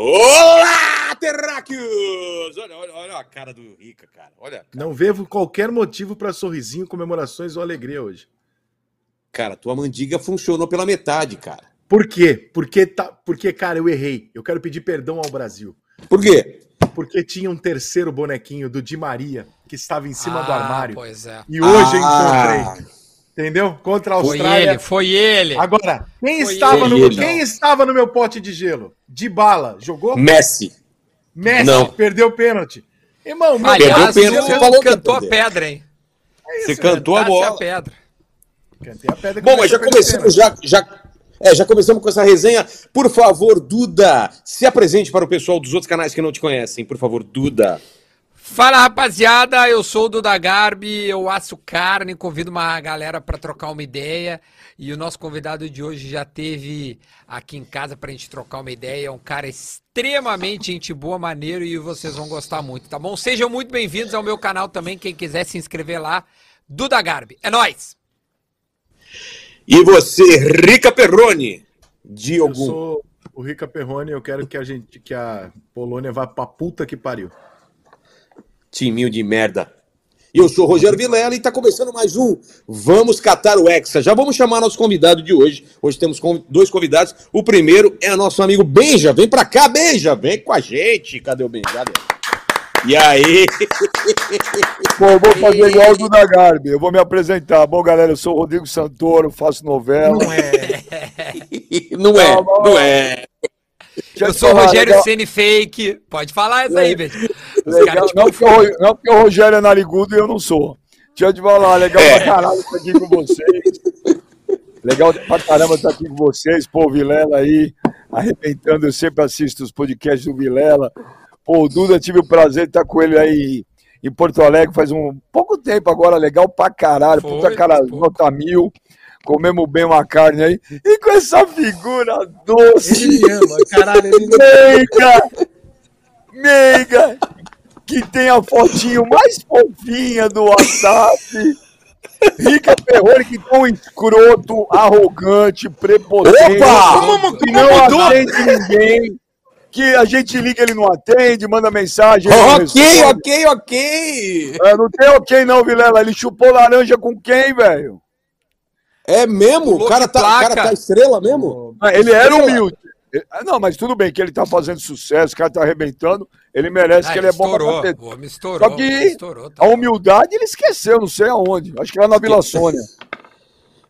Olá, terráqueos! Olha, olha, olha a cara do Rica, cara. Olha. Cara. Não vejo qualquer motivo para sorrisinho, comemorações ou alegria hoje. Cara, tua mandiga funcionou pela metade, cara. Por quê? Porque, tá, porque, cara, eu errei. Eu quero pedir perdão ao Brasil. Por quê? Porque tinha um terceiro bonequinho do Di Maria que estava em cima Ah, do armário. Pois é. E hoje eu Ah. encontrei. Entendeu? Contra a Foi Austrália. ele, foi ele. Agora, quem Foi estava, ele. no, Ele. quem estava no meu pote de gelo? De bala. Jogou? Messi. Messi Não. perdeu o pênalti. Irmão, meu Perdeu Aliás, o pênalti, você você falou cantou a pedra, hein? Você cantou a bola. pedra. Cantei a pedra que Bom, mas já perdeu começamos, já, já, é, já começamos com essa resenha. Por favor, Duda, se apresente para o pessoal dos outros canais que não te conhecem. Por favor, Duda. Fala rapaziada, eu sou o Duda Garbi, eu asso carne, convido uma galera para trocar uma ideia. E o nosso convidado de hoje já teve aqui em casa pra gente trocar uma ideia. É um cara extremamente gente boa, maneiro e vocês vão gostar muito, tá bom? Sejam muito bem-vindos ao meu canal também. Quem quiser se inscrever lá, Duda Garbi. É nóis! E você, Rica Perrone. Eu Diogo. sou o Rica Perrone, eu quero que a gente, que a Polônia vá pra puta que pariu. Timinho de merda. E eu sou o Rogério Vilela e está começando mais um Vamos Catar o Hexa. Já vamos chamar nosso convidado de hoje. Hoje temos dois convidados. O primeiro é nosso amigo Benja. Vem pra cá, Benja. Vem com a gente. Cadê o Benja? Cadê? E aí? Bom, vou fazer igual o Duda Garbi. Eu vou me apresentar. Bom, galera, eu sou o Rodrigo Santoro, faço novela. Não é. Não é, Não, não. não é. Eu sou o falar, Rogério legal- Ceni Fake. Pode falar isso aí, te não, porque não porque o Rogério é narigudo e eu não sou. Deixa eu te falar, legal É. pra caralho estar aqui com vocês. Legal pra caramba estar aqui com vocês. Pô, o Vilela aí, arrebentando. Eu sempre assisto os podcasts do Vilela. Pô, o Duda, tive o prazer de estar com ele aí em Porto Alegre faz um pouco tempo agora. Legal pra caralho. Foi, Puta cara, pô. nota mil. Comemos bem uma carne aí. E com essa figura doce. Ele ama, caralho. Ele meiga, meiga, que tem a fotinho mais fofinha do WhatsApp. Rica Perrone, que tão escroto, arrogante, prepotente, Opa! que não atende ninguém, que a gente liga ele não atende, manda mensagem. não Ok, responde. ok, ok. É, não tem ok não, Vilela, ele chupou laranja com quem, velho? É mesmo? O cara tá, o cara tá estrela mesmo? Ah, Ele era Estrela. humilde. Ah, Não, mas tudo bem que ele tá fazendo sucesso, o cara tá arrebentando, ele merece Ah, que ele é bom pra estourou. homem estourou. Só que estourou, tá A humildade ele esqueceu, não sei aonde. Acho que era na Vila Sônia.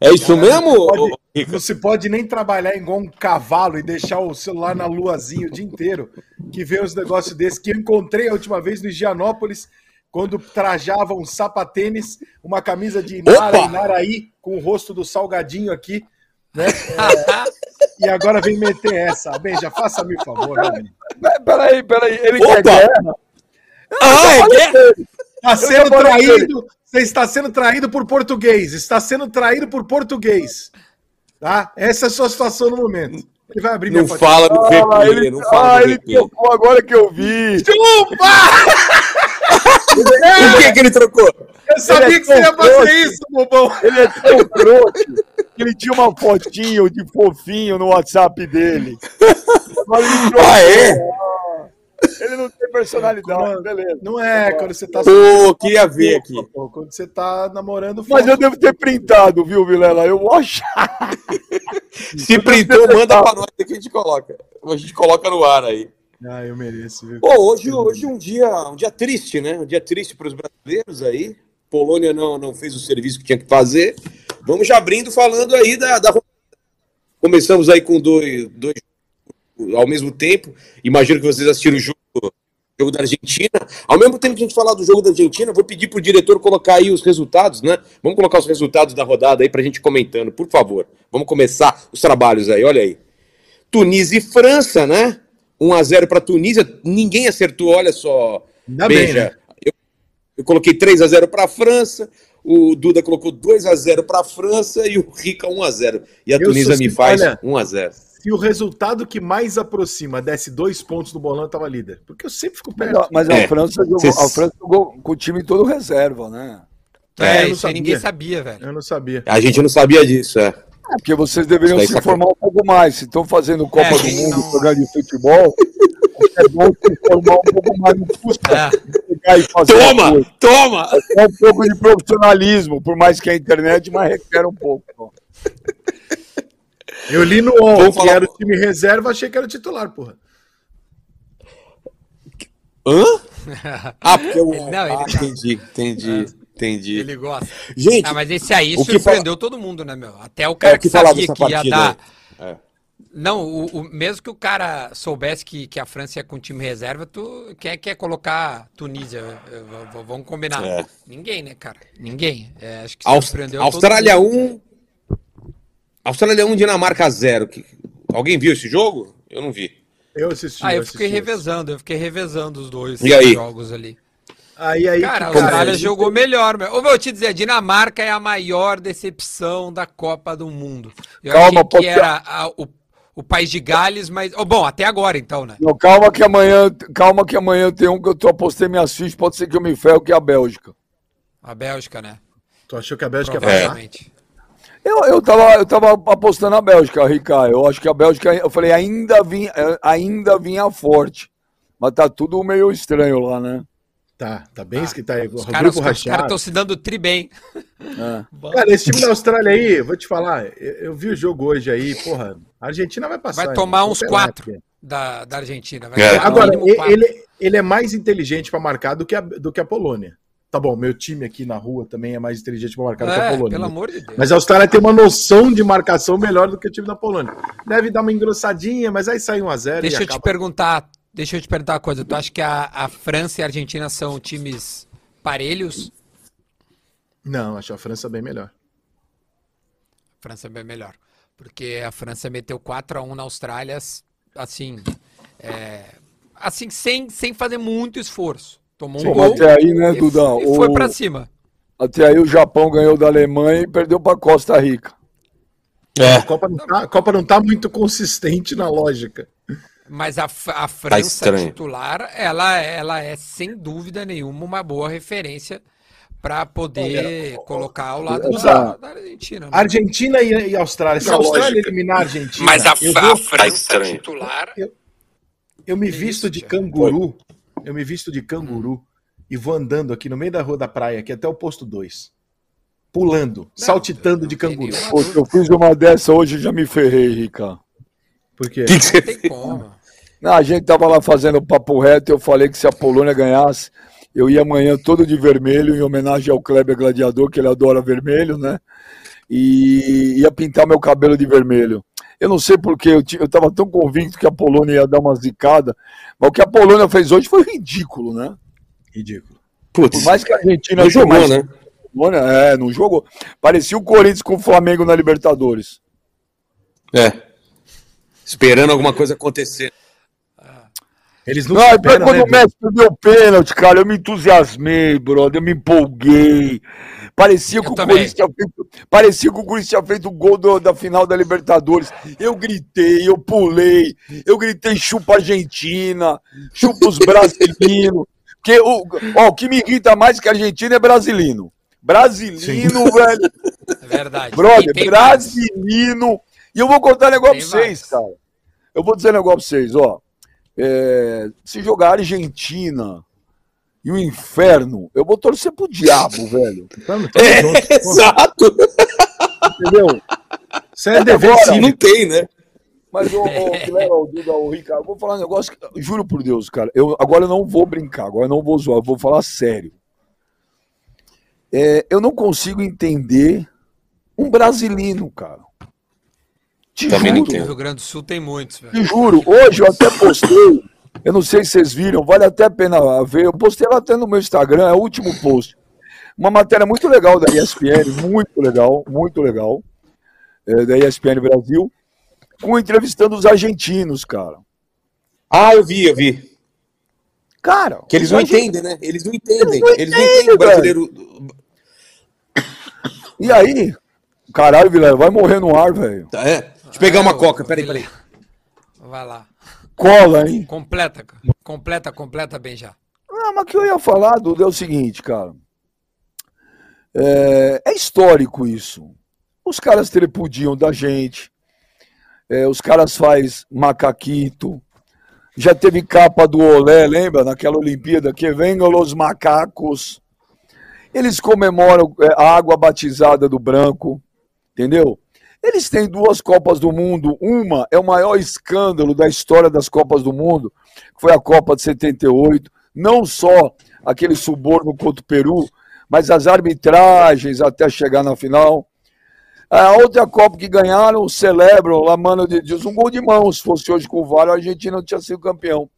É isso mesmo? Pode- ô, Rica? Não se pode nem trabalhar igual um cavalo e deixar o celular na luazinha o dia inteiro, que vê os negócios desses, que eu encontrei a última vez no Higienópolis, quando trajava um sapatênis, uma camisa de Inara Opa! e Naraí, com o rosto do Salgadinho aqui, né? É, e agora vem meter essa. Bem, já faça-me o favor, né, Peraí, peraí. Ele Opa! quer guerra? Ah, é guerra? Está sendo traído, você está sendo traído por português, está sendo traído por português. Tá? Essa é a sua situação no momento. Ele vai abrir Não minha fala do Ah, VP, ele, não fala ah, do ele VP. trocou agora que eu vi. Por que que ele trocou? Eu sabia é que você ia fazer isso, bobão. Ele é tão trouxa que ele tinha uma fotinho de fofinho no WhatsApp dele. Ah, é? Ele não tem personalidade, beleza. Não é quando você tá. Pô, queria ver aqui. Pô, Quando você tá namorando. Mas foto. eu devo ter printado, viu, Vilela? Eu vou achar. Se printou, manda pra nós que a gente coloca. A gente coloca no ar aí. Ah, eu mereço, viu? Pô, hoje, hoje um dia, um dia triste, né? Um dia triste para os brasileiros aí. Polônia não, não fez o serviço que tinha que fazer. Vamos já abrindo falando aí da, da... Começamos aí com dois, dois ao mesmo tempo. Imagino que vocês assistiram o jogo, jogo da Argentina. Ao mesmo tempo que a gente falar do jogo da Argentina, vou pedir pro diretor colocar aí os resultados, né? Vamos colocar os resultados da rodada aí pra gente comentando, por favor. Vamos começar os trabalhos aí, olha aí. Tunísia e França, né? 1 a 0 para Tunísia. Ninguém acertou, olha só. Ainda bem, né? eu, eu coloquei 3 a 0 para a França. O Duda colocou 2 a 0 para a França e o Rica 1 a 0. E a Eu Tunísia me faz olha, 1 a 0. Se o resultado que mais aproxima desse dois pontos do bolão, eu tava líder. Porque eu sempre fico perto. a- mas a, É. França jogou, Cês- a França jogou com o time todo reserva, né? É, É, eu não isso aí sabia. ninguém sabia, velho. Eu não sabia. A gente não sabia disso, é. É porque vocês deveriam se informar um pouco mais. Se estão fazendo Copa É, do Mundo, não- jogando de futebol, é bom se formar um pouco mais no custo. É. Pegar e fazer uma Toma! Toma! É um pouco de profissionalismo, por mais que a internet, mas requer um pouco. Eu li no UOL que falar- era o time reserva, achei que era o titular, porra. Hã? Ah, porque o. Não, ele ah, tá- entendi, entendi, entendi. Ele gosta. Gente, Ah, mas esse aí o que surpreendeu todo mundo, né, meu? Até o cara É, que, que sabia que ia partida dar. aí. É. Não, o, o- mesmo que o cara soubesse que, que a França ia com time reserva, tu quer, quer colocar Tunísia. v- Vamos combinar. É. Ninguém, né, cara? Ninguém. É, acho que Aus- surpreendeu todo Austrália mundo. 1. Austrália 1, Dinamarca 0. Que- Alguém viu esse jogo? Eu não vi. Eu assisti. Ah, eu assisti fiquei esse. revezando, eu fiquei revezando os dois E aí? jogos ali. Aí, aí, Cara, a que- Austrália jogou melhor, meu. Ou vou te dizer, a Dinamarca é a maior decepção da Copa do Mundo. Eu Calma, achei que era a- o, o país de Gales, mas. oh, bom, até agora então, né? Não, calma que amanhã, calma que amanhã tem um que eu tô, apostei minhas fichas, pode ser que eu me ferro, que é a Bélgica. A Bélgica, né? Tu achou que a Bélgica ia É. passar? Eu, eu, tava, eu tava apostando na Bélgica, Ricardo. Eu acho que a Bélgica, eu falei, ainda vinha, ainda vinha forte. Mas tá tudo meio estranho lá, né? Tá, tá bem Ah, escrito tá aí. Os caras estão se dando tri bem. É. Cara, esse time da Austrália aí, vou te falar, eu, eu vi o jogo hoje aí, porra, a Argentina vai passar. Vai hein? tomar Vou uns quatro aqui. da, da Argentina. Vai É. Agora, ele, ele é mais inteligente pra marcar do que, a, do que a Polônia. Tá bom, meu time aqui na rua também é mais inteligente pra marcar do que a É, Polônia. pelo amor de Deus. Mas a Austrália tem uma noção de marcação melhor do que o time da Polônia. Deve dar uma engrossadinha, mas aí sai 1x0 Deixa e eu te acaba. perguntar, deixa eu te perguntar uma coisa. Tu acha que a, a França e a Argentina são times parelhos? Não, acho a França bem melhor. A França é bem melhor. Porque a França meteu 4 a 1 na Austrália, assim, é, assim sem, sem fazer muito esforço. Tomou um Pô, gol até aí, né, e, Dudão? e foi O- pra cima. Até aí o Japão ganhou da Alemanha e perdeu pra Costa Rica. É. A Copa não tá, a Copa não tá muito consistente na lógica. Mas a, a França estranho. titular, ela, ela é sem dúvida nenhuma uma boa referência para poder colocar ao lado da, da Argentina. né? Argentina e, e Austrália. Se a Austrália lógica. eliminar a Argentina, Mas a, eu, a vou- França estranho. titular. eu me Que visto isso, de canguru. Eu me visto de canguru e vou andando aqui no meio da rua da praia, aqui até o posto 2. Pulando, saltitando de não tem canguru. Pô, eu fiz uma dessa hoje, eu já me ferrei, Rica. Por quê? Que, que você Não tem como. Não, a gente tava lá fazendo papo reto, eu falei que se a Polônia ganhasse, eu ia amanhã todo de vermelho, em homenagem ao Kleber Gladiador, que ele adora vermelho, né? E ia pintar meu cabelo de vermelho. Eu não sei porque eu, ti- eu tava tão convicto que a Polônia ia dar uma zicada, mas o que a Polônia fez hoje foi ridículo, né? Ridículo. Putz, Por mais que a Argentina não jogou, mais- né? Polônia, é, não jogou. Parecia o Corinthians com o Flamengo na Libertadores. É. Esperando alguma coisa acontecer. Eles não Não, e superam, quando né, o Messi perdeu o pênalti, cara, eu me entusiasmei, brother, eu me empolguei. Parecia que, o. Corinthians tinha feito, parecia que o Corinthians tinha feito o gol do- da final da Libertadores. Eu gritei, eu pulei, eu gritei chupa Argentina, chupa os brasileiros. Porque o, ó, o que me irrita mais que a Argentina é brasileiro. Brasileiro, velho. É verdade. Brother, tem brasileiro. E eu vou contar um negócio Tem pra vocês, cara. Eu vou dizer um negócio pra vocês, ó. É, se jogar Argentina e o inferno, eu vou torcer pro diabo, velho. Tamo- tamo É, junto. Exato. Entendeu? Isso é dever cívico. Não tem, né? Mas, ô, Guilherme, ô, Ricardo, eu vou falar um negócio, que- juro por Deus, cara. Eu, agora eu não vou brincar, agora eu não vou zoar, eu vou falar sério. É, eu não consigo entender um brasileiro, cara. Te Também não juro. No entendo. Rio Grande do Sul tem muitos, velho. Te juro, hoje eu até postei, eu não sei se vocês viram, vale até a pena ver, eu postei lá até no meu Instagram, é o último post. Uma matéria muito legal da ESPN, muito legal, muito legal, é, da ESPN Brasil, com entrevistando os argentinos, cara. Ah, eu vi, eu vi. Cara, Que eles não argentinos- entendem, né? Eles não entendem. não Eles não entendem o brasileiro. E aí, caralho, Vilela, vai morrer no ar, velho. É. Deixa eu pegar uma coca, peraí, peraí. Vai lá. Cola, hein? Completa, completa, completa bem já. Ah, mas o que eu ia falar, Duda, é o seguinte, cara. É, é histórico isso. Os caras tripudiam da gente. É, os caras faz macaquito. Já teve capa do Olé, lembra? Naquela Olimpíada, que venham os macacos. Eles comemoram é, a água batizada do branco, entendeu? Eles têm duas Copas do Mundo. Uma é o maior escândalo da história das Copas do Mundo, que foi a Copa de 78. Não só aquele suborno contra o Peru, mas as arbitragens até chegar na final. A outra Copa que ganharam, celebram lá, mano de Deus, um gol de mão. Se fosse hoje com o VAR, a Argentina não tinha sido campeão.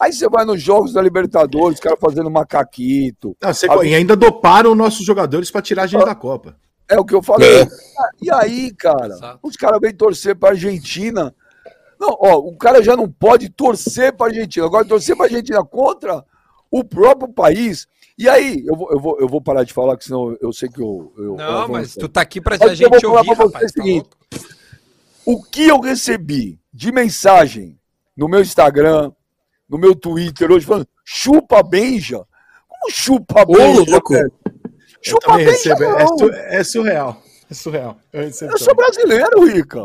Aí você vai nos jogos da Libertadores, os caras fazendo macaquito. Não, você... a... E ainda doparam nossos jogadores para tirar a gente ah, da Copa. É o que eu falei. É. E aí, cara, Exato. os caras vêm torcer para Argentina. Não, ó, o cara já não pode torcer para Argentina. Agora, torcer para Argentina contra o próprio país. E aí, eu vou, eu vou, eu vou parar de falar, que senão eu sei que eu. eu não, eu mas tu tá aqui pra mas gente ouvir, rapaz, você tá seguinte, O que eu recebi de mensagem no meu Instagram, no meu Twitter hoje falando chupa Benja. Como chupa Benja? louco. Chupa Benja. É, é, surreal. É surreal. Eu, eu sou brasileiro, Rica.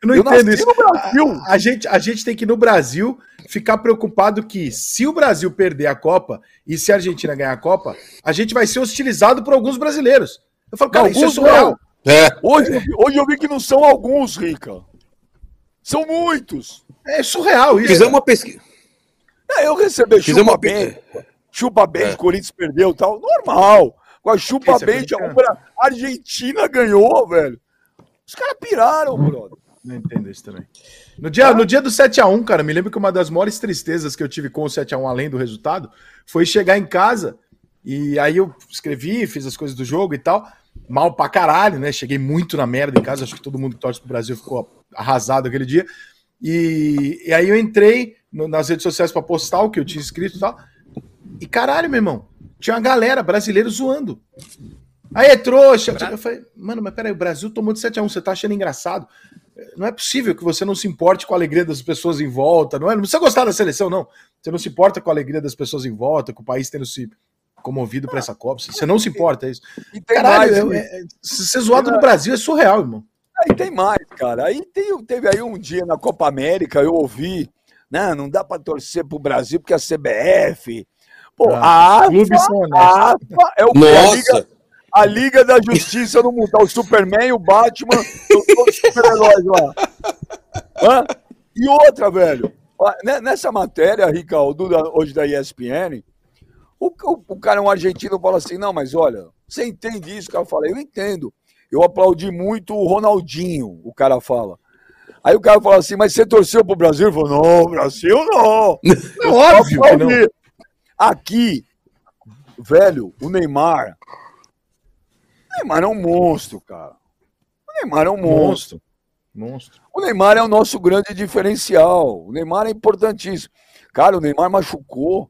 Eu não eu entendo isso. No Brasil. A, a, gente, a gente tem que, no Brasil, ficar preocupado que se o Brasil perder a Copa e se a Argentina ganhar a Copa, a gente vai ser hostilizado por alguns brasileiros. Eu falo, cara, isso é surreal. É. Hoje, hoje eu vi que não são alguns, Rica. São muitos. É surreal isso. Fizemos uma pesquisa. É, eu recebi Fizemos chupa uma... bem, chupa bem, é. Corinthians perdeu e tal, normal. Com a chupa bem, a Argentina ganhou, velho. Os caras piraram, brother. Não entendo isso também. No dia, ah. no dia do 7x1, cara, me lembro que uma das maiores tristezas que eu tive com o 7x1, além do resultado, foi chegar em casa e aí eu escrevi, fiz as coisas do jogo e tal. Mal pra caralho, né? Cheguei muito na merda em casa, acho que todo mundo que torce pro Brasil ficou arrasado aquele dia. E, e aí eu entrei no, nas redes sociais para postar o que eu tinha escrito e tal. E caralho, meu irmão, tinha uma galera brasileira zoando. Aí é trouxa. Eu falei, mano, mas peraí, o Brasil tomou de 7x1, você tá achando engraçado? Não é possível que você não se importe com a alegria das pessoas em volta, não é? Não precisa gostar da seleção, não. Você não se importa com a alegria das pessoas em volta, com o país tendo se comovido para essa Copa. Você não se importa, é isso. E tem Caralho, mais, é, é, ser zoado no Brasil é surreal, irmão. Aí tem mais, cara. Aí tem, teve aí um dia na Copa América, eu ouvi, né? Não dá para torcer pro Brasil porque a CBF. Pô, ah, a, AFA, a AFA é o Nossa. A Liga da Justiça no mundo. Tá o Superman, o Batman, os super-heróis lá. Hã? E outra, velho. Nessa matéria, Rica, hoje da ESPN, o, o, o, cara, um argentino, fala assim: não, mas olha, você entende isso? O cara fala: eu entendo. Eu aplaudi muito o Ronaldinho, o cara fala. Aí o cara fala assim: mas você torceu pro Brasil? Ele falou: não, Brasil não. É óbvio que não. Aqui, velho, o Neymar, o Neymar é um monstro, cara. O Neymar é um monstro. Monstro. O Neymar é o nosso grande diferencial. O Neymar é importantíssimo. Cara, o Neymar machucou.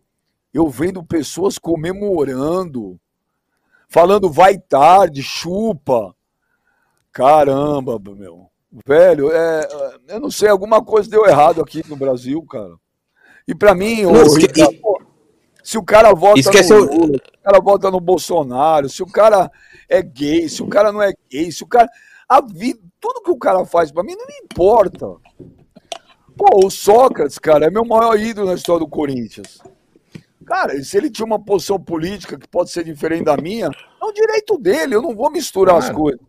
Eu vendo pessoas comemorando, falando vai tarde, chupa. Caramba, meu. Velho, é, eu não sei, alguma coisa deu errado aqui no Brasil, cara. E para mim, não, o, Ricardo, se o cara vota Esquece no Lula, se o cara vota no Bolsonaro, se o cara é gay, se o cara não é gay, se o cara. A vida, tudo que o cara faz para mim não me importa. Pô, o Sócrates, cara, é meu maior ídolo na história do Corinthians. Cara, se ele tinha uma posição política que pode ser diferente da minha, é um direito dele, eu não vou misturar as coisas.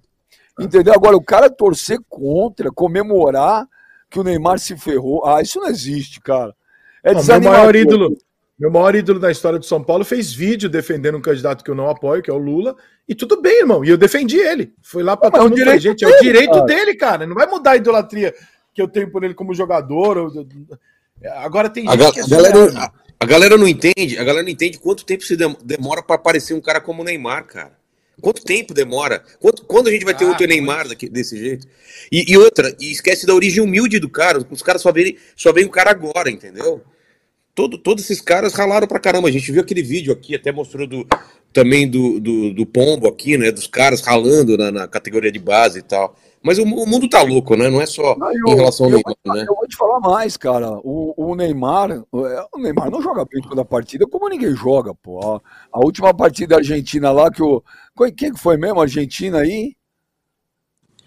Entendeu? Agora, o cara torcer contra, comemorar que o Neymar se ferrou, ah, isso não existe, cara. É não, meu maior ídolo, meu maior ídolo da história do São Paulo fez vídeo defendendo um candidato que eu não apoio, que é o Lula, e tudo bem, irmão. E eu defendi ele. Foi lá para todo é mundo. Gente, dele, é o direito cara. dele, cara. Não vai mudar a idolatria que eu tenho por ele como jogador. Ou... Agora tem gente a que é a galera, a, a, galera não entende, a galera não entende quanto tempo se demora para aparecer um cara como o Neymar, cara. Quanto tempo demora? Quanto, quando a gente vai ter ah, outro Neymar daqui, desse jeito? E, e, outra, e esquece da origem humilde do cara. Os caras só veem, só veem o cara agora, entendeu? Todo, todos esses caras ralaram pra caramba. A gente viu aquele vídeo aqui, até mostrou do, também do, do, do Pombo aqui, né? Dos caras ralando na, na categoria de base e tal. Mas o, o, mundo tá louco, né? Não é só não, eu, em relação ao Neymar, eu, né? Eu vou te falar mais, cara. O, o Neymar, o Neymar não joga bem toda a partida, como ninguém joga, pô. A última partida da Argentina lá, que o. Quem que foi mesmo? Argentina aí?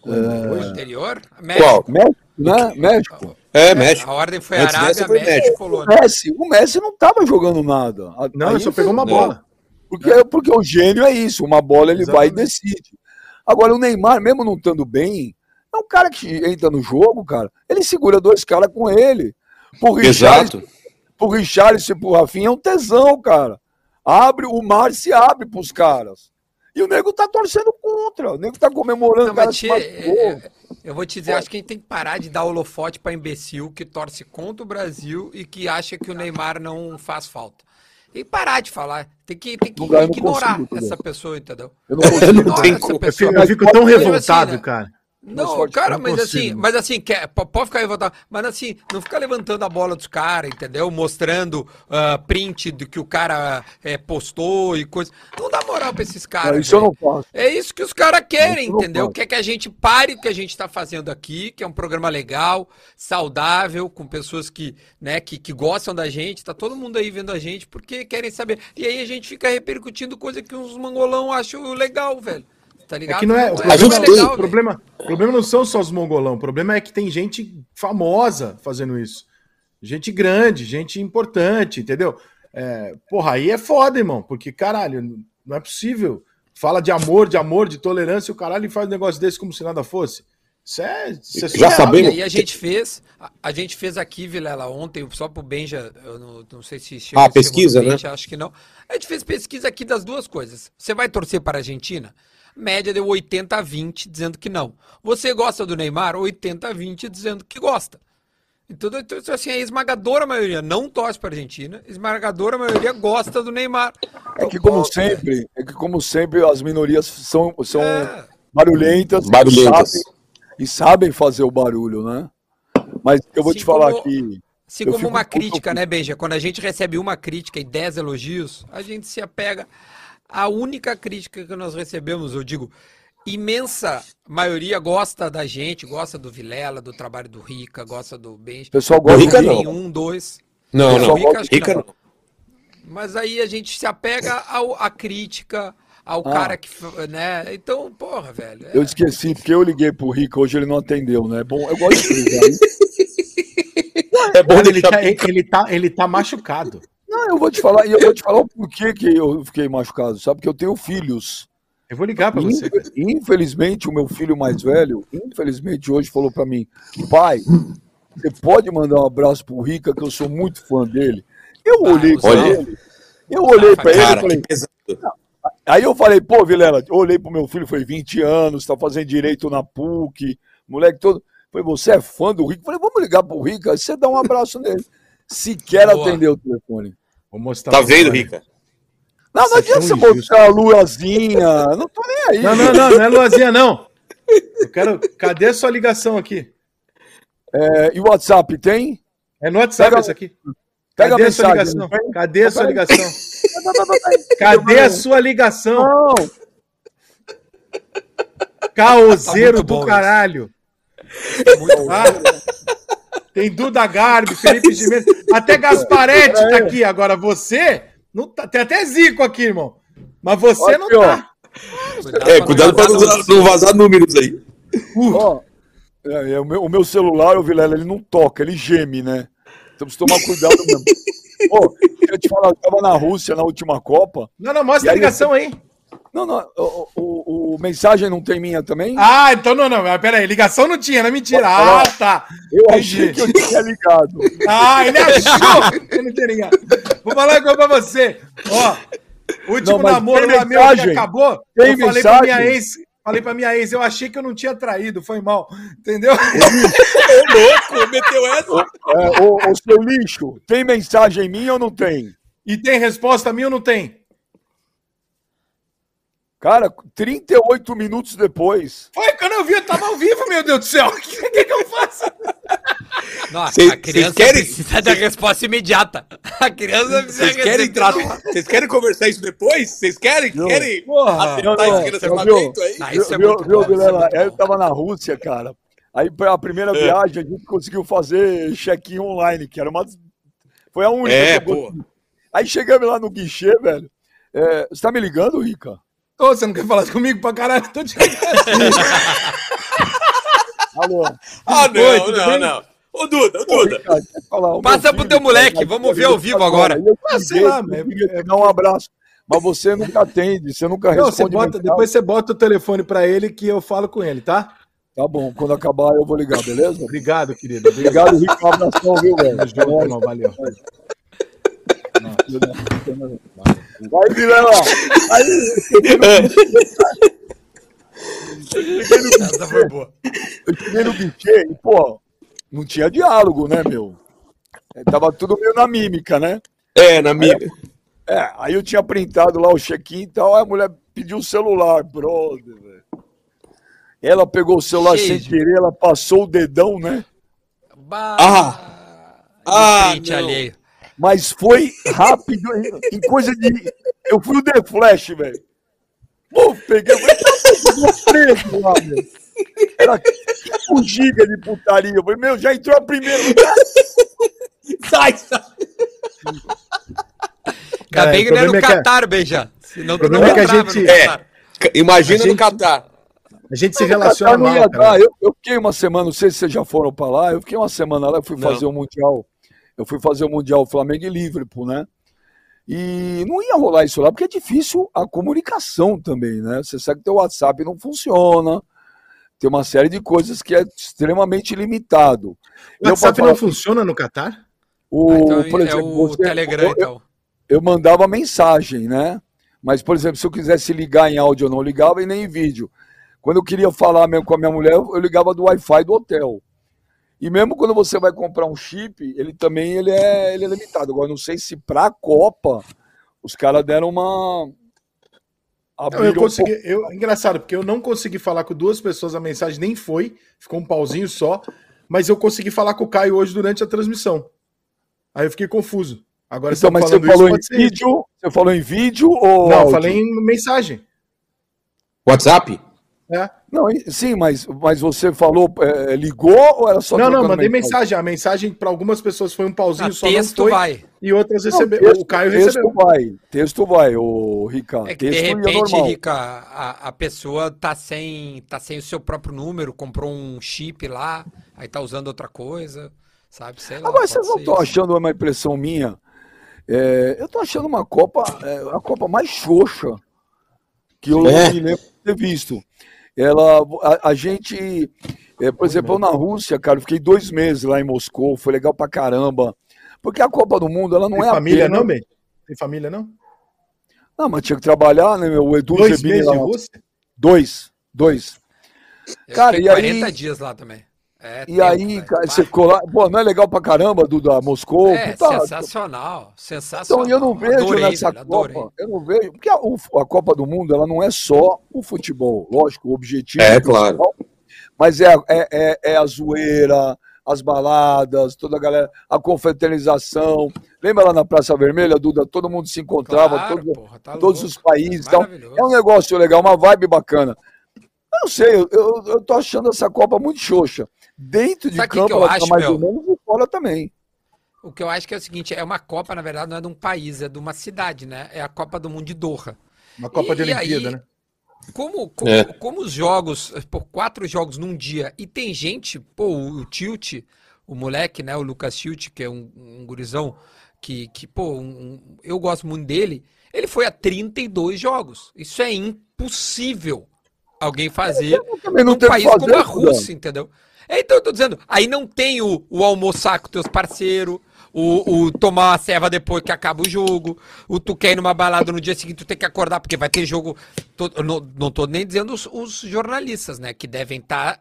O é... anterior? México. Qual? México, né? México. É, México. A ordem foi Antes Arábia, foi México e. O Polônia. Messi, o Messi não tava jogando nada. Não, Aí ele só pegou uma bola. Porque, porque o gênio é isso, uma bola ele vai e Exatamente. decide. Agora, o Neymar, mesmo não estando bem, é um cara que entra no jogo, cara, ele segura dois caras com ele. Pro Richarlison, Exato. pro Richarlison e pro Rafinha é um tesão, cara. Abre, o mar se abre pros caras. E o nego tá torcendo contra, o nego tá comemorando. Não, o cara tchê, machucou. é, eu vou te dizer, acho que a gente tem que parar de dar holofote pra imbecil que torce contra o Brasil e que acha que o Neymar não faz falta. E parar de falar. Tem que, tem que eu ignorar consigo, essa pessoa, entendeu? Eu não consigo. Não. Eu pessoa. fico, eu fico tão Mas, revoltado, assim, né? cara. Não, cara, mas assim, mas assim, quer, po- pode ficar revoltado, mas assim, não fica levantando a bola dos caras, entendeu? Mostrando ah, print do que o cara eh, postou e coisa. Não dá moral pra esses caras. Não, isso eu não faço. É isso que os caras querem, Isso entendeu? Quer que a gente pare o que a gente tá fazendo aqui, que é um programa legal, saudável, com pessoas que, né, que, que gostam da gente, tá todo mundo aí vendo a gente porque querem saber. E aí a gente fica repercutindo coisa que uns mangolão acham legal, velho. Tá É ligado? que não é, o Não A gente problema, tem- o velho. problema, o problema não são só os mongolão, o problema é que tem gente famosa fazendo isso. Gente grande, gente importante, entendeu? É, porra, aí é foda, irmão, porque caralho, não é possível. Fala de amor, de amor, de tolerância, e o caralho faz um negócio desse como se nada fosse. Isso é, isso é Já sabemos. E aí a gente fez, a, a gente fez aqui, Vilela, ontem, só pro Benja, eu não, não sei se chegou, Ah, pesquisa, né? Benja, acho que não. A gente fez pesquisa aqui das duas coisas. Você vai torcer para a Argentina? Média deu 80 a 20 dizendo que não. Você gosta do Neymar? 80 a 20 dizendo que gosta. Então, então, assim, a esmagadora maioria não torce para a Argentina, a esmagadora maioria gosta do Neymar. É que, como sempre, é que, como sempre, as minorias são, são É. barulhentas, Barulhentas. E, sabem, e sabem fazer o barulho, né? Mas eu vou Assim te falar como- aqui. Assim Eu como uma crítica, né, Benja? Quando a gente recebe uma crítica e 10 elogios, a gente se apega à única crítica que nós recebemos. Eu digo, imensa maioria gosta da gente, gosta do Vilela, do trabalho do Rica, gosta do Benja. O pessoal Do gosta Rica, de- não. Um, dois. Não, Não. Rica, acho que Rica não. não. Mas aí a gente se apega ao, à crítica, ao Ah. cara que, né? Então, porra, velho. é- Eu esqueci, porque eu liguei pro Rico, hoje ele não atendeu, né? Bom, eu gosto de frisar isso. É bom Cara, ele, deixar tá, ele, tá, ele tá machucado. Eu vou te falar, e eu vou te falar o porquê que eu fiquei machucado, sabe? Porque eu tenho filhos. Eu vou ligar pra você. Infe- Infelizmente, o meu filho mais velho, infelizmente, hoje falou pra mim: pai, você pode mandar um abraço pro Rica, que eu sou muito fã dele. Eu Ah, olhei pra olha. ele, eu olhei pra ele e falei. Aí eu falei, pô, Vilela, olhei pro meu filho, foi 20 anos, tá fazendo direito na PUC, moleque todo. Falei, você é fã do Rica? Falei, vamos ligar pro Rica, você dá um abraço nele. Sequer Boa. atendeu o telefone. Vou mostrar Tá vendo, você. Rica? Não, não Isso é adianta você injusto. botar a luazinha, não tô nem aí. Não, não, não, não é Luazinha, não. Eu quero. Cadê a sua ligação aqui? É, e o WhatsApp tem? É no WhatsApp Pega- essa aqui. Pega Cadê a a sua mensagem. ligação? não tem? Cadê a sua ligação? Cadê a sua ligação? Não, Caoseiro Tá do caralho. Muito Ah, tem Duda Garbi, Felipe Gimenez, até Gasparetti tá aqui. Agora você, não tá, tem até Zico aqui, irmão. Mas você não Aqui, ó. tá. É, cuidado pra não vazar, não vazar números aí. ó, é, é, o, meu, o meu celular, o Vilela, ele não toca, ele geme, né? Então precisa tomar cuidado mesmo. Ô, deixa eu te falar, eu tava na Rússia na última Copa. Não, não, mostra a aí, ligação aí. Não, não, o, o, o- mensagem não tem minha também? Ah, então não, não. mas Pera aí, ligação não tinha, não é mentira. Ah, tá. eu entendi. achei que eu tinha ligado. Ah, ele achou que não tinha ligado. Vou falar uma coisa pra você. Ó, último Não, namoro lá meu que mensagem? acabou. Tem eu falei pra mensagem? minha ex, falei pra minha ex, eu achei que eu não tinha traído, foi mal. Entendeu? Ô, louco, meteu essa. É, ô, ô, seu lixo, tem mensagem minha ou não tem? E tem resposta minha ou não tem? Cara, 38 minutos depois. Foi quando eu vi, eu tava ao vivo, meu Deus do céu. O que, que, que eu faço? Nossa, Cês- a criança querem- precisa da resposta imediata. A criança precisa Vocês querem, tratar- vocês querem conversar isso depois? Vocês querem? Não. Querem Porra. acertar não, isso não, armamento aí? Ah, isso é viu, muito viu, bom, é Eu tava na Rússia, cara. Aí, a primeira É. viagem, a gente conseguiu fazer check-in online, que era uma. Foi a única. É, pô. Aí chegamos lá no guichê, velho. É, você tá me ligando, Rica? Ô, você não quer falar comigo pra caralho? Tô te. Alô? Ah, Oi, não, tudo não, bem? não. Ô, Duda, ô, Duda. Ricardo, quer falar, o Passa pro filho, teu moleque, cara, vamos ver ao vivo agora. Eu, Ah, sei lá, queria é- dar um abraço. Mas você nunca atende, você nunca Não, responde. você bota, depois você bota o telefone pra ele que eu falo com ele, tá? Tá bom, quando acabar eu vou ligar, beleza? Obrigado, querido. Obrigado. Rico. Um abração, viu, velho? Valeu. Vai, Vilela. Essa foi boa. Eu cheguei no guichê e, pô, não tinha diálogo, né, meu? É, Tava tudo meio na mímica, né? É, na minha. É, aí eu tinha printado lá o check-in e tal, aí a mulher pediu o celular, brother, velho. Ela pegou o celular Cheio sem querer, ela passou o dedão, né? Bah, Ah! Ah, print não. alheio. Mas foi rápido, em- coisa de. Eu fui o The Flash, velho. Pô, peguei, eu falei, "Tá, eu vou preso lá, meu. Era 5 gigas de putaria. Eu falei, meu, já entrou a primeira. Sai, sai. Ainda bem que não é no problema é Catar, Beija. Senão problema é que a entrava gente- no É. Catar. Imagina A no gente- Catar. A gente se Não, relaciona Catar mal. Eu, eu fiquei uma semana, não sei se vocês já foram pra lá, eu fiquei uma semana lá, eu fui Não. fazer o Mundial. Eu fui fazer o Mundial Flamengo e Liverpool, né? E não ia rolar isso lá, porque é difícil a comunicação também, né? Você sabe que teu WhatsApp não funciona, tem uma série de coisas que é extremamente limitado. O Eu, WhatsApp falar- não funciona no Catar? o, Ah, então por é exemplo, o você- Telegram, eu- então. eu mandava mensagem, né? Mas, por exemplo, se eu quisesse ligar em áudio, eu não ligava e nem em vídeo. Quando eu queria falar mesmo com a minha mulher, eu ligava do Wi-Fi do hotel. E mesmo quando você vai comprar um chip, ele também ele é, ele é limitado. Agora, não sei se para a Copa os caras deram uma. Não, eu um consegui. Eu, engraçado, porque eu não consegui falar com duas pessoas, a mensagem nem foi, ficou um pauzinho só, mas eu consegui falar com o Caio hoje durante a transmissão. Aí eu fiquei confuso. Agora Então, mas você falando falou em isso. vídeo? Você falou em vídeo ou. Não, eu áudio? falei em mensagem. WhatsApp? É. Não, sim, mas, mas você falou, é, ligou ou era só não, não, mandei mensagem. A mensagem para algumas pessoas foi um pauzinho Ah, só, texto não foi. vai. E outras texto- o Caio texto recebeu. vai, texto vai, o Ricardo. É que de texto ia repente, normal. Rica, a, a pessoa tá sem, tá sem o seu próprio número, comprou um chip lá, aí tá usando outra coisa, sabe? Sei lá. Agora, vocês não estão achando uma impressão minha? É, eu tô achando uma Copa, é, a Copa mais xoxa que eu É. me lembro de ter visto. Ela, a, a gente, é, por exemplo, eu na Rússia, cara, eu fiquei dois meses lá em Moscou, foi legal pra caramba. Porque a Copa do Mundo, ela não Tem é família, apenas... não, Ben? Tem família, não? Não, mas tinha que trabalhar, né, meu? O Edu Dois Zebini meses lá. de Rússia? Dois, dois. Eu Cara, fiquei e 40 aí- dias lá também. É E aí, cara, você ficou lá. Pô, não é legal pra caramba, Duda? Moscou? É, Puta, sensacional, sensacional. Então, eu não vejo Adorei, nessa velho, adorei. Copa, eu não vejo, porque a, a Copa do Mundo, ela não é só o futebol, lógico, o objetivo É, principal, claro. mas é, a- é, é, é a zoeira, as baladas, toda a galera, a confraternização. Lembra lá na Praça Vermelha, Duda? Todo mundo se encontrava, Claro, todo- porra, tá todos louco. os países. Então, Maravilhoso. é um negócio legal, uma vibe bacana. Eu não sei, eu, eu, eu tô achando essa Copa muito xoxa. Dentro de Sabe o que campo, que eu acho, mais meu? ou menos, e fora também. O que eu acho que é o seguinte, é uma Copa, na verdade, não é de um país, é de uma cidade, né? É a Copa do Mundo de Doha. Uma Copa E- de Olimpíada, aí- né? Como, como, É. como os jogos, por quatro jogos num dia, e tem gente, pô, o, o Tilt, o moleque, né, o Lucas Tilt, que é um, um gurizão, que, que pô, um- um- eu gosto muito dele, ele foi a 32 jogos. Isso é impossível alguém fazer não num país fazer, como a. Rússia, entendeu? É, Então eu tô dizendo, aí não tem o, o almoçar com teus parceiros, o, o tomar uma ceva depois que acaba o jogo, o tu quer ir numa balada no dia seguinte, tu tem que acordar, porque vai ter jogo. tô- não, não tô nem dizendo os, os jornalistas, né? Que devem estar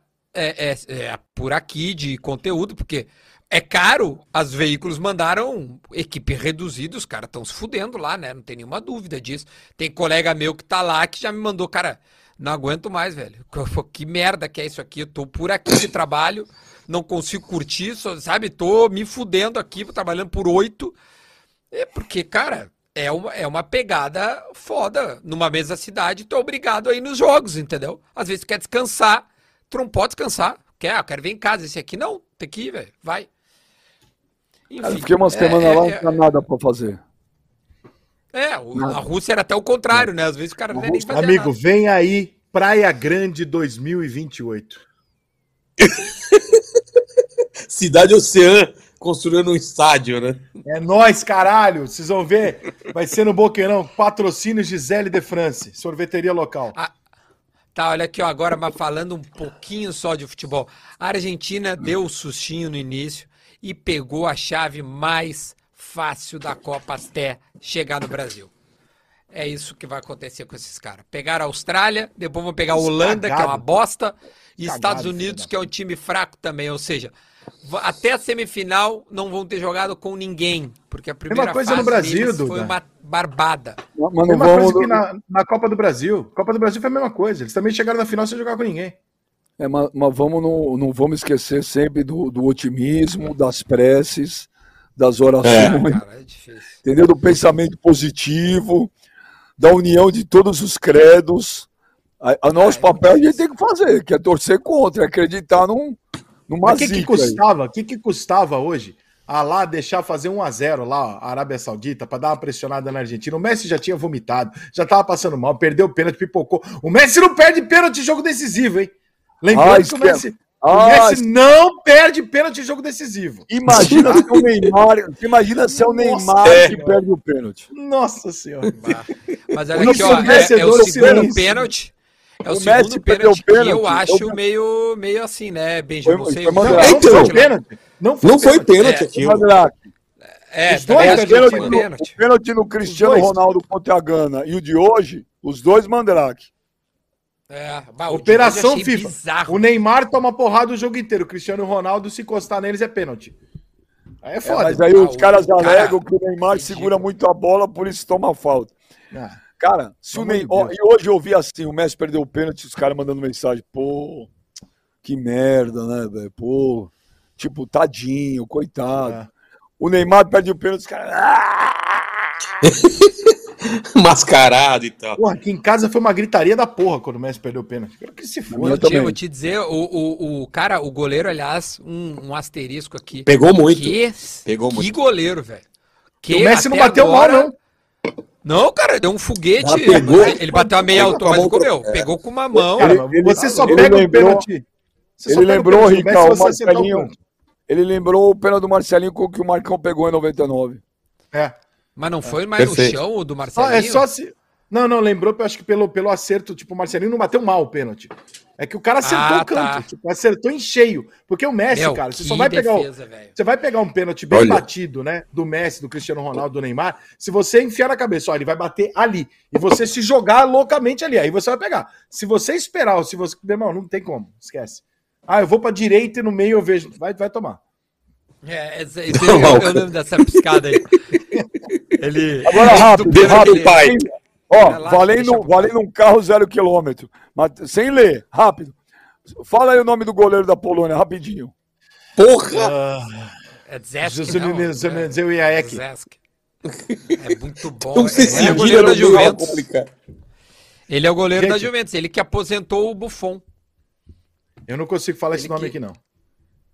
por aqui de conteúdo, porque é caro, os veículos mandaram equipe reduzida, os caras estão se fudendo lá, né? Não tem nenhuma dúvida disso. Tem colega meu que tá lá que já me mandou, cara, não aguento mais, velho. Que merda que é isso aqui? Eu tô por aqui de trabalho, não consigo curtir, só, sabe? Tô me fudendo aqui, trabalhando por oito. É porque, cara, é uma, é uma pegada foda. Numa mesma cidade, tu é obrigado a ir nos jogos, entendeu? Às vezes tu quer descansar, tu não pode descansar. Quer, ah, eu quero ver em casa esse aqui. Não, tem que ir, velho. Vai. Enfim, Cara, eu fiquei uma é- semana é- lá, não é- tinha nada pra fazer. É, o- a Rússia era até o contrário, né? Às vezes o cara não nem fazer Amigo, nada. vem aí Praia Grande 2028. Cidade Oceã construindo um estádio, né? É nós, caralho. Vocês vão ver. Vai ser no Boqueirão. Patrocínio Gisele de France. Sorveteria local. Ah, tá, olha aqui, ó, agora, mas falando um pouquinho só de futebol. A Argentina deu o sustinho no início e pegou a chave mais fácil da Copa até chegar no Brasil. É isso que vai acontecer com esses caras. Pegaram a Austrália, depois vão pegar a Holanda, que é uma bosta, e Cagado, Estados Unidos, que é um time fraco também. Ou seja, até a semifinal não vão ter jogado com ninguém, porque a primeira coisa fase no Brasil, foi uma barbada. Mas não Mesma coisa que na, na Copa do Brasil. Copa do Brasil foi a mesma coisa. Eles também chegaram na final sem jogar com ninguém. é, mas, mas vamos não, não vamos esquecer sempre do, do otimismo, das preces, das orações, Cara, é difícil. entendeu? Do pensamento positivo, da união de todos os credos. A, a nosso Ah, é papel a gente tem que fazer, que é torcer contra, é acreditar num, numa Mas o que, que zica aí. custava? O que, que custava hoje? A lá deixar fazer 1 a 0 lá, a Arábia Saudita, para dar uma pressionada na Argentina. O Messi já tinha vomitado, já tava passando mal, perdeu o pênalti, pipocou. O Messi não perde pênalti em jogo decisivo, hein? Lembrando Ah, que o esquece. Messi, o Messi não perde pênalti em jogo decisivo. Imagina se o Neymar, imagina se é o Neymar é. que perde o pênalti. Nossa senhora. Mas O olha aqui, ó, é, é o vencedor segundo pênalti. É o, O segundo Messi perdeu pênalti o que pênalti, eu acho eu- meio, meio assim, né, Benjamin? Foi- Vocês foi Não, É, foi pênalti. Não foi Não foi pênalti. pênalti É, É, Os dois o pênalti foi pênalti, no- pênalti. o pênalti no Cristiano. Ronaldo contra a Gana e o de hoje, os dois Mandrake. É, bah, Operação FIFA. bizarro. O Neymar toma porrada o jogo inteiro. O Cristiano Ronaldo, se encostar neles, é pênalti. Aí é É, foda. mas aí Ah, os caras cara- alegam que o Neymar ridículo. segura muito a bola, por isso toma falta. Ah, Cara, se o Neymar. E hoje eu vi assim, o Messi perdeu o pênalti, os caras mandando mensagem, pô, que merda, né, velho? Pô, tipo, tadinho, coitado. É. O Neymar perde o pênalti, os caras. "Ah!" Mascarado e tal. Porra, aqui em casa foi uma gritaria da porra quando o Messi perdeu o pênalti. Quero que se foda. Eu, também. te, vou te dizer, o, o, o cara, o goleiro, aliás, um, um asterisco aqui. Pegou muito. Que, Pegou que muito. goleiro, velho. Que O Messi não bateu agora- mal, não. Não, cara, deu um foguete. Ah, pegou. ele bateu a meia Pegou altura, com a mas mão comeu. é. Pegou com uma mão. Ele- ele- você só ele pega o lembrou- pênalti. Você só ele lembrou, pênalti Ricardo, o Marcelinho. pênalti. Ele lembrou o pênalti do Marcelinho com o que o Marcão pegou em 99. É. Mas não foi mais Perfeito. no chão o do Só, Marcelinho? é só se. Não, não, lembrou, eu acho que pelo, pelo acerto, tipo, o Marcelinho não bateu mal o pênalti. É que o cara acertou Ah, o canto, tá. tipo, acertou em cheio. Porque o Messi, Meu, cara, você só vai pegar o, defesa, velho. Você vai pegar um pênalti bem Olha. batido, né? Do Messi, do Cristiano Ronaldo, do Neymar. Se você enfiar na cabeça, ó, ele vai bater ali. E você se jogar loucamente ali. Aí você vai pegar. Se você esperar, ou se você. Meu irmão, não tem como. Esquece. Ah, eu vou pra direita e no meio eu vejo. Vai, vai tomar. É, esse- esse- eu, eu lembro dessa piscada aí. Ele. Agora rápido, pênalti, rápido, ele- pai. Ó, Relaxa, valendo, eu- valendo um carro zero quilômetro. Mas sem ler, rápido. Fala aí o nome do goleiro da Polônia, rapidinho. Porra! É Zesk, não, Nunes, é e a Ek. Zesk. É muito bom. Não se ele é gira goleiro da é Juventus. Ele é o goleiro Gente. da Juventus. Ele que aposentou o Buffon. Eu não consigo falar esse Ele nome que- aqui, não.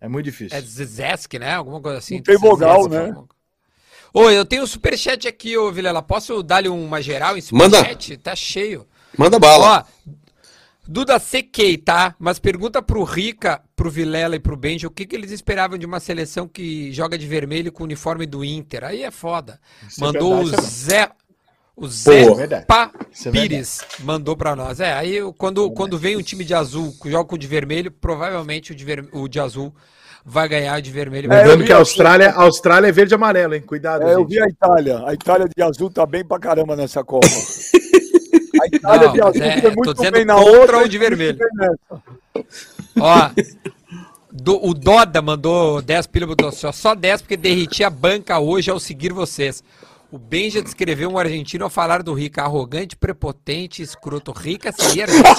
É muito difícil. É Zesk, né? Alguma coisa assim. Não tem vogal, né? Ô, eu tenho um superchat aqui, ô Vilela. Posso dar-lhe uma geral em Manda. superchat? Tá cheio. Manda bala. Ó, Duda sequei, tá? Mas pergunta pro Rica, pro Vilela e pro Benji o que, que eles esperavam de uma seleção que joga de vermelho com o uniforme do Inter. Aí é foda. Isso é Mandou verdade, o Zé. O Zé Pô. Verdade. Pa Isso é Pires mandou pra nós. É, aí quando, quando vem um time de azul que joga com o de vermelho, provavelmente o de, ver- o de azul vai ganhar o de vermelho. É, Lembrando que a. Austrália, a Austrália é verde e amarelo, hein? Cuidado, É, eu vi a Itália. A Itália de azul tá bem pra caramba nessa Copa. A Itália Não, de azul é, foi tô muito bem na outra. o de vermelho. Ó, do- o Doda mandou 10 pila, botou assim, ó, só 10 porque derreti a banca hoje ao seguir vocês. O Benja descreveu um argentino ao falar do Rica, arrogante, prepotente, escroto. Rica seria argentino?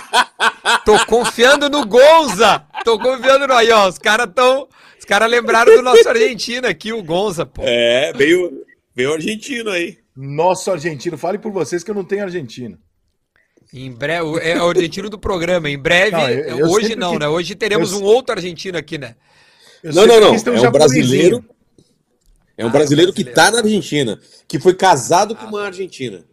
Tô confiando no Gonza! Tô confiando no... Aí, ó, os caras tão... Os caras lembraram do nosso argentino aqui, o Gonza, pô. É, veio, veio o argentino aí. Nosso argentino. Fale por vocês que eu não tenho argentino. Em breve, é o argentino do programa. Em breve, Não, eu- eu hoje não, que- né? Hoje teremos eu- um outro argentino aqui, né? Eu Não, não, não. quis ter É um japonesinho. brasileiro. É um Ah, brasileiro que brasileiro. tá na Argentina, que foi casado com uma argentina.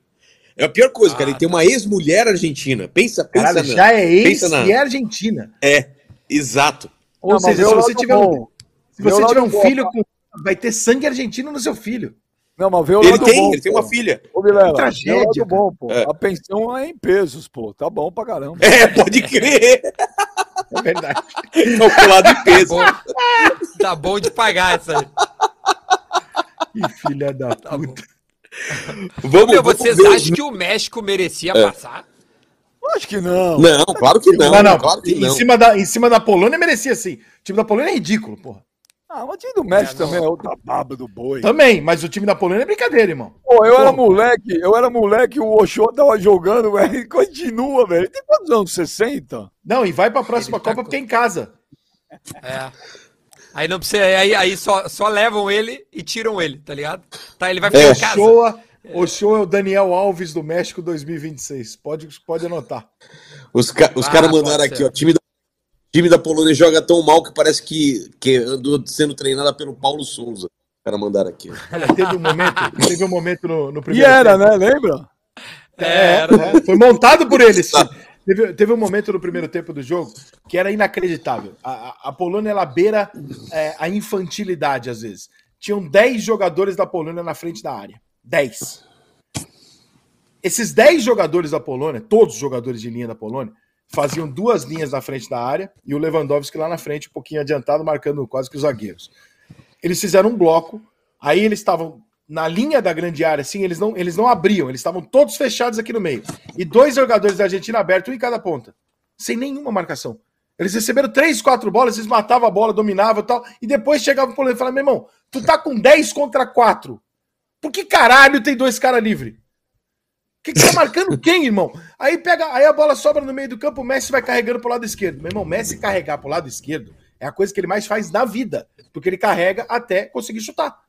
É a pior coisa, cara. Ah, Ele tem uma ex-mulher argentina. Pensa, pensa Caralho, na- já é ex na- e é argentina. É, exato. Ou Não, seja, se você tiver um, bom. se Vê o você tiver um bom, filho com. Vai ter sangue argentino no seu filho. Não, mas vê o Ele lado tem, bom, ele tem pô. uma filha. Ô, Vilela, Tragédia, lado cara. bom, pô. É. A pensão é em pesos, pô. Tá bom pra caramba. É, pode crer. É verdade. Calculado em peso. Bom, tá bom de pagar essa aí. Que filha da Tá puta. Vamos, Meu, vamos vocês ver os- acham que o México merecia É. passar? Acho que não. Não, claro que não. Não, não. Claro que em, não. Cima da, em cima da Polônia merecia sim. O time da Polônia é ridículo, porra. Ah, mas o time do México É, também é outra baba do boi. Também, mas o time da Polônia é brincadeira, irmão. Pô, eu era Porra. moleque, eu era moleque, o Oxô tava jogando, velho, e continua, velho. Tem quantos anos? 60? Não, e vai pra próxima Ele tá Copa com- porque é em casa. É. Aí não precisa. Aí, aí só, só levam ele e tiram ele, tá ligado? Tá, ele vai ficar É. em casa. Ochoa, Ochoa é o Daniel Alves do México 2026. Pode, pode anotar. Os, ca- os Ah, caras mandaram ser. aqui, ó. Time da, time da Polônia joga tão mal que parece que, que andou sendo treinada pelo Paulo Souza. Os caras mandaram aqui. ó. Olha, teve um momento, teve um momento no, no E primeiro era, tempo. né? Lembra? É, é, foi montado por ele. Teve, teve um momento no primeiro tempo do jogo que era inacreditável. A, a- a Polônia ela beira é, a infantilidade às vezes. Tinham 10 jogadores da Polônia na frente da área. 10. Esses 10 jogadores da Polônia, todos os jogadores de linha da Polônia, faziam duas linhas na frente da área e o Lewandowski lá na frente, um pouquinho adiantado, marcando quase que os zagueiros. Eles fizeram um bloco, aí eles estavam na linha da grande área, assim, eles não, eles não abriam, eles estavam todos fechados aqui no meio. E dois jogadores da Argentina abertos, um em cada ponta, sem nenhuma marcação. Eles receberam três, quatro bolas, eles matavam a bola, dominavam e tal, e depois chegava o Polônia e falava: meu irmão, tu tá com 10 contra 4. Por que caralho tem dois caras livres? Que que tá marcando quem, irmão? Aí pega, aí a bola sobra no meio do campo, o Messi vai carregando pro lado esquerdo. Meu irmão, Messi carregar pro lado esquerdo é a coisa que ele mais faz na vida, porque ele carrega até conseguir chutar.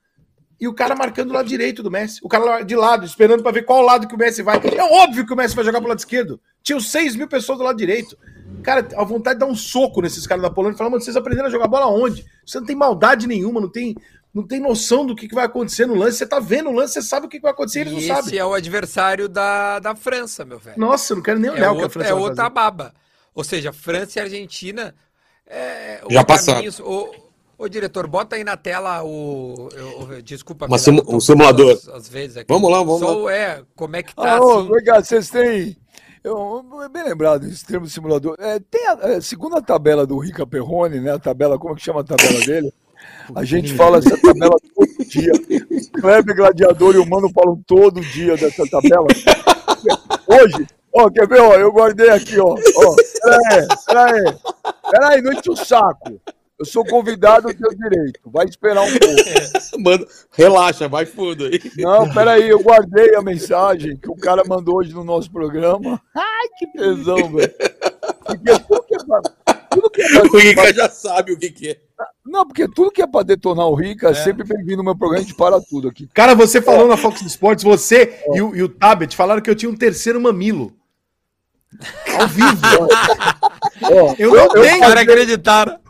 E o cara marcando o lado direito do Messi, o cara lá de lado, esperando pra ver qual lado que o Messi vai. É óbvio que o Messi vai jogar pro lado esquerdo. Tinham 6 mil pessoas do lado direito. Cara, a vontade de dar um soco nesses caras da Polônia e falar, mano, vocês aprenderam a jogar bola onde? Você não tem maldade nenhuma, não tem, não tem noção do que, que vai acontecer no lance. Você tá vendo o lance, você sabe o que, que vai acontecer, eles E não esse sabem. é o adversário da, da França, meu velho. Nossa, eu não quero nem É, olhar o que a França é outra fazer. baba. Ou seja, França e Argentina. É, Já o passaram. caminho- ô, diretor, bota aí na tela o. eu- eu- desculpa, simu- tô um simulador. às- Às vezes aqui. Vamos lá, vamos Só lá. o- É, como é que tá Ah, assim. cá, vocês têm. Eu, é bem lembrado esse termo simulador. É, tem a, é, segundo a tabela do Rica Perrone, né? A tabela, como é que chama a tabela dele? A gente fala essa tabela todo dia. Kleber Gladiador e o Mano falam todo dia dessa tabela. Hoje, ó, quer ver? Ó, eu guardei aqui, ó. ó pera aí, pera aí. Pera aí, não enche o saco. Eu sou convidado, eu tenho direito. Vai esperar um pouco. Manda, relaxa, vai fundo aí. Não, peraí, eu guardei a mensagem que o cara mandou hoje no nosso programa. Ai, que tesão, velho. Porque tudo que é pra, tudo que é pra- O Rica já sabe o que, que é. Não, porque tudo que é pra detonar o Rica é sempre bem-vindo no meu programa, a gente para tudo aqui. Cara, você falou na Fox Sports, você e o, e o Tabet falaram que eu tinha um terceiro mamilo. Ao vivo. Ó, Eu não Os tenho. caras acreditaram.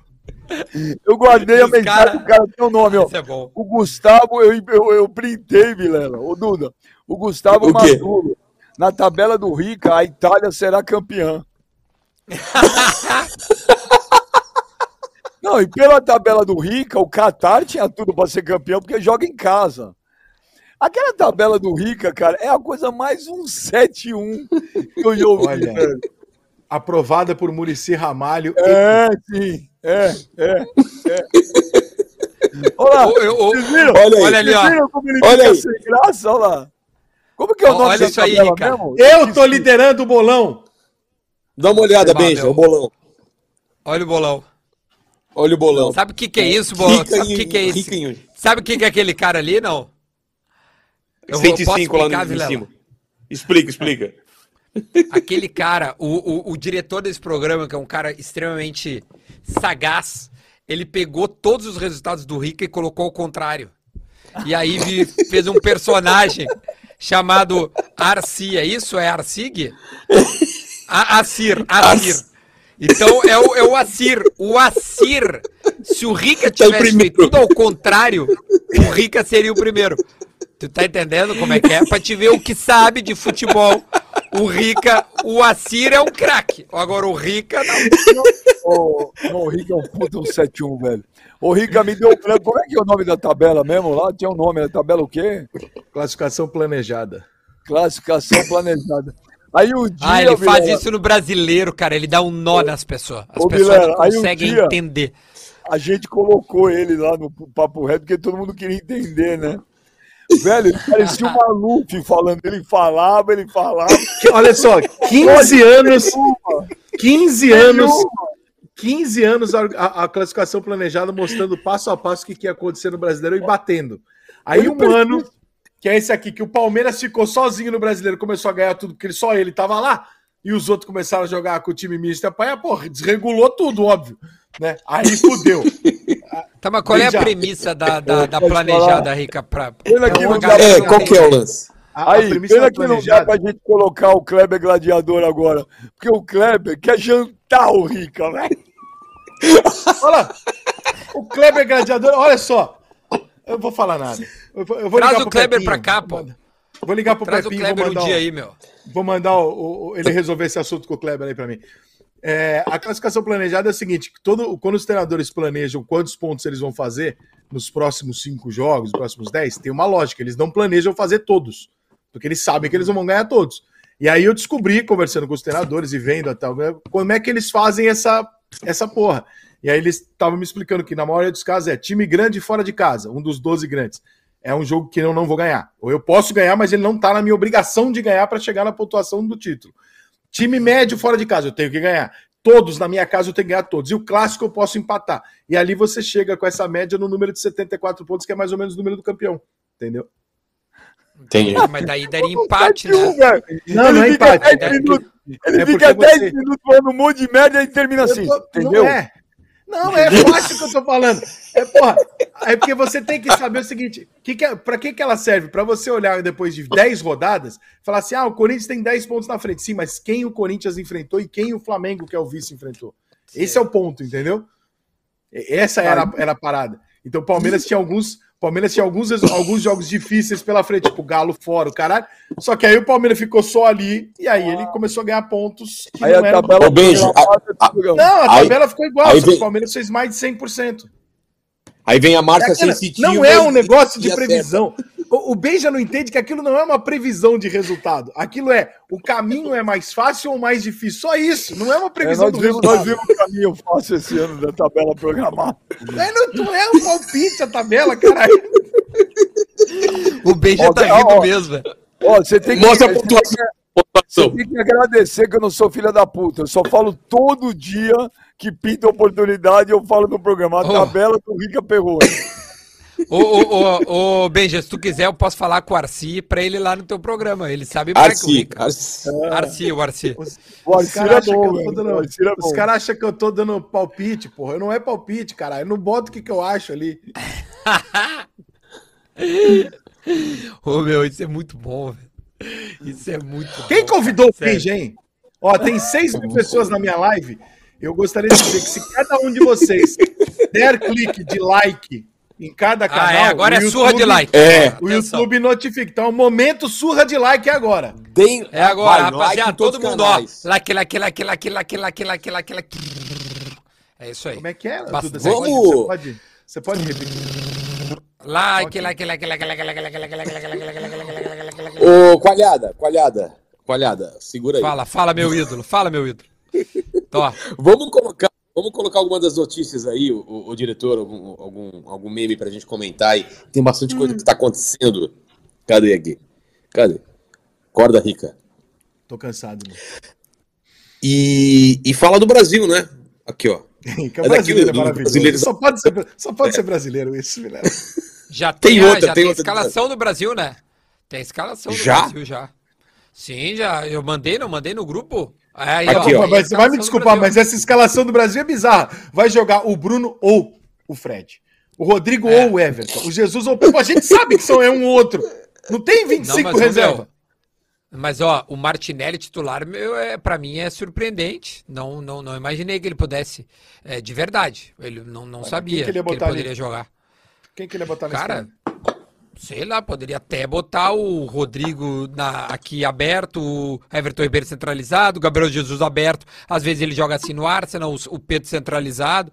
Eu guardei a mensagem cara- do cara, tem o nome, ó. É bom. O Gustavo, eu, eu, eu printei, Vilela. Ô, Duda. O Gustavo O? Mazulo. Na tabela do Rica, a Itália será campeã. Não, e pela tabela do Rica, o Qatar tinha tudo para ser campeão, porque joga em casa. Aquela tabela do Rica, cara, é a coisa mais um 7-1 que eu já ouvi, Olha. Aprovada por Murici Ramalho. É, sim. É, é, é. Olha lá, Ô, eu- ô, vocês viram? Olha aí. Olha ali, ó. como ele Olha aí. sem graça? Olha lá. Como que é o nome Olha isso aí, Ricardo. mesmo? Eu tô liderando o bolão. Dá uma olhada, Benja, meu. o bolão. Olha o bolão. Olha o bolão. Sabe o que, que é isso, bolão? Rica Sabe o que, que é isso? Sabe o que, que é aquele cara ali, não? Eu vou- 105 posso lá no, em cima. Explica, explica. Aquele cara, o, o, o diretor desse programa, que é um cara extremamente sagaz, ele pegou todos os resultados do Rica e colocou ao contrário. E aí vi- fez um personagem chamado Arci, é isso? É Arcig? A, Acir, Acir. Então é o, é o Acir. O Acir, se o Rica tivesse primeiro. feito tudo ao contrário, o Rica seria o primeiro. Tu tá entendendo como é que é? Pra te ver o que sabe de futebol. O Rica, o Assir é um craque. Agora o Rica não. Ô, o Rica é um puta um 7-1, velho. O Rica me deu branco. Como é que é o nome da tabela mesmo lá? Tinha um nome, a tabela o quê? Classificação planejada. Classificação planejada. Aí o dia. Ah, ele faz isso no brasileiro, cara. Ele dá um nó nas pessoas. As pessoas Vilela, não conseguem dia- entender. A gente colocou ele lá no Papo Reto porque todo mundo queria entender, né? Velho, ele parecia um Maluf falando. Ele falava, ele falava. Olha só, 15 anos, Uma, 15 anos, uma. 15 anos a, a- a classificação planejada mostrando passo a passo o que, que ia acontecer no brasileiro e batendo. Aí um ano, que é esse aqui, que o Palmeiras ficou sozinho no brasileiro, começou a ganhar tudo, porque só ele tava lá, e os outros começaram a jogar com o time misto e apanhar, porra, desregulou tudo, óbvio. Né? Aí fudeu. Tá, mas qual é a premissa da, da, da planejada, Rica? Pra... Pena que É não dá É, qual que é o lance? A, a Aí, premissa pena que não dá pra gente colocar o Kleber Gladiador agora. Porque o Kleber quer jantar o Rica, velho. Olha, o Kleber Gladiador, olha só. Eu vou falar nada. Eu vou, eu vou Traz ligar o pro Kleber Pepinho. pra cá, pô. Vou ligar pro Traz o Pepinho, vou Kleber um mandar, dia o- aí, meu. vou mandar o- o- ele resolver esse assunto com o Kleber aí pra mim. É, a classificação planejada é a seguinte: todo, quando os treinadores planejam quantos pontos eles vão fazer nos próximos cinco jogos, nos próximos dez, tem uma lógica. Eles não planejam fazer todos, porque eles sabem que eles não vão ganhar todos. E aí eu descobri, conversando com os treinadores e vendo até como é que eles fazem essa, essa porra. E aí eles estavam me explicando que na maioria dos casos é time grande fora de casa, um dos 12 grandes. É um jogo que eu não vou ganhar. Ou eu posso ganhar, mas ele não tá na minha obrigação de ganhar para chegar na pontuação do título. Time médio fora de casa, eu tenho que ganhar. Todos na minha casa eu tenho que ganhar todos. E o clássico eu posso empatar. E ali você chega com essa média no número de 74 pontos, que é mais ou menos o número do campeão. Entendeu? Entendi. Mas daí daria empate, né? Não, ele não é fica empate. 10 É minutos, ele é fica porque 10 você- minutos falando um monte de merda e termina assim. Tô- entendeu? Não é. Não, é fácil que eu tô falando. É, porra, é porque você tem que saber o seguinte: que que é, pra que, que ela serve? Pra você olhar depois de 10 rodadas, falar assim: ah, o Corinthians tem 10 pontos na frente. Sim, mas quem o Corinthians enfrentou e quem o Flamengo, que é o vice, enfrentou? Esse é o ponto, entendeu? Essa era, era a parada. Então o Palmeiras tinha alguns. Palmeiras tinha alguns, alguns jogos difíceis pela frente, tipo Galo fora, o caralho. Só que aí o Palmeiras ficou só ali e aí ele começou a ganhar pontos que Aí não a eram tabela Ô, Benji, a- Não, a Aí- tabela ficou igual, aí só que vem- o Palmeiras fez mais de 100%. Aí vem a marca É aquela- sensitiva. não é um negócio de e acerta. O, o Benja não entende que aquilo não é uma previsão de resultado. Aquilo é o caminho é mais fácil ou mais difícil. Só isso. Não é uma É, previsão nós, do vimos, resultado. nós vimos o caminho fácil esse ano da tabela programada. É, não, não é um palpite a tabela, caralho. O Benja Ó, tá ó, rindo ó. mesmo. velho. Ó, você tem que, Mostra a pontuação. Você tem que agradecer que eu não sou filha da puta. Eu só falo todo dia que pinta oportunidade, eu falo no programa. A Oh. tabela do Rica Perrone. Ô, ô, ô, ô, Benja, se tu quiser, eu posso falar com o Arci pra ele ir lá no teu programa. Ele sabe mais que o Arci. Arci. Arci, o Arci. Os, O os caras é acham bom, que eu tô dando, os bom. caras acham que eu tô dando palpite, porra. Eu não é palpite, caralho. Eu não boto o que, que eu acho ali. Ô, meu, isso é muito bom, velho. Isso é muito Quem bom. convidou o. Benja, hein? Ó, tem 6 mil pessoas na minha live. Eu gostaria de dizer que se cada um de vocês der clique de like em cada canal. Ah, é, agora o é surra de YouTube- like. É. O Atenção. YouTube notifica. Então, o momento surra de like é agora. Deem- É agora, Vai, like rapaziada, todos todo mundo, ó. canais. Like, like, like, like, like, like, like, like, like. É isso aí. Como é que é? Duda? Você Vamos- pode- Você pode, você pode repetir. Like, like, like, like, like, like, like, like, like, like, like, like, like, like, like, like, like. Ô, Coalhada, Coalhada, Coalhada, segura aí. Fala, fala, meu ídolo. Fala, meu ídolo. Tó. Vamos colocar, vamos colocar alguma das notícias aí, o, o- o diretor, algum, algum, algum meme pra gente comentar aí. Tem bastante coisa que tá acontecendo. Cadê aqui? Cadê? Corda rica. Tô cansado. Mano. E, e fala do Brasil, né? Aqui, ó. Que é É brasileiro é daqui do- do maravilhoso. brasileiro. Só pode ser, só pode ser brasileiro isso, Vilela. Já Tem tem, a- outra, já tem tem outra. escalação do Brasil, né? Tem a escalação do Já? Brasil já. Sim, já. Eu mandei, não mandei no grupo? Aí, Aqui, ó. Mas você vai me desculpar, mas essa escalação do Brasil é bizarra. Vai jogar o Bruno ou o Fred. O Rodrigo É. ou o Everton. O Jesus ou o A gente sabe que são é um ou outro. Não tem 25 Não, mas, reserva. meu, Mas, ó, o Martinelli titular, meu, é, pra mim é surpreendente. Não, não, não imaginei que ele pudesse. É, de verdade. Ele não, não sabia que ele ia que ele botar ali? poderia jogar. Quem que ele ia botar nesse Cara, time? Sei lá, poderia até botar o Rodrigo na, aqui aberto, o Everton Ribeiro centralizado, o Gabriel Jesus aberto. Às vezes ele joga assim no Arsenal, o, o Pedro centralizado.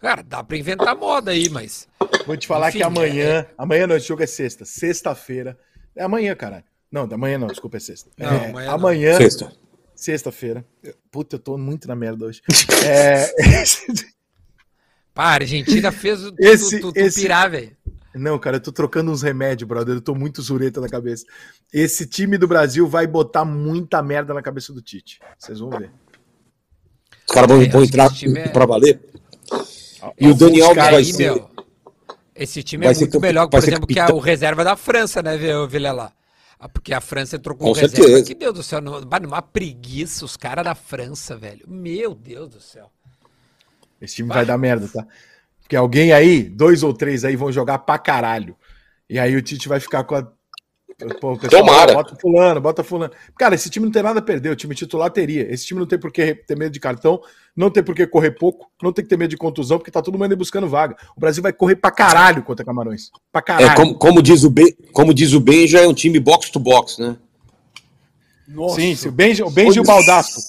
Cara, dá pra inventar moda aí, mas. Vou te falar Enfim, que amanhã. é- Amanhã não, esse jogo é sexta. Sexta-feira. É amanhã, caralho. Não, da manhã não, desculpa, é sexta. Não, É, amanhã não. amanhã, Sexta. sexta-feira. Puta, eu tô muito na merda hoje. É, Pá, a Argentina fez o- tu, Esse- tu, tu esse- pirar, velho. Não, cara, eu tô trocando uns remédios, brother. Eu tô muito zureta na cabeça. Esse time do Brasil vai botar muita merda na cabeça do Tite. Vocês vão ver. Os caras vão, É, vão entrar é- pra valer. E o Dani Alguns Alves caras vai Aí, ser. meu, esse time vai é ser muito campe- melhor, por vai ser exemplo, que a, o reserva da França, né, Vil- Vilela? Ah, Porque a França entrou com, Com reserva. certeza. Que Deus do céu, numa, preguiça, os caras da França, velho. Meu Deus do céu. Esse time vai dar merda, tá? Porque alguém aí, dois ou três aí, vão jogar pra caralho. E aí o Tite vai ficar com a. Pô, o pessoal, Tomara. Bota fulano, bota fulano. Cara, esse time não tem nada a perder. O time titular teria. Esse time não tem por que ter medo de cartão, não tem por que correr pouco, não tem que ter medo de contusão, porque tá todo mundo aí buscando vaga. O Brasil vai correr pra caralho contra Camarões. Pra caralho. É, como, como, diz o ben, como diz o Ben, já é um time box to box, né? Nossa. Sim, sim, o Benji, o Benji e o Baldasco.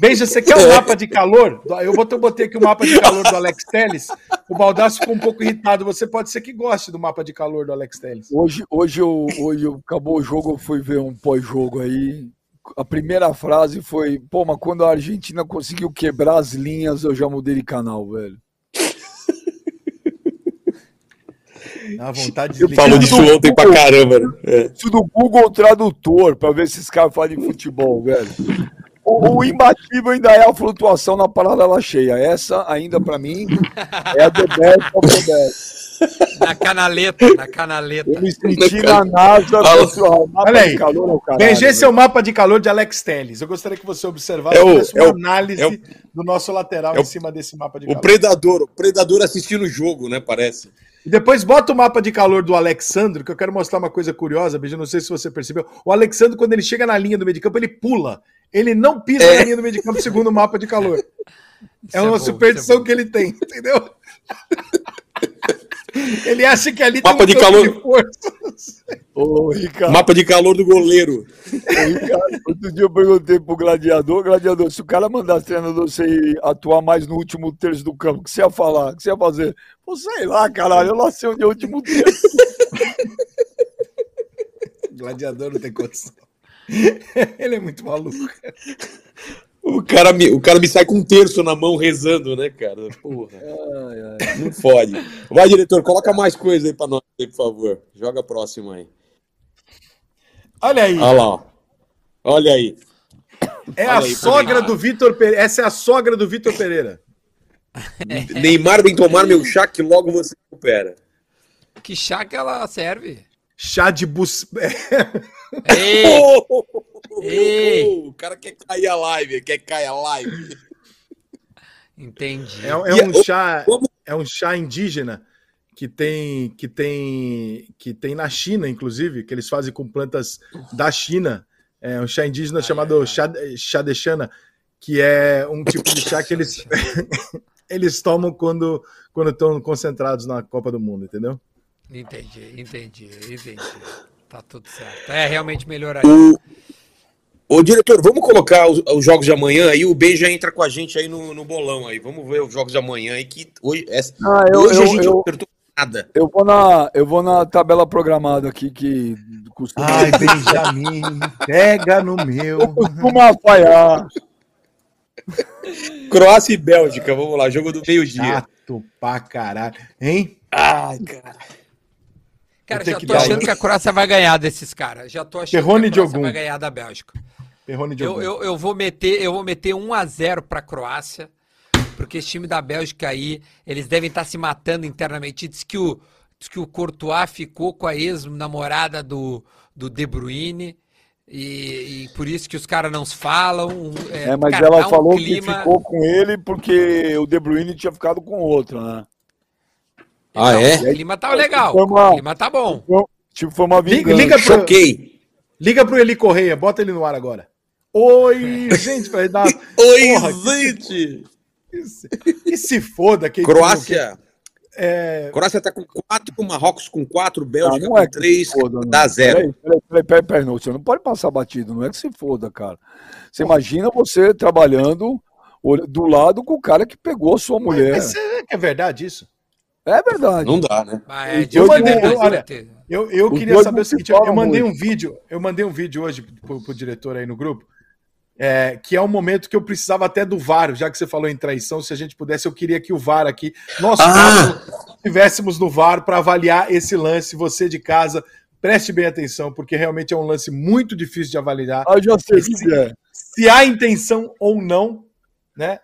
Benji, você quer um mapa de calor? Eu botei, aqui o mapa de calor do Alex Telles. O Baldasco ficou um pouco irritado. Você pode ser que goste do mapa de calor do Alex Telles. Hoje, hoje, eu, hoje eu- acabou o jogo, eu fui ver um pós-jogo aí. A primeira frase foi: pô, mas quando a Argentina conseguiu quebrar as linhas, eu já mudei de canal, velho. Dá vontade de Eu desligar. falo disso ontem pra caramba. né? É. Isso do Google Tradutor, pra ver se esses caras falam de futebol, velho. O, o imbatível ainda é a flutuação na paralela cheia. Essa, ainda pra mim, é a the best of the best. Na canaleta, na canaleta. Eu me senti na NASA. Fala. pessoal, mapa Olha aí. de calor é o caralho, é velho. o mapa de calor de Alex Telles. Eu gostaria que você observasse É o- uma é o- análise é o- do nosso lateral é o- em cima desse mapa de O calor. Predador, o Predador assistindo o jogo, né? Parece. E depois bota o mapa de calor do Alexandro, que eu quero mostrar uma coisa curiosa, Benji, não sei se você percebeu. O Alexandro, quando ele chega na linha do meio de campo, ele pula. Ele não pisa É. na linha do meio de campo, segundo o mapa de calor. Isso É uma bom, superstição isso é que ele tem, entendeu? Ele acha que ali Mapa de campo calor. força. Ô, Ricardo, Mapa de calor do goleiro. ô, Ricardo, outro dia eu perguntei pro gladiador, gladiador, se o cara mandasse treinador você atuar mais no último terço do campo, o que você ia falar? O que você ia fazer? Pô, sei lá, caralho, eu não sei onde é o último terço. Gladiador não tem condição. ele é muito maluco. O cara, me, o cara me sai com um terço na mão rezando, né, cara? Porra. Não fode. Vai, diretor, coloca mais coisa aí pra nós, aí, por favor. Joga a próxima aí. Olha aí, Olha lá, ó. Olha aí. é olha a aí, sogra do Vitor Pereira. Essa é a sogra do Vitor Pereira. Neymar vem tomar meu chá que logo você recupera. Que chá que ela serve? Chá de bus... Ei, Oh, Ei. o cara quer cair a live, quer cair a live. entendi. É, é E- um chá, é um chá indígena que tem que tem que tem na China, inclusive, que eles fazem com plantas da China. É um chá indígena chamado chá, chá de chana, que é um tipo de chá que eles eles tomam quando quando estão concentrados na Copa do Mundo, entendeu? Entendi, entendi, entendi. Tá tudo certo. É realmente melhoraria. O, ô, diretor, vamos colocar os, os jogos de amanhã aí. O Ben já entra com a gente aí no, no bolão aí. Vamos ver os jogos de amanhã aí. Que hoje, essa- Ah, eu, hoje a eu, gente eu, não acertou nada. eu vou na, eu vou na tabela programada aqui que costuma, Ai, Benjamin, pega no meu. costuma falhar. Croácia e Bélgica, vamos lá. Jogo do meio-dia. Chato pra caralho. Hein? Ai, cara. Cara, já tô achando que a Croácia vai ganhar desses caras. Já tô achando Perrone que a Croácia vai ganhar da Bélgica. Perrone de Eu, eu, eu vou meter, eu vou meter 1 a 0 para a Croácia, porque esse time da Bélgica aí, eles devem estar se matando internamente. Diz que o diz que o Courtois ficou com a ex-namorada do, do De Bruyne. E, e por isso que os caras não se falam. um, É, mas cara, ela tá um falou clima- que ficou com ele porque o De Bruyne tinha ficado com outro, né? Ah, Então, é? O clima tá legal. Uma- O clima tá bom. Tipo, foi uma Liga, vingança. liga pro, Choquei. liga pro Eli Correia, bota ele no ar agora. Oi, gente, vai dar. Oi, Porra, gente. Que se, que se foda. Que Croácia. é, Croácia tá com quatro, Marrocos com quatro, Bélgica Ah, não é com que três, se foda, não. dá zero. Peraí, peraí, peraí, peraí, peraí, não, você não pode passar batido, não é que se foda, cara. Você imagina você trabalhando do lado com o cara que pegou a sua mulher. mas será que é verdade isso? É verdade. Não dá, né? Mas Eu de mandei- certeza, olha. Eu, eu queria saber o se seguinte, eu mandei muito. um vídeo, eu mandei um vídeo hoje pro, pro diretor aí no grupo, é, que é um momento que eu precisava até do VAR, já que você falou em traição, se a gente pudesse, eu queria que o VAR aqui, nós Ah! estivéssemos no VAR para avaliar esse lance, você de casa, preste bem atenção, porque realmente é um lance muito difícil de avaliar, Ah, eu já sei que é. se há intenção ou não, né?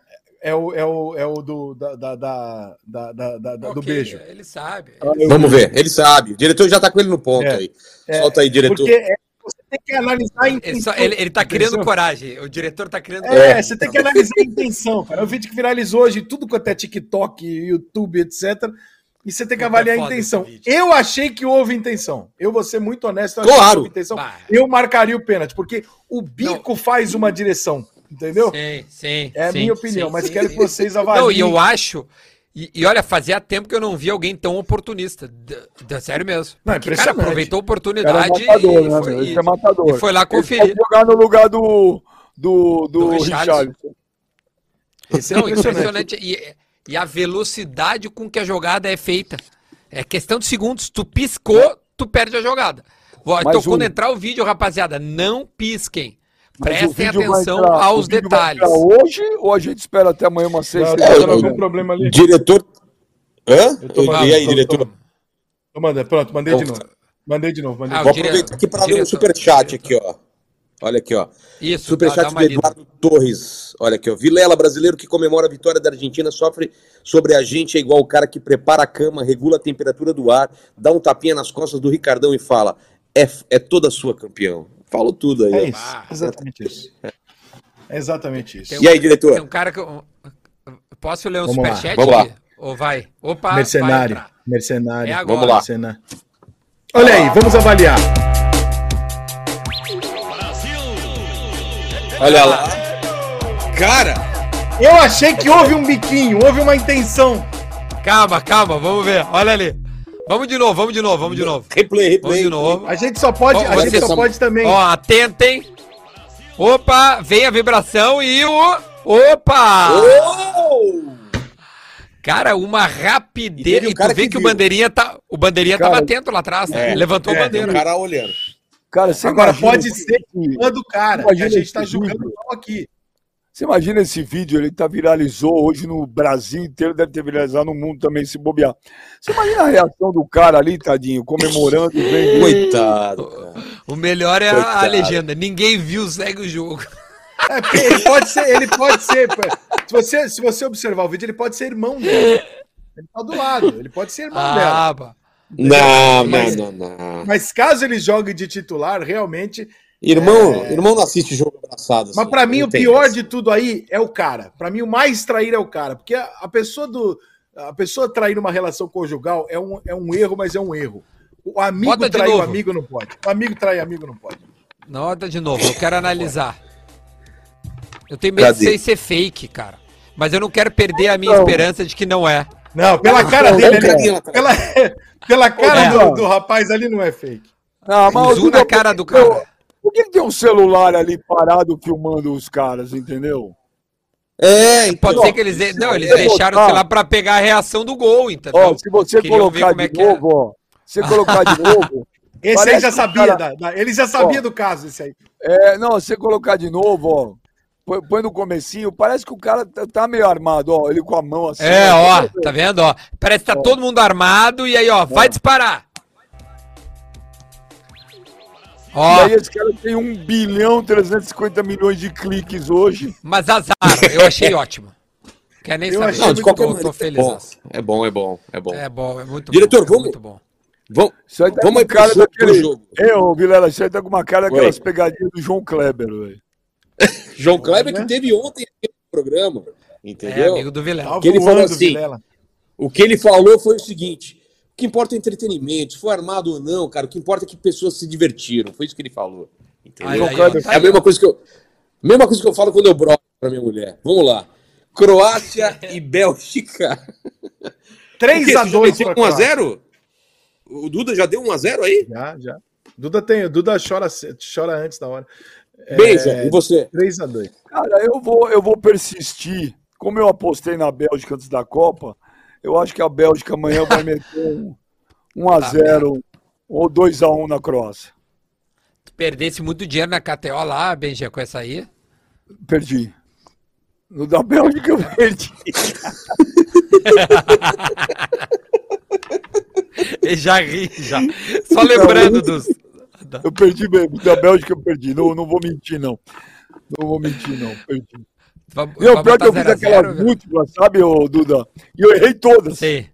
É o, é o, é o do, da, da, da, da- da- da- do beijo. Ele sabe. Ah, eu- Vamos ver, ele sabe. O diretor já tá com ele no ponto É, aí. é, Solta aí, diretor. Porque é- você tem que analisar a Ele, intenção. só- ele, ele tá criando coragem. O diretor tá criando É, você tem que analisar a intenção, cara. É um vídeo que viralizou hoje, tudo quanto é TikTok, YouTube, etc. E você tem que É avaliar a intenção. Eu achei que houve intenção. Eu vou ser muito honesto, eu achei Claro. que houve intenção. Eu marcaria o pênalti, porque o bico faz uma direção, entendeu? Sim, sim. É a sim, minha opinião, sim, mas sim, quero que vocês Não, avaliem. e eu acho. E, e olha, fazia tempo que eu não vi alguém tão oportunista. Sério mesmo. Não, Porque, cara, aproveitou a O cara é oportunidade matador, e, né? foi, e- é matador. e foi lá Ele conferir. pode jogar no lugar do, do, do, Do. Richarlison. Esse é Não, impressionante. impressionante. E, e a velocidade com que a jogada é feita. É questão de segundos. Tu piscou, tu perde a jogada. Então, quando entrar o vídeo, rapaziada, não pisquem. O Prestem atenção entrar- aos o detalhes. hoje ou a gente espera até amanhã umas seis? Não, É, eu- algum problema ali. Diretor. Hã? Eu tô E aí, tô- diretor? tô- Tô mandando, pronto, mandei de novo. Mandei de novo, mandei Ah, de Vou novo. dire- aproveitar aqui para ler um diretor- superchat aqui, ó. Olha aqui, ó. Isso, Superchat dá do uma lida. Eduardo Torres. Olha aqui, ó. Vilela, brasileiro que comemora a vitória da Argentina, sofre sobre a gente, é igual o cara que prepara a cama, regula a temperatura do ar, dá um tapinha nas costas do Ricardão e fala: é, é toda sua, campeão. Falou tudo aí. É isso, Ah. exatamente isso. É exatamente isso. Tem E aí, Tem diretor? um cara que. eu- Posso ler um Vamos lá, superchat? vamos lá. Ou vai? Opa, vai Mercenário, entrar. mercenário. É. Vamos lá. Mercenário. Olha aí, vamos avaliar. Olha lá. Cara, Eu achei que houve um biquinho, houve uma intenção. Calma, calma, vamos ver. Olha ali. Vamos de novo, vamos de novo, vamos de novo. replay, Vamos replay. de novo. A gente só pode, Ó, a gente só pode também. Ó, atentem. Opa, vem a vibração e o. Opa! Oh! Cara, uma E rapidez. E, cara tu vê que que, o bandeirinha tá. O bandeirinha Cara, tava atento lá atrás, né? é, Levantou é, a O bandeira. cara olhando. Cara, você Agora imagina pode ser vídeo- fã do cara, que Imagina a gente tá julgando aqui. Você imagina esse vídeo, ele tá viralizou hoje no Brasil inteiro, deve ter viralizado no mundo também, se bobear. Você imagina a reação do cara ali, tadinho, comemorando, vendo. Coitado, cara. O melhor é a, a Coitado. legenda. Ninguém viu, segue o jogo. É, porque ele pode ser, ele pode ser. Se você, se você observar o vídeo, ele pode ser irmão dela. Ele tá do lado, ele pode ser irmão dela. Ah, pá. Não, Mas- não, não, não. Mas caso ele jogue de titular, realmente. Irmão, irmão não assiste jogo abraçado. Mas assim, pra mim não o pior essa. de tudo aí é o cara. Pra mim o mais trair é o cara, porque a, a pessoa do a pessoa trair uma relação conjugal é um, é um erro, mas é um erro. O amigo Bota de trair o amigo não pode. O amigo trair amigo não pode. Nota de novo, eu quero analisar. Eu tenho medo de Cadê? ser fake, cara. Mas eu não quero perder a minha Não. esperança de que não é. Não, pela cara Não, dele, Olha o carinha ali, pela, pela cara É. do, do rapaz ali não é fake. Não, Zoom Duda, na cara do cara. Por que tem um celular ali parado filmando os caras, entendeu? É, então. Pode ser que eles. Não, eles é deixaram, botar- sei lá, pra pegar a reação do gol, entendeu? Ó, se você Queriam ver colocar é de é. novo, ó. Se você colocar de novo. Esse aí já sabia, cara- da- da- ele já sabia Ó. do caso, esse aí. É, não, se você colocar de novo, ó. Põe, põe no comecinho, parece que o cara tá, tá meio armado, ó. Ele com a mão assim. É, ó. ó, tá vendo, ó? Parece que tá todo mundo armado e aí, ó, vai disparar. E Ó, aí esse cara tem 1 bilhão 350 milhões de cliques hoje. mas azar, eu achei ótimo. Quer nem Eu saber. achei Não, de qualquer tô, maneira. É é bom, é bom, é bom. É bom, é muito Diretor, bom. é vamos- muito bom. Vamos, Isso aí tá vamos com cara jogo, daquele. jogo. É, ô Vilela, isso aí tá com uma cara daquelas Oi. pegadinhas do João Kleber, velho. João Kleber que teve ontem aqui no programa, É, entendeu? amigo do Vilela. Tá Que ele falou assim, Vilela. O que ele falou foi o seguinte: o que importa é entretenimento, se foi armado ou não, cara, o que importa é que pessoas se divertiram. Foi isso que ele falou. Kleber, ó, tá é a mesma coisa que eu. Mesma coisa que eu falo quando eu broco pra minha mulher. Vamos lá. Croácia e Bélgica. 3x2 1x0? O Duda já deu 1x0 aí? Já, já. Duda tem, o Duda chora, chora antes da hora. Beija, é, e você? 3x2. Cara, eu vou, eu vou persistir. Como eu apostei na Bélgica antes da Copa, eu acho que a Bélgica amanhã vai meter um 1x0 ou 2x1 na Croácia. Tu perdesse muito dinheiro na KTO lá, Benja, com essa aí? Perdi. No da Bélgica eu perdi. Já ri, já. Só lembrando dos. Eu perdi mesmo. Da Bélgica eu perdi. Não, não vou mentir, não. Não vou mentir, não. Perdi. Vamos, e o pior que eu fiz aquelas múltiplas, sabe, ô, Duda? E eu errei todas. Sim.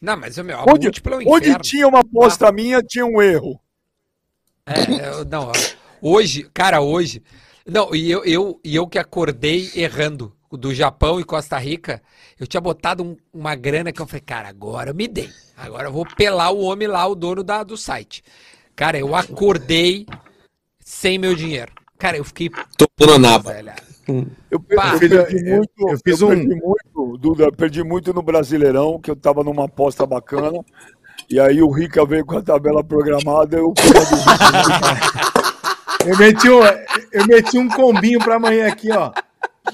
Não, mas o meu, a onde, múltipla é um Onde tinha uma aposta ah. minha, tinha um erro. É, não, hoje, cara, hoje. Não, e eu, eu, e eu que acordei errando do Japão e Costa Rica, eu tinha botado um, uma grana que eu falei, cara, agora eu me dei. Agora eu vou pelar o homem lá, o dono da, do site. Cara, eu acordei sem meu dinheiro. Cara, eu fiquei. Tô Eu, perdi, eu perdi muito, eu, fiz eu um... perdi muito, Duda, perdi muito no Brasileirão, que eu tava numa aposta bacana. E aí o Rica veio com a tabela programada, eu Eu meti um, eu meti um combinho para amanhã aqui, ó.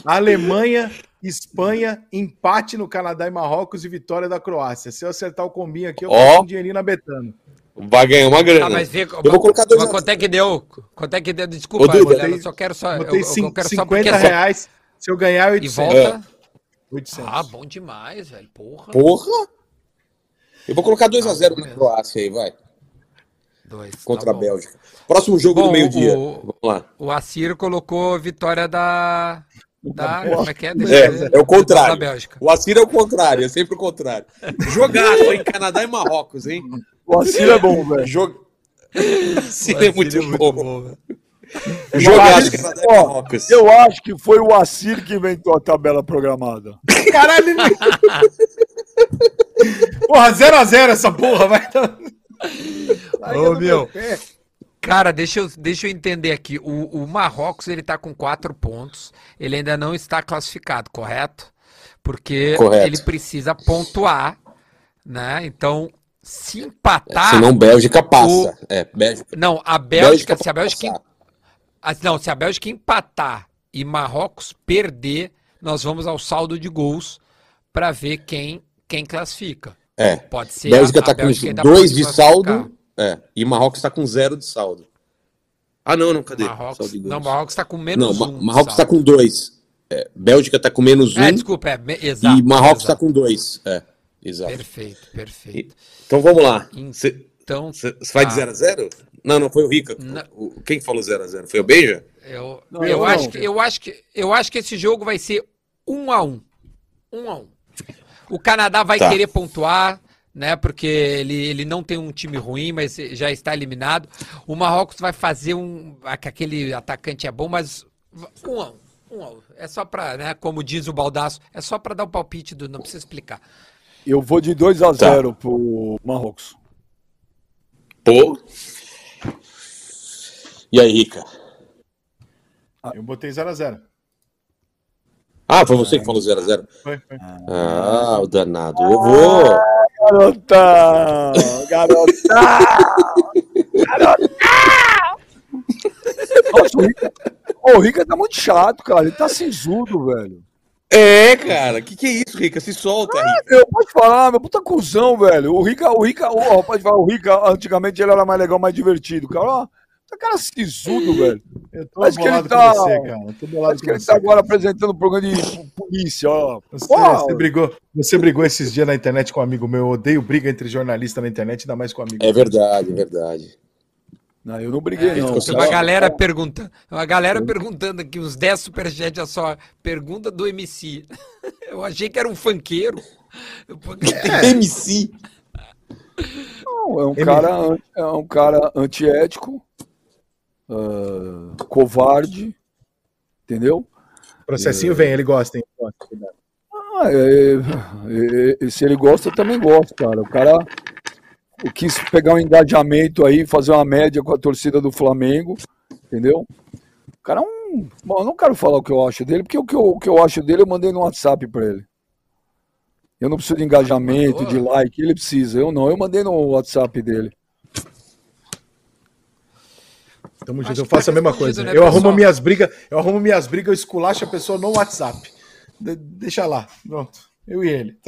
Alemanha, Espanha, empate no Canadá e Marrocos e vitória da Croácia. Se eu acertar o combinho aqui, eu vou um dinheirinho na Betano. Vai ganhar uma grana. Ah, mas vê, eu vou colocar dois. Mas quanto é que deu? Quanto é que deu? Desculpa, Ô, Duda, eu só quero só. Botei eu, eu quero 50 só reais. Se eu ganhar, 800. E volta. É. 800. Ah, bom demais, velho. Porra. Porra. Eu vou colocar 2x0 ah, na Croácia aí, vai. Dois, Contra tá a Bélgica. Próximo jogo bom, do meio-dia. Vamos lá. O Assir colocou vitória da. Da, como é que é? É, é o contrário. O Assir é o contrário, é sempre o contrário. Jogaço em Canadá e Marrocos, hein? O Assir é bom, velho. Jog... Sim, é muito, é muito bom. bom Jogaço Canadá e Marrocos. Eu acho que foi o Assir que inventou a tabela programada. Caralho! porra, 0x0 essa porra, vai. Ô, meu. Cara, deixa eu, deixa eu entender aqui. O, o Marrocos ele tá com quatro pontos. Ele ainda não está classificado, correto? Porque correto. ele precisa pontuar, né? Então, se empatar. Se não, Bélgica passa. O... É, Bélgica. Não, a Bélgica, Bélgica se a Bélgica. Não, se a Bélgica empatar e Marrocos perder, nós vamos ao saldo de gols para ver quem, quem classifica. É. Pode ser. Bélgica está com dois de saldo é, e Marrocos está com zero de saldo. Ah, não, não, cadê? Marrocos, não, Marrocos está com menos não, um. Marrocos está com dois. É, Bélgica está com menos é, um. É, desculpa, é, exato. E Marrocos está com dois. É, exato. Perfeito, perfeito. Então vamos lá. Então, você vai de 0 tá. a 0 Não, não foi o Rica. O, quem falou 0 a 0 Foi o Beija? Eu, não, eu, eu, acho que, eu, acho que, eu acho que esse jogo vai ser 1 a 1 1 a 1 O Canadá vai tá. querer pontuar né? Porque ele, ele não tem um time ruim, mas já está eliminado. O Marrocos vai fazer um. Aquele atacante é bom, mas um a um. um, a um. É só para, né? Como diz o Baldaço, é só para dar o palpite do. Não precisa explicar. Eu vou de 2 a 0 tá. pro Marrocos. Pô. E aí, Rica? Eu botei 0 a 0 Ah, foi você que falou 0 a 0 Foi, foi. Ah, o danado. Eu vou garotão! Garotão! Garotão! Nossa, o Rica, o Rica tá muito chato, cara. Ele tá cinzudo, velho. É, cara. Que que é isso, Rica? Se solta, ah, Rica. Eu posso falar, meu puta cuzão, velho. O Rica, o Rica, o, pode falar, o Rica, antigamente ele era mais legal, mais divertido, cara. Ó, Tá cara sisudo, velho. Eu tô acho que ele tá. Você, cara. Eu tô bolado acho que ele tá agora apresentando um programa de polícia, ó. Você, você, brigou, você brigou esses dias na internet com um amigo meu. Eu odeio briga entre jornalistas na internet, ainda mais com um amigo. É verdade, é verdade. Não, eu não briguei, é, não. Tem uma galera pergunta, uma galera perguntando aqui, uns 10 superchats, olha só. Pergunta do MC. Eu achei que era um funkeiro. É. MC. Não, é um cara, é um cara antiético uh, covarde, entendeu? Processinho é... vem, ele gosta, hein? Ah, é, é, se ele gosta, eu também gosto, cara. O cara quis pegar um engajamento aí, fazer uma média com a torcida do Flamengo, entendeu? O cara é um. Bom, eu não quero falar o que eu acho dele, porque o que eu, o que eu acho dele eu mandei no WhatsApp pra ele. Eu não preciso de engajamento, de like, ele precisa. Eu não. Eu mandei no WhatsApp dele. Tamo junto, eu faço a mesma coisa. Né, eu pessoal? arrumo minhas brigas, eu arrumo minhas brigas, eu esculacho a pessoa no WhatsApp. De deixa lá, pronto. Eu e ele.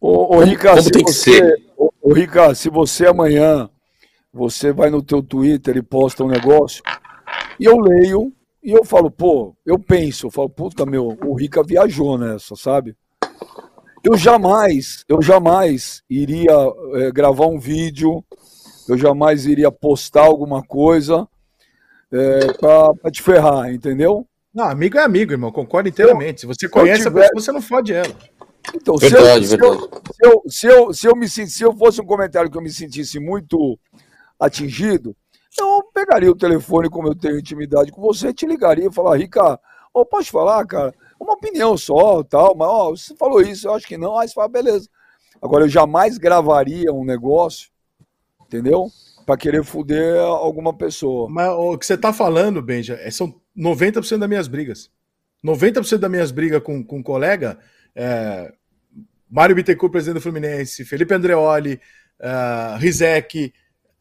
Ô, ô Rica, se você, ô, ô, Rica, se você amanhã você vai no teu Twitter e posta um negócio, e eu leio, e eu falo, pô, eu penso, eu falo, puta meu, o Rica viajou nessa, sabe? Eu jamais, eu jamais iria é, gravar um vídeo, eu jamais iria postar alguma coisa é, para te ferrar, entendeu? Não, amigo é amigo, irmão, concordo inteiramente. Se você conhece tiver... a pessoa, você não fode ela. Então, verdade, se, eu, verdade. Se, eu, se, eu, se, eu, me, se eu fosse um comentário que eu me sentisse muito atingido, eu pegaria o telefone, como eu tenho intimidade com você, te ligaria e falar, Rica, oh, posso falar, cara? Uma opinião só, tal, mas ó, você falou isso, eu acho que não, aí você fala, beleza. Agora, eu jamais gravaria um negócio, entendeu? para querer fuder alguma pessoa. Mas o que você está falando, Benja, é, são 90% das minhas brigas. 90% das minhas brigas com, com um colega, é, Mário Bittencourt, presidente do Fluminense, Felipe Andreoli, uh, Rizek,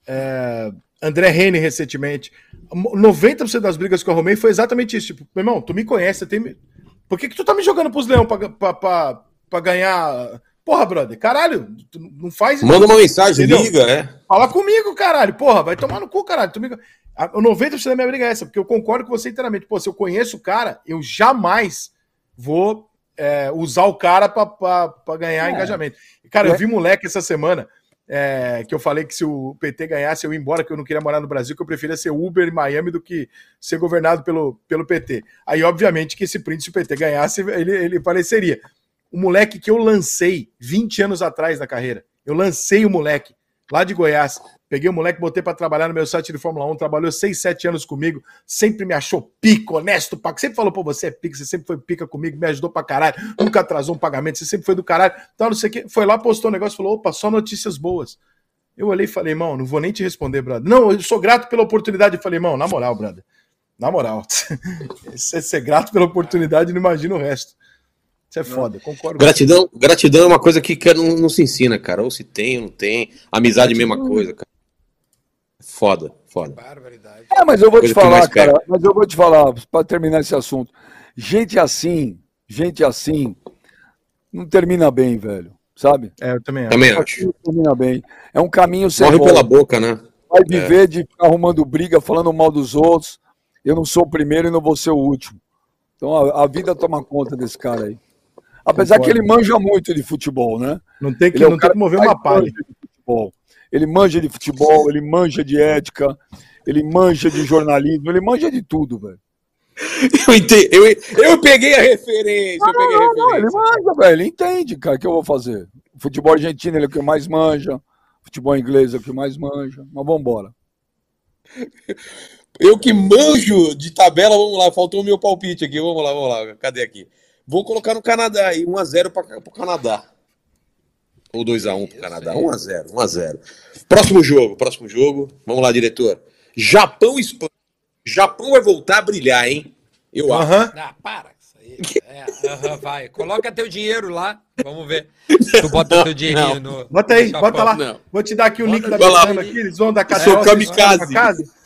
uh, André Rene recentemente. 90% das brigas que eu arrumei foi exatamente isso. Tipo, meu irmão, tu me conhece, tem... por que, que tu tá me jogando pros leão pra, pra, pra, pra ganhar Porra, brother, caralho, tu não faz. Manda uma mensagem, entendeu? liga, é. Fala comigo, caralho. Porra, vai tomar no cu, caralho. Tu me... O 90% da minha briga é essa, porque eu concordo com você inteiramente. Pô, se eu conheço o cara, eu jamais vou é, usar o cara pra, ganhar é. engajamento. Cara, eu é. vi moleque essa semana é, que eu falei que se o PT ganhasse, eu ia embora, que eu não queria morar no Brasil, que eu preferia ser Uber em Miami do que ser governado pelo, pelo PT. Aí, obviamente, que esse print, se o PT ganhasse, ele, ele apareceria o moleque que eu lancei 20 anos atrás na carreira. Eu lancei o moleque lá de Goiás. Peguei o moleque, botei para trabalhar no meu site de Fórmula 1, trabalhou 6, 7 anos comigo, sempre me achou pico, honesto, paco. Sempre falou, pô, você é pica, você sempre foi pica comigo, me ajudou pra caralho, nunca atrasou um pagamento, você sempre foi do caralho. Então, não sei o que. Foi lá, postou um negócio, falou, opa, só notícias boas. Eu olhei e falei, irmão, não vou nem te responder, brother. Não, eu sou grato pela oportunidade. Eu falei, irmão, na moral, brother. Na moral. Você ser grato pela oportunidade, não imagina o resto. Isso é foda, concordo. Gratidão, gratidão é uma coisa que, que não, não, se ensina, cara. Ou se tem ou não tem. Amizade é a mesma coisa, cara. Foda, foda. Barbaridade. É, mas eu vou coisa te falar, cara. Mas eu vou te falar, para terminar esse assunto. Gente assim, gente assim, não termina bem, velho. Sabe? É, eu também acho. Também acho. Não termina bem. É um caminho sem Morre volta. pela boca, né? Vai viver é. de ficar arrumando briga, falando mal dos outros. Eu não sou o primeiro e não vou ser o último. Então a, a vida toma conta desse cara aí. Apesar Concordo. que ele manja muito de futebol, né? Não tem que, é não tem que mover uma palha. Ele manja de futebol, ele manja de ética, ele manja de jornalismo, ele manja de tudo, velho. Eu, entendi, eu, eu peguei a referência. Não, eu peguei não, a referência. Não, ele manja, velho. Ele entende, cara. O que eu vou fazer? Futebol argentino ele é o que mais manja. Futebol inglês é o que mais manja. Mas vamos embora. Eu que manjo de tabela, vamos lá. Faltou o meu palpite aqui. Vamos lá, vamos lá. Cadê aqui? Vou colocar no Canadá aí, 1x0 para o Canadá. Ou 2x1 para o Canadá. 1x0, 1x0. Próximo jogo, próximo jogo. Vamos lá, diretor. Japão e Espanha. Japão vai voltar a brilhar, hein? Eu acho. Uhum. Ah, para. Isso aí. É, vai. Coloca teu dinheiro lá. Vamos ver. Tu bota teu dinheirinho no. Bota aí, no bota lá. Não. Vou te dar aqui o link da minha aqui. Eles vão da casa. Sou kamikaze.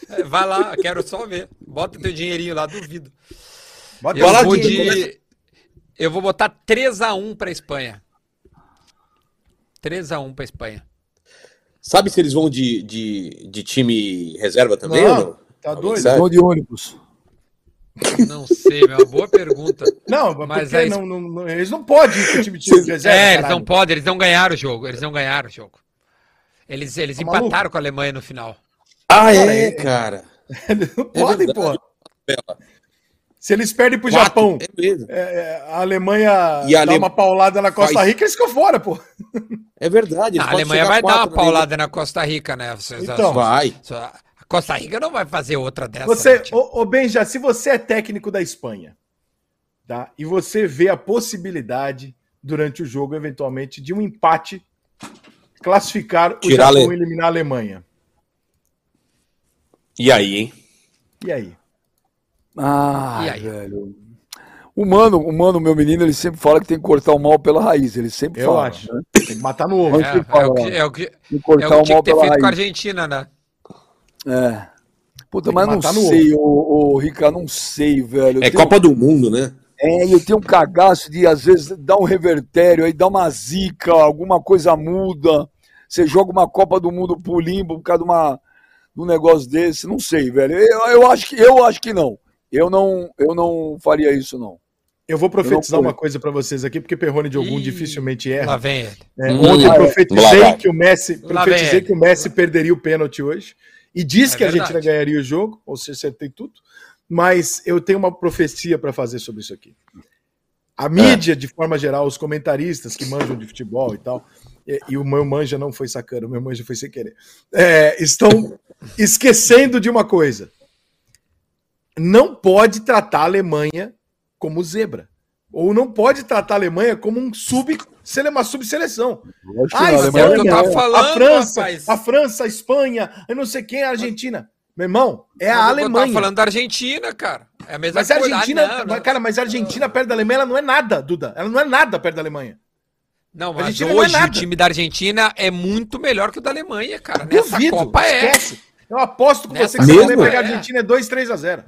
É, vai lá, quero só ver. Bota teu dinheirinho lá, duvido. Bota eu lá, vou de... Eu vou botar 3x1 para Espanha. 3x1 para Espanha. Sabe se eles vão de, de, de time reserva também? Não, não? tá doido. Vão de ônibus. Não sei, é uma boa pergunta. Não, mas é... não, não, não, eles não podem ir com o time de reserva. É, eles não podem, eles não ganharam o jogo. Eles não ganharam o jogo. Eles, eles tá empataram maluco? com a Alemanha no final. Ah, é, cara. Eles não podem, é pô. Se eles perdem pro Quatro, Japão, é, é a Alemanha e a dá Ale... uma paulada na Costa Faz... Rica, eles ficam fora, pô. É verdade. a Alemanha vai dar uma paulada na Costa Rica, né? Vocês então, vai. A Costa Rica não vai fazer outra dessa. Você, né, ô, ô Benja, se você é técnico da Espanha, tá? E você vê a possibilidade durante o jogo, eventualmente, de um empate classificar o Tirar Japão e eliminar a Alemanha. E aí, hein? E aí? Ah, velho. O mano, o mano, meu menino, ele sempre fala que tem que cortar o mal pela raiz. Ele sempre Eu fala. acho. né? Tem que matar no ovo. É, que é fala, o que, é o que, Tem que é o que o tinha mal que ter pela feito com a raiz. Argentina, né? É. Puta, mas não sei, ô, ô, Rica, não sei, velho. Eu É tenho- Copa do Mundo, né? É, eu tenho um cagaço de, às vezes, dar um revertério, aí dá uma zica, alguma coisa muda. Você joga uma Copa do Mundo pro limbo por causa de, uma, de um negócio desse. Não sei, velho. Eu, eu, acho, que, eu acho que não. Eu não, eu não faria isso, não. Eu vou profetizar Eu uma coisa pra vocês aqui, porque Perrone de algum Ih, dificilmente Lá erra. vem ele. É, Hum, ontem lá profetizei que o Messi, Lá profetizei que o Messi perderia o pênalti hoje e disse É que a. Argentina ganharia o jogo, ou seja, acertei tudo. Mas eu tenho uma profecia para fazer sobre isso aqui. A mídia, de forma geral, os comentaristas que manjam de futebol e tal, e, e o meu manja não foi sacando, o meu manja foi sem querer, é, estão esquecendo de uma coisa. Não pode tratar a Alemanha como zebra. Ou não pode tratar a Alemanha como um sub, uma subseleção. Ah, a isso é o que eu Alemanha tava é- falando, a França, rapaz. a França, a Espanha, eu não sei quem, a Argentina. Meu irmão, é a Alemanha. tava falando da Argentina, cara. É a mesma Mas a coisa. Argentina, Ah, não, não. cara, mas a Argentina perto da Alemanha, ela não é nada, Duda. Ela não é nada perto da Alemanha. Não, A mas Argentina não é hoje o time da Argentina é muito melhor que o da Alemanha, cara. Nessa Duvido, Copa é. Eu aposto com Nessa você que se a Copa Alemanha pegar a é. Argentina é 2, 3 a 0.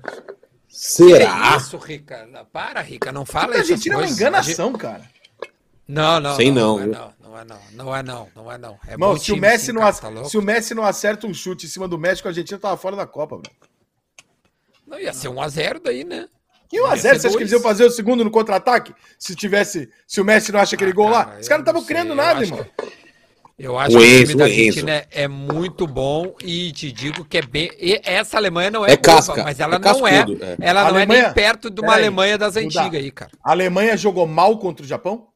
Será? Que isso, Rica? Não, Para, Rica, não fala A isso. Argentina é uma enganação, cara. Não, não. Sei não, não, não, é viu? não. Não é não. Não é não. Não é não. É bom se o, Messi sim, não, cara, tá se o Messi não acerta um chute em cima do México, a Argentina tava fora da Copa, bro. Não, ia ser 1x0 daí, né? E 1 a Ia 0 ser você acha que dois. eles iam fazer o segundo no contra-ataque? Se tivesse, se o Messi não acha aquele gol lá? Cara, Os caras não estavam criando nada, irmão. Eu acho O que o Enzo, time da o Enzo. Argentina é, é muito bom e te digo que é bem. e essa Alemanha não é, É casca, mas ela é não é. cascudo, é. Ela não é Alemanha- nem perto de uma Alemanha das antigas aí, cara. A Alemanha jogou mal contra o Japão?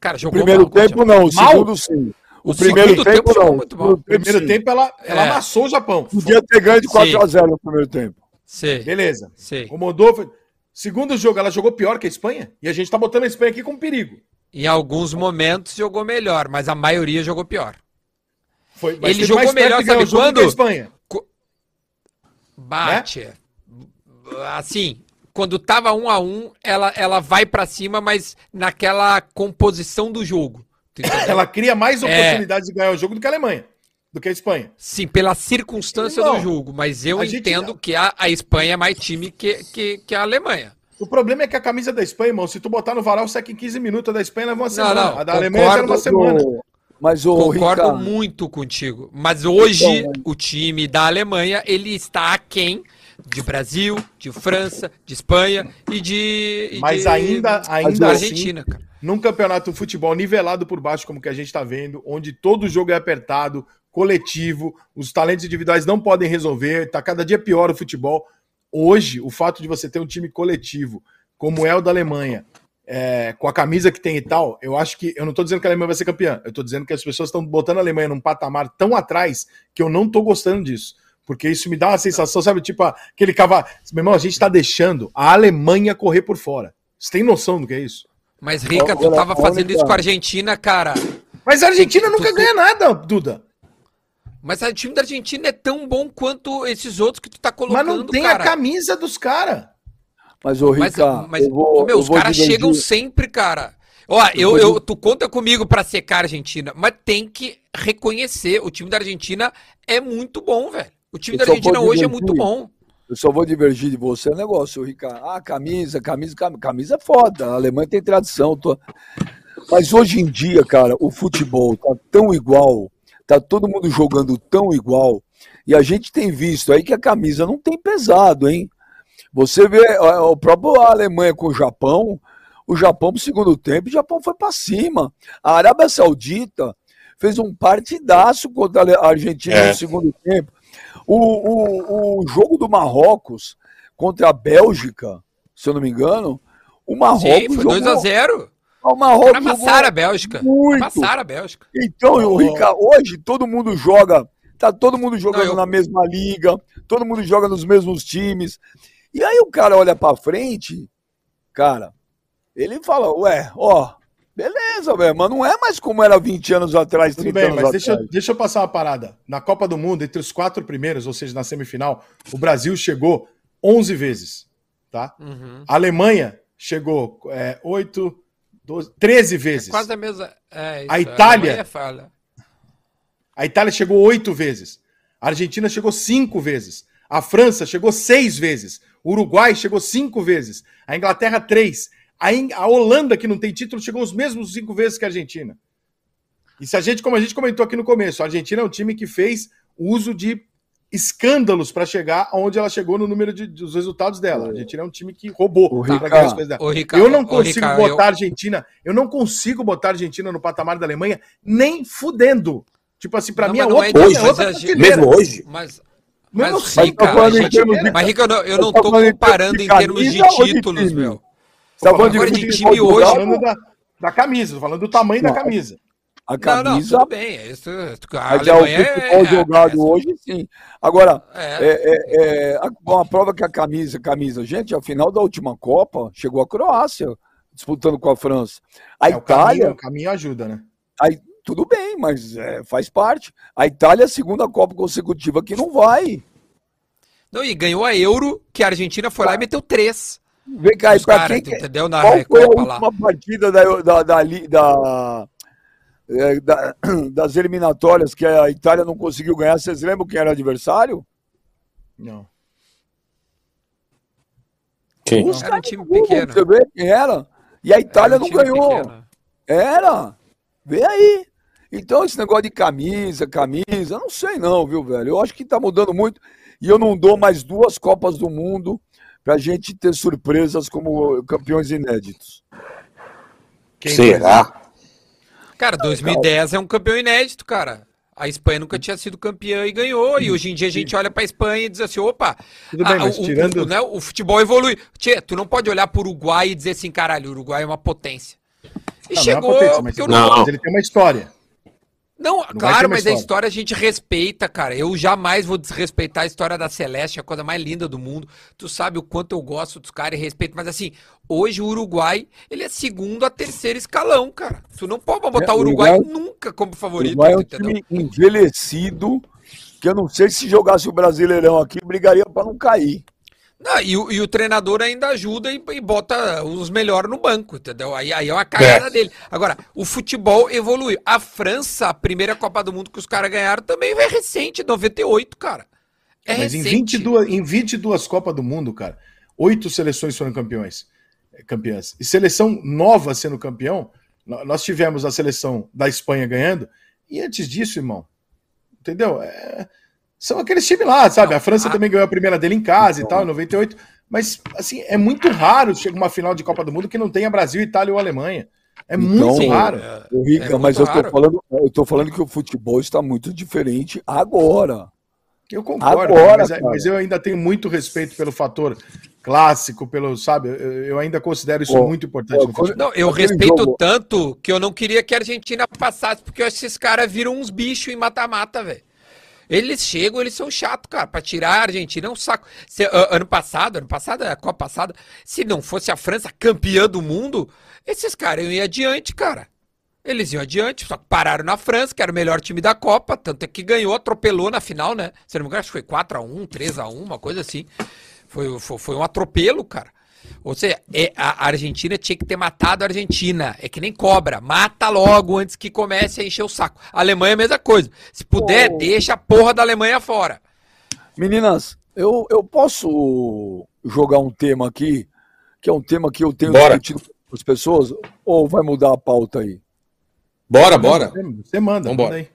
Cara, O jogou primeiro mal, tempo Japão. não, o Mal? segundo sim. O O primeiro segundo tempo, tempo jogou não. muito O Primeiro sim. tempo ela, ela É. amassou o Japão. Podia ter ganho de 4x0 no primeiro tempo. Sim, Beleza. sim. Foi... Segundo jogo, ela jogou pior que a Espanha. E a gente tá botando a Espanha aqui com perigo. Em alguns momentos jogou melhor, mas a maioria jogou pior. Foi, Ele jogou melhor, sabe quando? Espanha. Bate. Assim, quando tava um a um, ela, ela vai pra cima, mas naquela composição do jogo. Ela cria mais É. oportunidades de ganhar o jogo do que a Alemanha. Do que a Espanha. Sim, pela circunstância Não. do jogo, mas eu A gente- entendo que a, a Espanha é mais time que, que, que a Alemanha. O problema é que a camisa da Espanha, irmão, se tu botar no varal, seca em 15 minutos. A da Espanha leva uma semana. não, a da Alemanha era uma semana. O- Mas o Concordo Ricardo, muito contigo. Mas hoje Então, o time da Alemanha ele está aquém de Brasil, de França, de Espanha e de. e Mas de- ainda, ainda da assim, Argentina, cara. num campeonato de futebol nivelado por baixo, como que a gente tá vendo, onde todo jogo é apertado, coletivo, os talentos individuais não podem resolver, tá cada dia pior o futebol. Hoje, o fato de você ter um time coletivo, como é o da Alemanha, é, com a camisa que tem e tal, eu acho que. Eu não tô dizendo que a Alemanha vai ser campeã, eu tô dizendo que as pessoas estão botando a Alemanha num patamar tão atrás que eu não tô gostando disso. Porque isso me dá uma sensação, sabe, tipo, aquele cavalo. Meu irmão, a gente tá deixando a Alemanha correr por fora. Você tem noção do que é isso? Mas, Rica, tu Olha, tava olha, fazendo isso com a Argentina, cara. Mas a Argentina nunca ganha nada, Duda. Mas o time da Argentina é tão bom quanto esses outros que tu tá Mas colocando, não tem cara. a camisa dos caras. mas o Mas, Ricardo, mas eu vou, ô, meu, eu os caras chegam sempre, cara. Ó, eu, vou eu, tu conta comigo pra secar a Argentina, mas tem que reconhecer, o time da Argentina é muito bom, velho. O time Eu da Argentina hoje é muito bom. Eu só vou divergir de você o negócio, Ricardo. Ah, camisa, camisa, cam- camisa é foda. A Alemanha tem tradição. tô- Mas hoje em dia, cara, o futebol tá tão igual, Tá todo mundo jogando tão igual. E a gente tem visto aí que a camisa não tem pesado, hein? Você vê o próprio Alemanha com o Japão, o Japão no segundo tempo, o Japão foi para cima. A Arábia Saudita fez um partidaço contra a Argentina é. no segundo tempo. O, o, o jogo do Marrocos contra a Bélgica, se eu não me engano, o Marrocos. Sim, foi 2x0. Uma roupa amassar a Bélgica. Muito. Amassar a Bélgica. Então, oh. Rica, hoje todo mundo joga, tá todo mundo jogando Não, eu... na mesma liga, todo mundo joga nos mesmos times. E aí o cara olha para frente, cara, ele fala, ué, ó, Beleza, velho, mas não é mais como era 20 anos atrás, 30 Tudo bem, anos mas atrás. Deixa, deixa eu passar uma parada. Na Copa do Mundo, entre os quatro primeiros, ou seja, na semifinal, o Brasil chegou 11 vezes, tá? Uhum. A Alemanha chegou é, 8, 12, 13 vezes. É quase a mesma. É, isso, A Itália- Alemanha fala. A Itália chegou oito vezes. A Argentina chegou cinco vezes. A França chegou seis vezes. O Uruguai chegou cinco vezes. A Inglaterra, três. A, In- a Holanda, que não tem título, chegou os mesmos cinco vezes que a Argentina. E se a gente, como a gente comentou aqui no começo, a Argentina é um time que fez uso de escândalos para chegar onde ela chegou no número de- dos resultados dela. A Argentina é um time que roubou Ricardo- ganhar as coisas dela. Ricardo, Eu não consigo Ricardo, botar a Argentina, eu não consigo botar a Argentina no patamar da Alemanha nem fudendo. Tipo assim, pra Não, mim é mas não é outra, hoje, é mas outra prateleira. Mesmo hoje? Mas. Mesmo Mas, assim, sim, tá cara. gente- de- Mas, eu não, eu tá não termos comparando de em termos de de títulos, time? meu. Tá falando Agora de futebol time Tô hoje- da, da camisa, tô falando do tamanho da Não, camisa. A Não, não, camisa, tudo bem. é Isso, a mas é o Alemanha futebol jogado é- hoje, sim. Agora, é- é, é, é, a- uma prova que a camisa, camisa, gente, a final da última Copa chegou a Croácia disputando com a França. A É, o, Itália, caminho, o caminho ajuda, né? aí, tudo bem, mas é, faz parte. A Itália é a segunda Copa consecutiva que não vai. Não, e ganhou a Euro, que a Argentina foi lá e meteu três. Vem cá, Os pra caras, quem que- entendeu? Na qual foi a Recopa lá. última partida da, da, da, da- é, da- das eliminatórias que a Itália não conseguiu ganhar? Vocês lembram quem era o adversário? Não. Quem? Os Era um time Google, pequeno. Você vê quem era? E a Itália um não ganhou. pequeno. Era. Vê aí. Então, esse negócio de camisa, camisa, não sei não, viu, velho? Eu acho que tá mudando muito. E eu não dou mais duas Copas do Mundo pra gente ter surpresas como campeões inéditos. Quem? Será? Cara, 2010 é um campeão inédito, cara. A Espanha nunca tinha sido campeã e ganhou. E hoje em dia a gente olha pra Espanha e diz assim: opa, Tudo bem, ah, mas o, tirando- o, né, o futebol evolui. Tchê, tu não pode olhar pro Uruguai e dizer assim: caralho, o Uruguai é uma potência. E Não, não é uma chegou. potência, mas, porque eu não- não, mas ele tem uma história. Não, ter claro, mas a história. história a gente respeita, cara. Eu jamais vou desrespeitar a história da Celeste, a coisa mais linda do mundo. Tu sabe o quanto eu gosto dos caras e respeito, mas assim, hoje o Uruguai, ele é segundo a terceiro escalão, cara. Tu não pode botar É, o Uruguai, Uruguai- nunca como favorito, Uruguai é um entendeu? time envelhecido que eu não sei se jogasse o Brasileirão aqui, brigaria pra não cair. Não, e, o, e o treinador ainda ajuda e, e bota os melhores no banco, entendeu? Aí, aí é uma cagada É. dele. Agora, o futebol evoluiu. A França, a primeira Copa do Mundo que os caras ganharam, também é recente, 98, cara. É mas em recente. 22, em 22 Copas do Mundo, cara, oito seleções foram campeões, eh, campeãs. E seleção nova sendo campeão, nó- nós tivemos a seleção da Espanha ganhando, e antes disso, irmão, entendeu? É, são aqueles times lá, sabe? Não, a França a- também ganhou a primeira dele em casa e tal, em 98. Mas, assim, é muito raro chegar uma final de Copa do Mundo que não tenha Brasil, Itália ou Alemanha. É Então, muito Sim, raro. é- Rica, É muito mas eu tô, raro. falando, eu tô falando que o futebol está muito diferente agora. Eu concordo, Agora, mas, cara. mas eu ainda tenho muito respeito pelo fator clássico, pelo, sabe? Eu, eu ainda considero isso Ó, muito importante quando- futebol. Não, eu Aquele respeito jogo- tanto que eu não queria que a Argentina passasse, porque eu acho que esses caras viram uns bichos em mata-mata, velho. Eles chegam, eles são chatos, cara. Pra tirar a Argentina é um saco. Se- a- ano passado, ano passado, a Copa passada, se não fosse a França campeã do mundo, esses caras iam adiante, cara. Eles iam adiante, só que pararam na França, que era o melhor time da Copa, tanto é que ganhou, atropelou na final, né? Se não me engano, acho que foi 4x1, 3x1, uma coisa assim. Foi, foi, foi um atropelo, cara. Ou seja, é, a Argentina tinha que ter matado a Argentina. É que nem cobra. Mata logo antes que comece a encher o saco. A Alemanha é a mesma coisa. Se puder, Oh. deixa a porra da Alemanha fora. Meninas, eu, eu posso jogar um tema aqui, que é um tema que eu tenho Bora. discutido com as pessoas, ou vai mudar a pauta aí? Bora, bora. Você, você manda, Vambora. manda aí.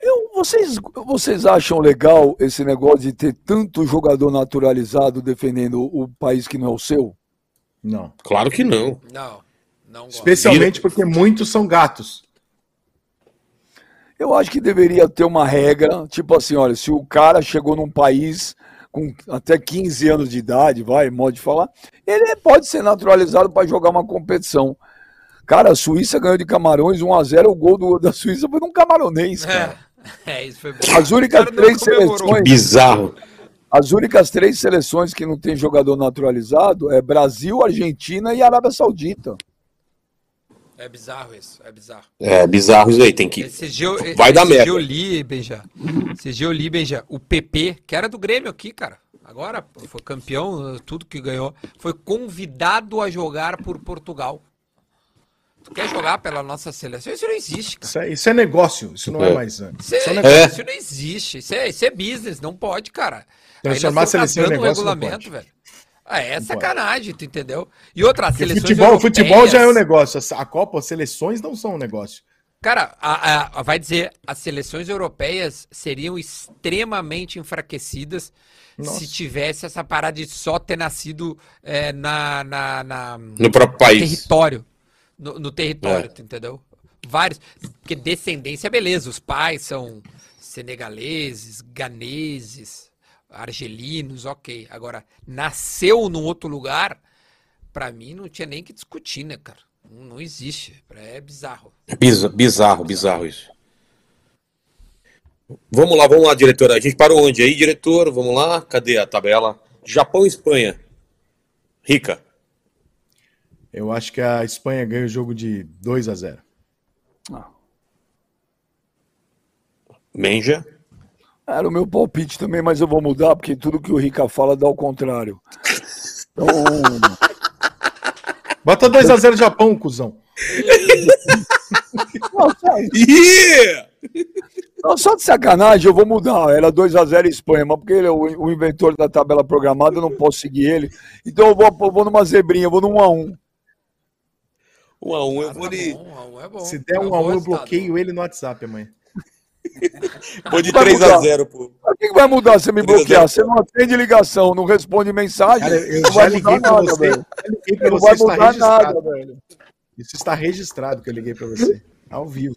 Eu, vocês, vocês acham legal esse negócio de ter tanto jogador naturalizado defendendo o país que não é o seu? Não. Claro que não. Não, não gosto. Especialmente porque muitos são gatos. Eu acho que deveria ter uma regra, tipo assim, olha, se o cara chegou num país com até 15 anos de idade, vai, modo de falar, ele pode ser naturalizado para jogar uma competição. Cara, a Suíça ganhou de Camarões 1 a 0 o gol do- da Suíça foi num camaronês, cara. É, é, isso foi bom. As únicas três seleções, Bizarro. as únicas três seleções que não tem jogador naturalizado é Brasil, Argentina e Arábia Saudita. É bizarro isso, é bizarro. É bizarro isso aí. Tem que. Esse eu- Vai dar esse merda. dia eu li, Benja. Esse li, Benja, o PP, que era do Grêmio aqui, cara. Agora foi campeão, tudo que ganhou. Foi convidado a jogar por Portugal. Tu quer jogar pela nossa seleção? Isso não existe, cara. Isso é, isso é negócio, isso não é, É. mais. né? Isso, é, Isso é negócio. isso não existe. Isso é, isso é business, não pode, cara. Transformar a seleção em negócio não regulamento, pode. velho. Ah, é sacanagem, tu entendeu? E outra, seleções futebol, futebol já é um negócio. A Copa, as seleções não são um negócio. Cara, a- a- a- vai dizer, as seleções europeias seriam extremamente enfraquecidas Nossa. se tivesse essa parada de só ter nascido é, na, na, na- No próprio país. território. No, no território, É. entendeu? Vários. Porque descendência, beleza. Os pais são senegaleses, ganeses, argelinos, ok. Agora, nasceu num outro lugar, pra mim não tinha nem que discutir, né, cara? Não, não existe. É bizarro. Biza- Bizarro, bizarro isso. Vamos lá, vamos lá, diretor. A gente parou onde aí, diretor? Vamos lá, cadê a tabela? Japão e Espanha. Rica. Eu acho que a Espanha ganha o jogo de 2 a 0 Menja. Era o meu palpite também, mas eu vou mudar, porque tudo que o Rica fala dá ao contrário. Então, Bota 2 a 0 Japão, cuzão. não, só, Yeah! não, só de sacanagem, eu vou mudar. Era 2x0 Espanha, mas porque ele é o, o inventor da tabela programada, eu não posso seguir ele. Então eu vou, eu vou numa zebrinha, eu vou no 1x1. Um a um, eu vou tá de, um um é bom. Se der É um a um, eu bloqueio ele no WhatsApp amanhã. vou de Vai 3 a mudar. 0 pô. O que, vai mudar se você me bloquear? Você não atende ligação, não responde mensagem. Cara, eu não já vai liguei nada, você. velho. Já liguei pra Não vai mudar registrado. nada, velho. Isso está registrado que eu liguei pra você. Ao vivo.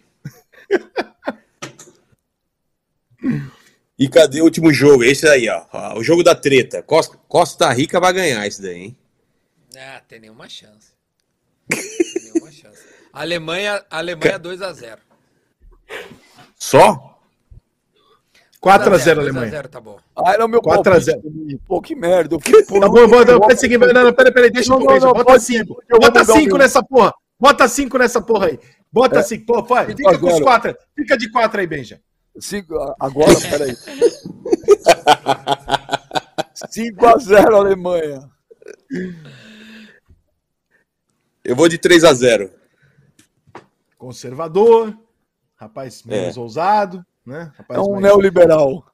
E cadê o último jogo? Esse aí, ó. Ó, O jogo da treta. Costa, Costa Rica vai ganhar esse daí, hein? Ah, tem nenhuma chance. Tem nenhuma chance. Alemanha, Alemanha 2x0. Só? 4 a 0 Alemanha. 2x0 tá bom. Ah, era o meu 4 a palpite 0. também. Pô, que merda. Eu fiquei, pô, Tá bom, bom, não, pera, seguir, não, não, pera, pera, deixa Não, eu não, não, Bota pode 5. eu vou Bota mudar o 5 meu. nessa porra. Bota 5 nessa porra aí. Bota 5. Pô, vai, Cinco fica a com os zero. 4. Fica de 4 aí, Benja. Cinco- agora, peraí. 5x0 Alemanha. Eu vou de 3 a 0 Conservador. Rapaz menos ousado. Né? Rapaz É um mais- neoliberal.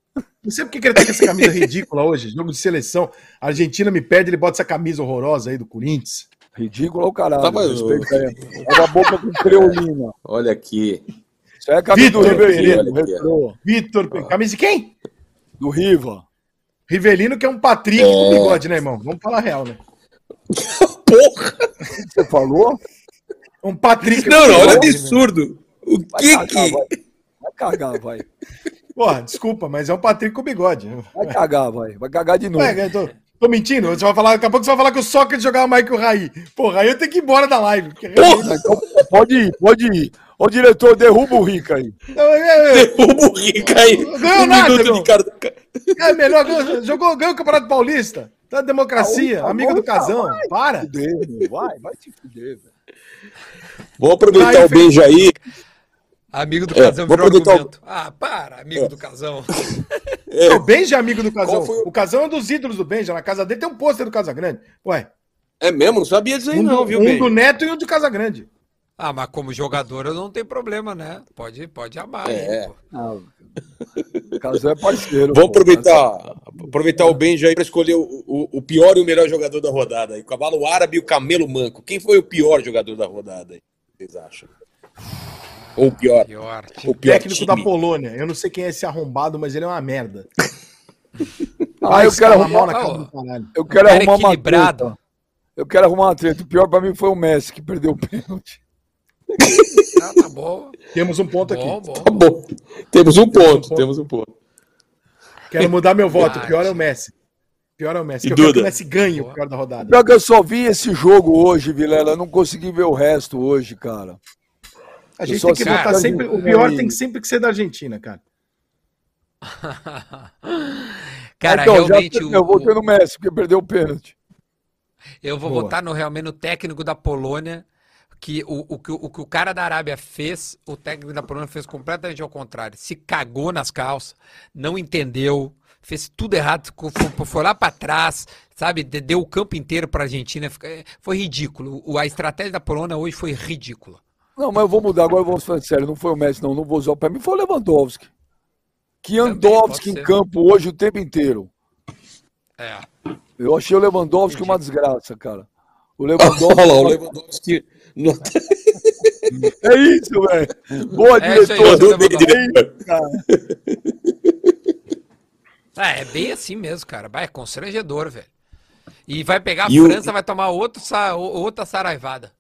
Não sei por que ele tá com essa camisa ridícula hoje. Jogo de seleção. A Argentina me pede, ele bota essa camisa horrorosa aí do Corinthians. Ridículo ao caralho. Tava Respeita aí. Tava a boca com creolina. Olha aqui. Isso é a camisa do Vitor Rivelino. Pereira. retrô. Vitor, camisa de quem? Do Riva. Rivelino, que é um Patrick com bigode, né, irmão? Vamos falar a real, né? Porra! Você falou? Um Patrick Não, não, olha o absurdo. O Vai que cagar, que. vai. Vai cagar, vai. Porra, desculpa, mas é um Patrick com bigode. Vai cagar, vai. Vai cagar de novo. Eu tô, tô mentindo? Você vai falar, daqui a pouco você vai falar que o Sócrates jogava mais que o Raí. Porra, aí eu tenho que ir embora da live. Porra! Então, pode ir, pode ir. Ô, diretor, derruba o Rica aí. É, é, Derruba o Rica aí. Ganhou um nada, minuto de cara. é melhor, ganhou- jogou, ganhou o Campeonato Paulista. Tá democracia, Ah, amigo do tá, casão. Para. Fuder. Vai, vai te fuder, velho. Vamos aproveitar Aí, o beijo aí. Amigo do É, casão vou virou o- argumento. Ah, para, amigo do casão. É, O Benja é amigo do Casão. O- O Casão é um dos ídolos do Benja. Na casa dele tem um pôster do Casagrande. Ué, é mesmo? Não sabia disso aí, um, não, do, viu, um bem? do Neto e um do Casagrande. Ah, mas como jogador eu não tenho problema, né? Pode, pode amar. É. Ah, o Casão é parceiro. Vamos pô. aproveitar, aproveitar o Benja aí para escolher o, o, o pior e o melhor jogador da rodada. aí. O cavalo árabe e o camelo manco. Quem foi o pior jogador da rodada aí? Vocês acham? Ou o pior? Pior. O pior Técnico da time? Polônia. Eu não sei quem é esse arrombado, mas ele é uma merda. Ah, eu quero arrumar, na Ó, cara do caralho. eu quero arrumar uma treta. Eu quero arrumar uma treta. O pior pra mim foi o Messi, que perdeu o pênalti. Ah, tá bom. Temos um ponto aqui. Bom, bom. Tá bom. Temos um ponto, temos um ponto. Quero mudar meu voto. O pior é o Messi. O pior é o Messi. E Eu quero que Duda? o Messi ganhe o pior da rodada. Pior que eu só vi esse jogo hoje, Vilela. Eu não consegui ver o resto hoje, cara. A gente só tem que a sempre. O Argentina pior tem sempre que ser da Argentina, cara. Cara, Então, já- realmente o- eu votei no Messi, porque perdeu o pênalti. Eu vou Boa. votar no realmente no técnico da Polônia, que o, o, que o, o que o cara da Arábia fez, o técnico da Polônia fez completamente ao contrário. Se cagou nas calças, não entendeu, fez tudo errado, foi, foi lá pra trás, sabe? De- Deu o campo inteiro pra Argentina. fica- é, Foi ridículo. O- A estratégia da Polônia hoje foi ridícula. Não, mas eu vou mudar agora, vamos falar sério. Não foi o Messi, não. Não vou usar. Pra mim foi o Lewandowski. Que Andowski em campo hoje o tempo inteiro. É. Eu achei o Lewandowski uma desgraça, cara. O Olha Lewandowski. lá, o Lewandowski. Não- É isso, velho. Boa, É diretor. É, é bem assim mesmo, cara. Vai, é constrangedor, velho. E vai pegar a E o- França, vai tomar outro, o- outra saraivada.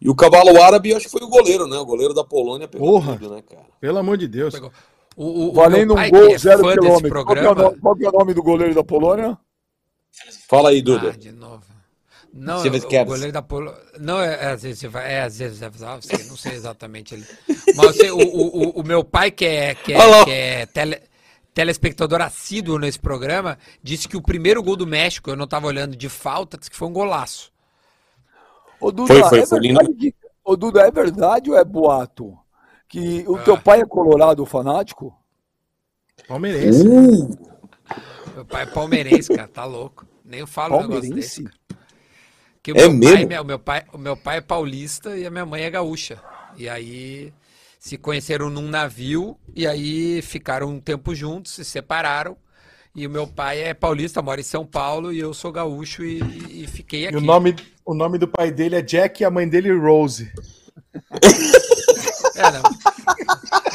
E o cavalo árabe, eu acho que foi o goleiro, né? O goleiro da Polônia pegou Porra. tudo, né, cara? Pelo amor de Deus. Pegou. O, o, o Valendo um gol, é zero quilômetro. Qual, que é o programa... nome, qual que é o nome do goleiro da Polônia? Fala aí, Duda. Ah, de novo. Não, Você é o é- goleiro da Polônia. Não, é, é, às vezes você vai- é, às vezes é, não sei, não sei exatamente ele. Mas o, o, o- o meu pai, que é, que é, que é tele- telespectador assíduo nesse programa, disse que o primeiro gol do México, eu não estava olhando de falta, disse que foi um golaço. Ô, Duda, Foi, foi, é foi verdade que- Ô, Duda, é verdade ou é boato? Que o teu Ah. pai é colorado fanático? Palmeirense. Uh, Meu pai é palmeirense, cara, tá louco. Nem eu falo um negócio Palmeirense? desse. Que o É meu mesmo? Pai, minha- o, meu pai, o meu pai é paulista e a minha mãe é gaúcha. E aí se conheceram num navio e aí ficaram um tempo juntos, se separaram. E o meu pai é paulista, mora em São Paulo e eu sou gaúcho e, e- e fiquei E aqui. o nome, o nome do pai dele é Jack e a mãe dele Rose. É, não.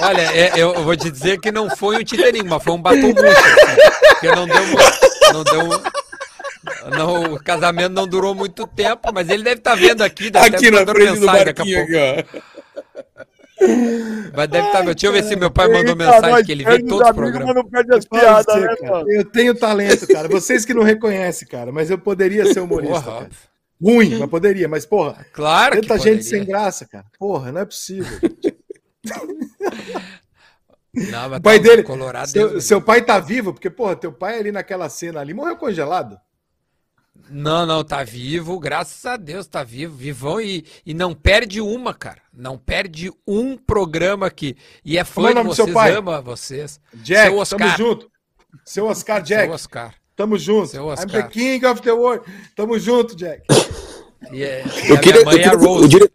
Olha, é, eu vou te dizer que não foi um titerinho, mas foi um batom murcho, assim, porque não deu, não deu, não, o casamento não durou muito tempo, mas ele deve estar vendo aqui, deve aqui estar na frente do mensagem daqui a barquinho pouco. aqui, ó. Mas deve estar, deixa eu ver se meu pai mandou Eita, mensagem nós que ele os todos os programas. Mas não perde as piadas, ser, né, cara. Eu tenho talento, cara. Vocês que não reconhecem, cara, mas eu poderia ser humorista. Porra, cara. Ruim, mas poderia. Mas, porra, claro que tanta gente poderia. sem graça, cara. Porra, não é possível. Não, mas O pai tá dele. colorado. Seu, seu pai tá vivo? Porque, porra, teu pai ali naquela cena ali morreu congelado. Não, não, tá vivo, graças a Deus tá vivo, vivão e, e não perde uma, cara. Não perde um programa aqui. E é é fã o de vocês, ama vocês. Jack, Seu Oscar. tamo junto. Seu Oscar Jack, Seu Oscar. tamo junto. Seu I'm Oscar. the king of the world. Tamo junto, Jack. E, é, Eu queria, eu é queria- Rose. o, dire...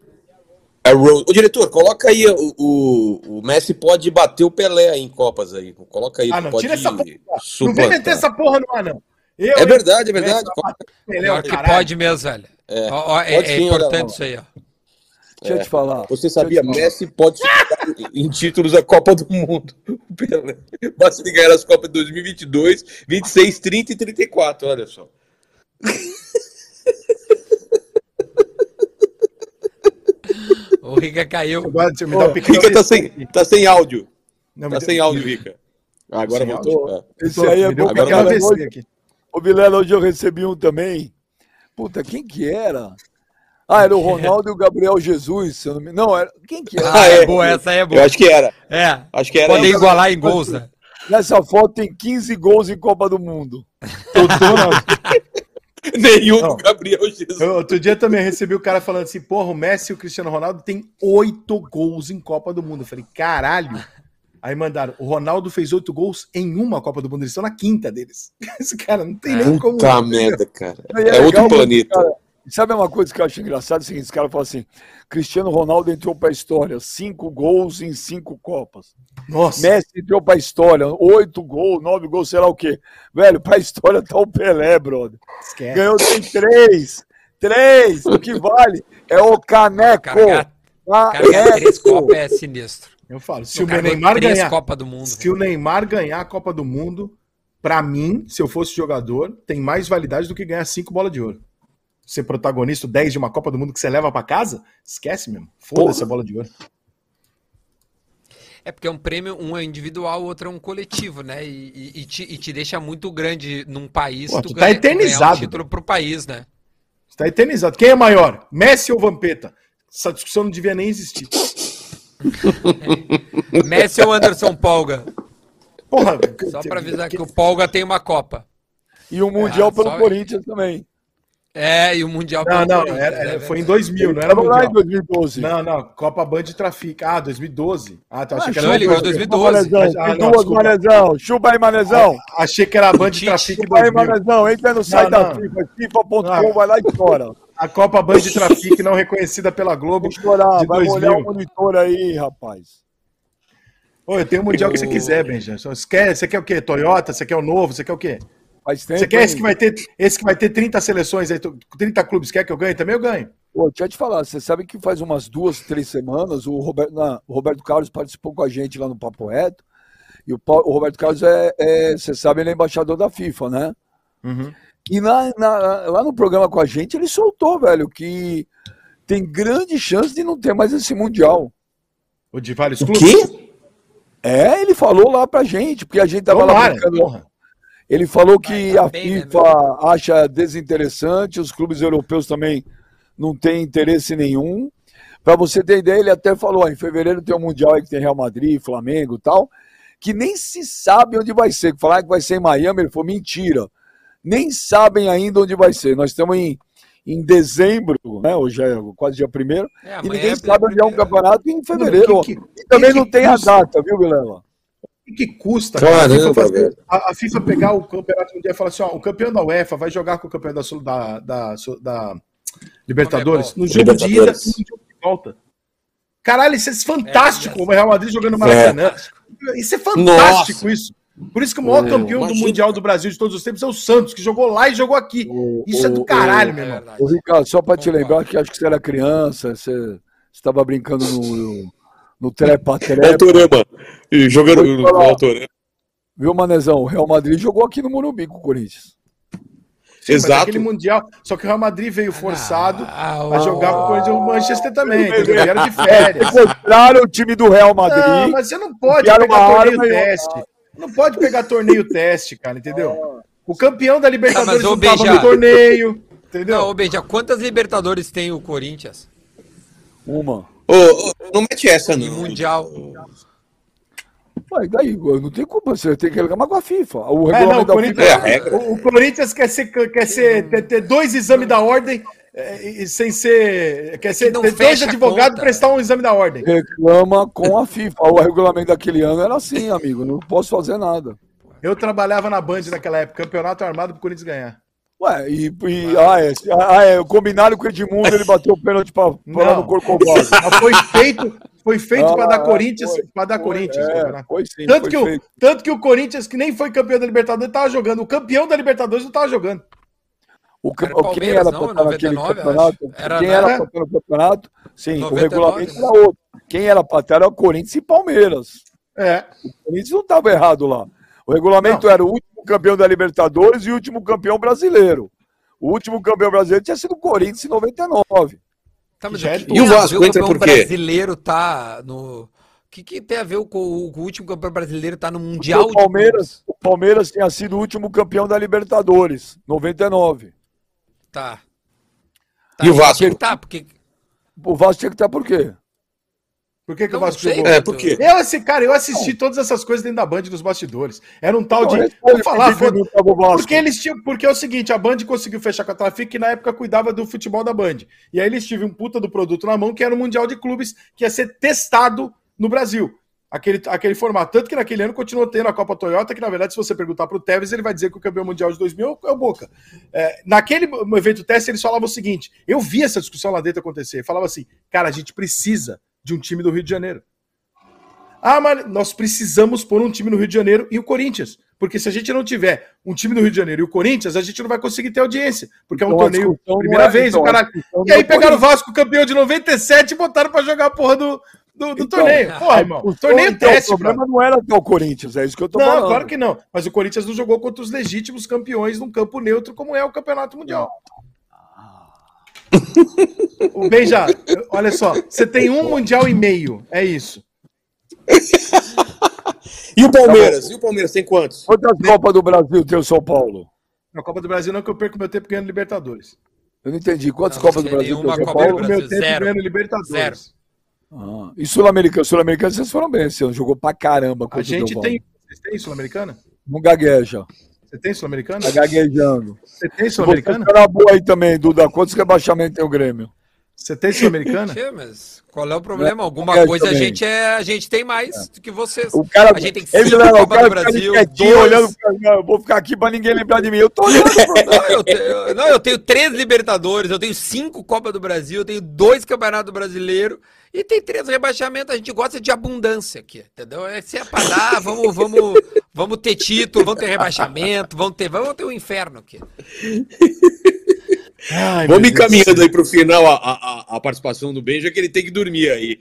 é Rose. o diretor, coloca aí o, o, o Messi pode bater o Pelé aí em Copas aí. Coloca aí. Ah, não, pode tira essa porra. Não vem suplantar. meter essa porra no ar, não. Eu, É verdade, é verdade. Pior que caralho. pode mesmo, velho. É, Ó, ó, é, é sim, olha importante lá. isso aí, ó. Deixa eu te falar. Você sabia, te Messi pode superar em títulos a Copa do Mundo. Pelé. Basta ele ganhar as Copas de 2022, 26, 30 e 34, olha só. O Rica caiu. Agora, deixa eu me dar um pequeno Rica tá sem, tá sem áudio. Não, Tá sem deu- áudio, Rica. Ah, Agora Sem voltou. áudio? É. Esse aí é bom um caralho. AVC aqui. Ô, Vilela, hoje eu recebi um também. Puta, quem que era? Ah, era o Ronaldo e o Gabriel Jesus. se eu não, me... não, era. Quem que era? Ah, é é. boa, essa aí é Eu boa. acho que era. É, Acho que era. poder igualar em gols, né? Nessa foto tem 15 gols em Copa do Mundo. Eu tô Nenhum Não. do Gabriel Jesus. Eu, outro dia também recebi o cara falando assim: porra, o Messi e o Cristiano Ronaldo têm oito gols em Copa do Mundo. Eu falei, caralho. Aí mandaram: o Ronaldo fez oito gols em uma Copa do Mundo. Eles estão na quinta deles. Esse cara não tem nem como. Puta merda, cara. É É outro legal, planeta. cara. Sabe uma coisa que eu acho engraçado? É o seguinte, os caras falam assim, Cristiano Ronaldo entrou pra história, cinco gols em cinco Copas. Nossa, Messi entrou pra história, oito gols, nove gols, sei lá o quê. Velho, pra história tá o Pelé, brother. esquece. Ganhou tem três. Três. O que vale é o caneco. Carregar, carregar três copas é sinistro. Eu falo: se o Carregou Neymar ganhar. Copa do Mundo. Se o Neymar ganhar a Copa do Mundo, pra mim, se eu fosse jogador, tem mais validade do que ganhar cinco bolas de ouro. Ser protagonista 10 de uma Copa do Mundo que você leva pra casa, esquece mesmo. Foda-se a bola de ouro. É porque é um prêmio, um é individual, o outro é um coletivo, né? E, e- e te, e te deixa muito grande num país. Pô, tu tá eternizado. ganhar um título pro país, né? Está eternizado. Quem é maior? Messi ou Vampeta? Essa discussão não devia nem existir. Messi ou Anderson Polga? Porra, Só pra avisar que o Polga tem uma Copa. E o Mundial Ah, pelo só- Corinthians também. É, e o Mundial Não, pelo não, Corinthians, era- é era- foi em verdade. 2000, não era Tava lá em mundial. 2012. Não, não, Copa Band Trafica. Ah, 2012. Ah, tá, achei que não, era ele ganhou 2012. 2012. Manezão, Ah, não, duas. Manezão. Chupa aí, Manezão. Achei que era a Band Tite. Trafic Chupa aí, 2000. Manezão. Entra no site Não, da não. FIFA, FIFA.com, Não. vai lá e chora. A Copa Band Trafic não reconhecida pela Globo. Vou chorar, De vai 2000. molhar o monitor aí, rapaz. Eu tenho o Mundial que você quiser, Benja. Só- Você quer, você quer o quê? Toyota? Você quer o novo? Você quer o quê? Faz tempo. Você quer esse que vai ter, esse que vai ter 30 seleções aí, 30 clubes? Quer que eu ganhe? Também eu ganho. Pô, deixa eu te falar, você sabe que faz umas duas, três semanas o Roberto, na- o Roberto Carlos participou com a gente lá no Papo Reto. E o, o Roberto Carlos é, é, você sabe, ele é embaixador da FIFA, né? E na- na- lá no programa com a gente, ele soltou, velho, que tem grande chance de não ter mais esse Mundial. O de vários O clubes? quê? É, ele falou lá pra gente, porque a gente tava lá Tomara, brincando. porra. Ele falou que tá a bem, né, FIFA acha desinteressante, os clubes europeus também não têm interesse nenhum. Para você ter ideia, ele até falou: ó, em fevereiro tem o Mundial aí que tem Real Madrid, Flamengo e tal, que nem se sabe onde vai ser. Falar que vai ser em Miami, ele falou: mentira. Nem sabem ainda onde vai ser. Nós estamos em, em dezembro, né? Hoje é quase dia primeiro, É, e ninguém é sabe onde é um campeonato em fevereiro. que- que- e também que não tem a custa? data, viu, Vilela? O que custa Caramba, a, FIFA fazer- a- a FIFA pegar o campeonato mundial e falar assim: ó, o campeão da UEFA vai jogar com o campeão da, Sul- da, da, da Libertadores no jogo de ida e no jogo de volta. Caralho, isso é fantástico. o Real Madrid jogando no Maracanã. Isso é fantástico, Nossa. isso. Por isso que o maior É, campeão do imagina. Mundial do Brasil de todos os tempos é o Santos, que jogou lá e jogou aqui. O- Isso é do o- caralho, É meu irmão. Ô, Ricardo, só para te lembrar que acho que você era criança, você estava brincando no, no É trepa-trepa. Autorama. E jogando no falar. Autorama. Viu, Manezão? O Real Madrid jogou aqui no Morumbi com o Corinthians. Sim, mas Exato. aquele Mundial. Só que o Real Madrid veio forçado Ah, a o- jogar com o Corinthians e o Manchester também. entendeu? Ele era de férias. Encontraram o time do Real Madrid. Não, mas você não pode pegar uma torneio arma e- teste. Não pode pegar torneio teste, cara, entendeu? O campeão da Libertadores mas, ô, não tava no torneio, entendeu? Não, ô, Benja, quantas Libertadores tem o Corinthians? Uma. Ô, ô, não mete essa, E não. Mundial? Mas daí, não tem culpa, você tem que reclamar com a FIFA. O É, não, o Corinthians, É a regra. o, o Corinthians quer, ser, quer ser, ter, ter dois exames da ordem é, e sem ser. Quer ser não ter dois advogados prestar um exame da ordem. reclama com a FIFA. O regulamento daquele ano era assim, amigo. Não posso fazer nada. Eu trabalhava na Band naquela época, campeonato armado pro Corinthians ganhar. Ué, e, e ah, é, ah, é, combinaram com o Edmundo, ele bateu o pênalti para lá no Corcovado. Foi feito, foi feito para Ah, dar Corinthians, foi. para dar Corinthians. o É, campeonato. foi sim, Tanto foi que, o, tanto que o Corinthians, que nem foi campeão da Libertadores, tava jogando. O campeão da Libertadores não tava jogando. O, Era quem Palmeiras, era não? para estar naquele 99, campeonato? Era, quem era para estar no campeonato? Sim, o 99, regulamento né? era outro. Quem era para era o Corinthians e Palmeiras. É. O Corinthians não estava errado lá. O regulamento era o último campeão da Libertadores e o último campeão brasileiro. O último campeão brasileiro tinha sido o Corinthians em 99. Tá, mas o é que E o a Vasco ver entra campeão por quê? brasileiro tá no... O que, que tem a ver com o, com o último campeão brasileiro tá no Mundial o Palmeiras, o Palmeiras tinha sido o último campeão da Libertadores, 99. Tá. E o Vasco? tinha que Tá, porque... O Vasco tinha que estar por quê? Por que, que Não, o Vasco não sei? É, por quê? Eu, esse cara, eu assisti todas essas coisas dentro da Band nos bastidores. Era um tal de. Não, responde Vou falar, foda- não porque eles tinham. Porque é o seguinte, a Band conseguiu fechar com a Trafic, que na época cuidava do futebol da Band. E aí eles tiveram um puta do produto na mão, que era o Mundial de Clubes, que ia ser testado no Brasil. Aquele, aquele formato. Tanto que naquele ano continuou tendo a Copa Toyota, que na verdade, se você perguntar pro Tevez, ele vai dizer que o campeão mundial de 2000 é o Boca. É, naquele evento teste, eles falavam o seguinte: eu vi essa discussão lá dentro acontecer. Falava assim, cara, a gente precisa de um time do Rio de Janeiro. Ah, mas nós precisamos pôr um time no Rio de Janeiro e o Corinthians. Porque se a gente não tiver um time no Rio de Janeiro e o Corinthians, a gente não vai conseguir ter audiência. Porque é um Então, torneio primeira é- vez, então, o E aí é pegaram o. Vasco campeão de 97 e botaram pra jogar a porra do, do, do Então, torneio. Porra, irmão. O Torneio então, teste, O problema brother. não era até o Corinthians, é isso que eu tô Não, falando. claro que não. Mas o Corinthians não jogou contra os legítimos campeões num campo neutro, como é o Campeonato Mundial. O Benja, olha só, você tem um Mundial e meio, é isso. E o Palmeiras? E o Palmeiras tem quantos? Quantas Copas do Brasil tem o São Paulo? Na Copa do Brasil não que eu perco meu tempo ganhando Libertadores. Eu não entendi. Quantas Não, Copas do Brasil tem o São Paulo? Perco Brasil, meu tempo zero. ganhando Libertadores. Zero. Ah, e Sul-Americana? Sul-Americana vocês foram bem esse ano. Jogou pra caramba A o gente tem. Vocês têm Sul-Americana? Não gagueja. Você tem Sul-Americana? Tá gaguejando. Você tem Você Sul-Americana? tá boa aí também, Duda. Quantos rebaixamentos tem o Grêmio? Você tem Sul-Americana? Mas qual é o problema? Alguma É, coisa a gente, é, a gente tem mais do que vocês. O cara, A gente tem ele, cinco Vilela, o Copa cara do Brasil, dois. olhando não, eu vou ficar aqui pra ninguém lembrar de mim. Eu tô olhando Não, eu tenho, não, eu tenho três Libertadores, eu tenho cinco Copa do Brasil, eu tenho dois Campeonato Brasileiro e tem três rebaixamentos. A gente gosta de abundância aqui, entendeu? É, se é pra dar, vamos, vamos, vamos ter título, vamos ter rebaixamento, vamos ter, vamos ter um inferno aqui. Ai, Vamos Deus. encaminhando aí pro final a, a, a participação do Benja, que ele tem que dormir aí.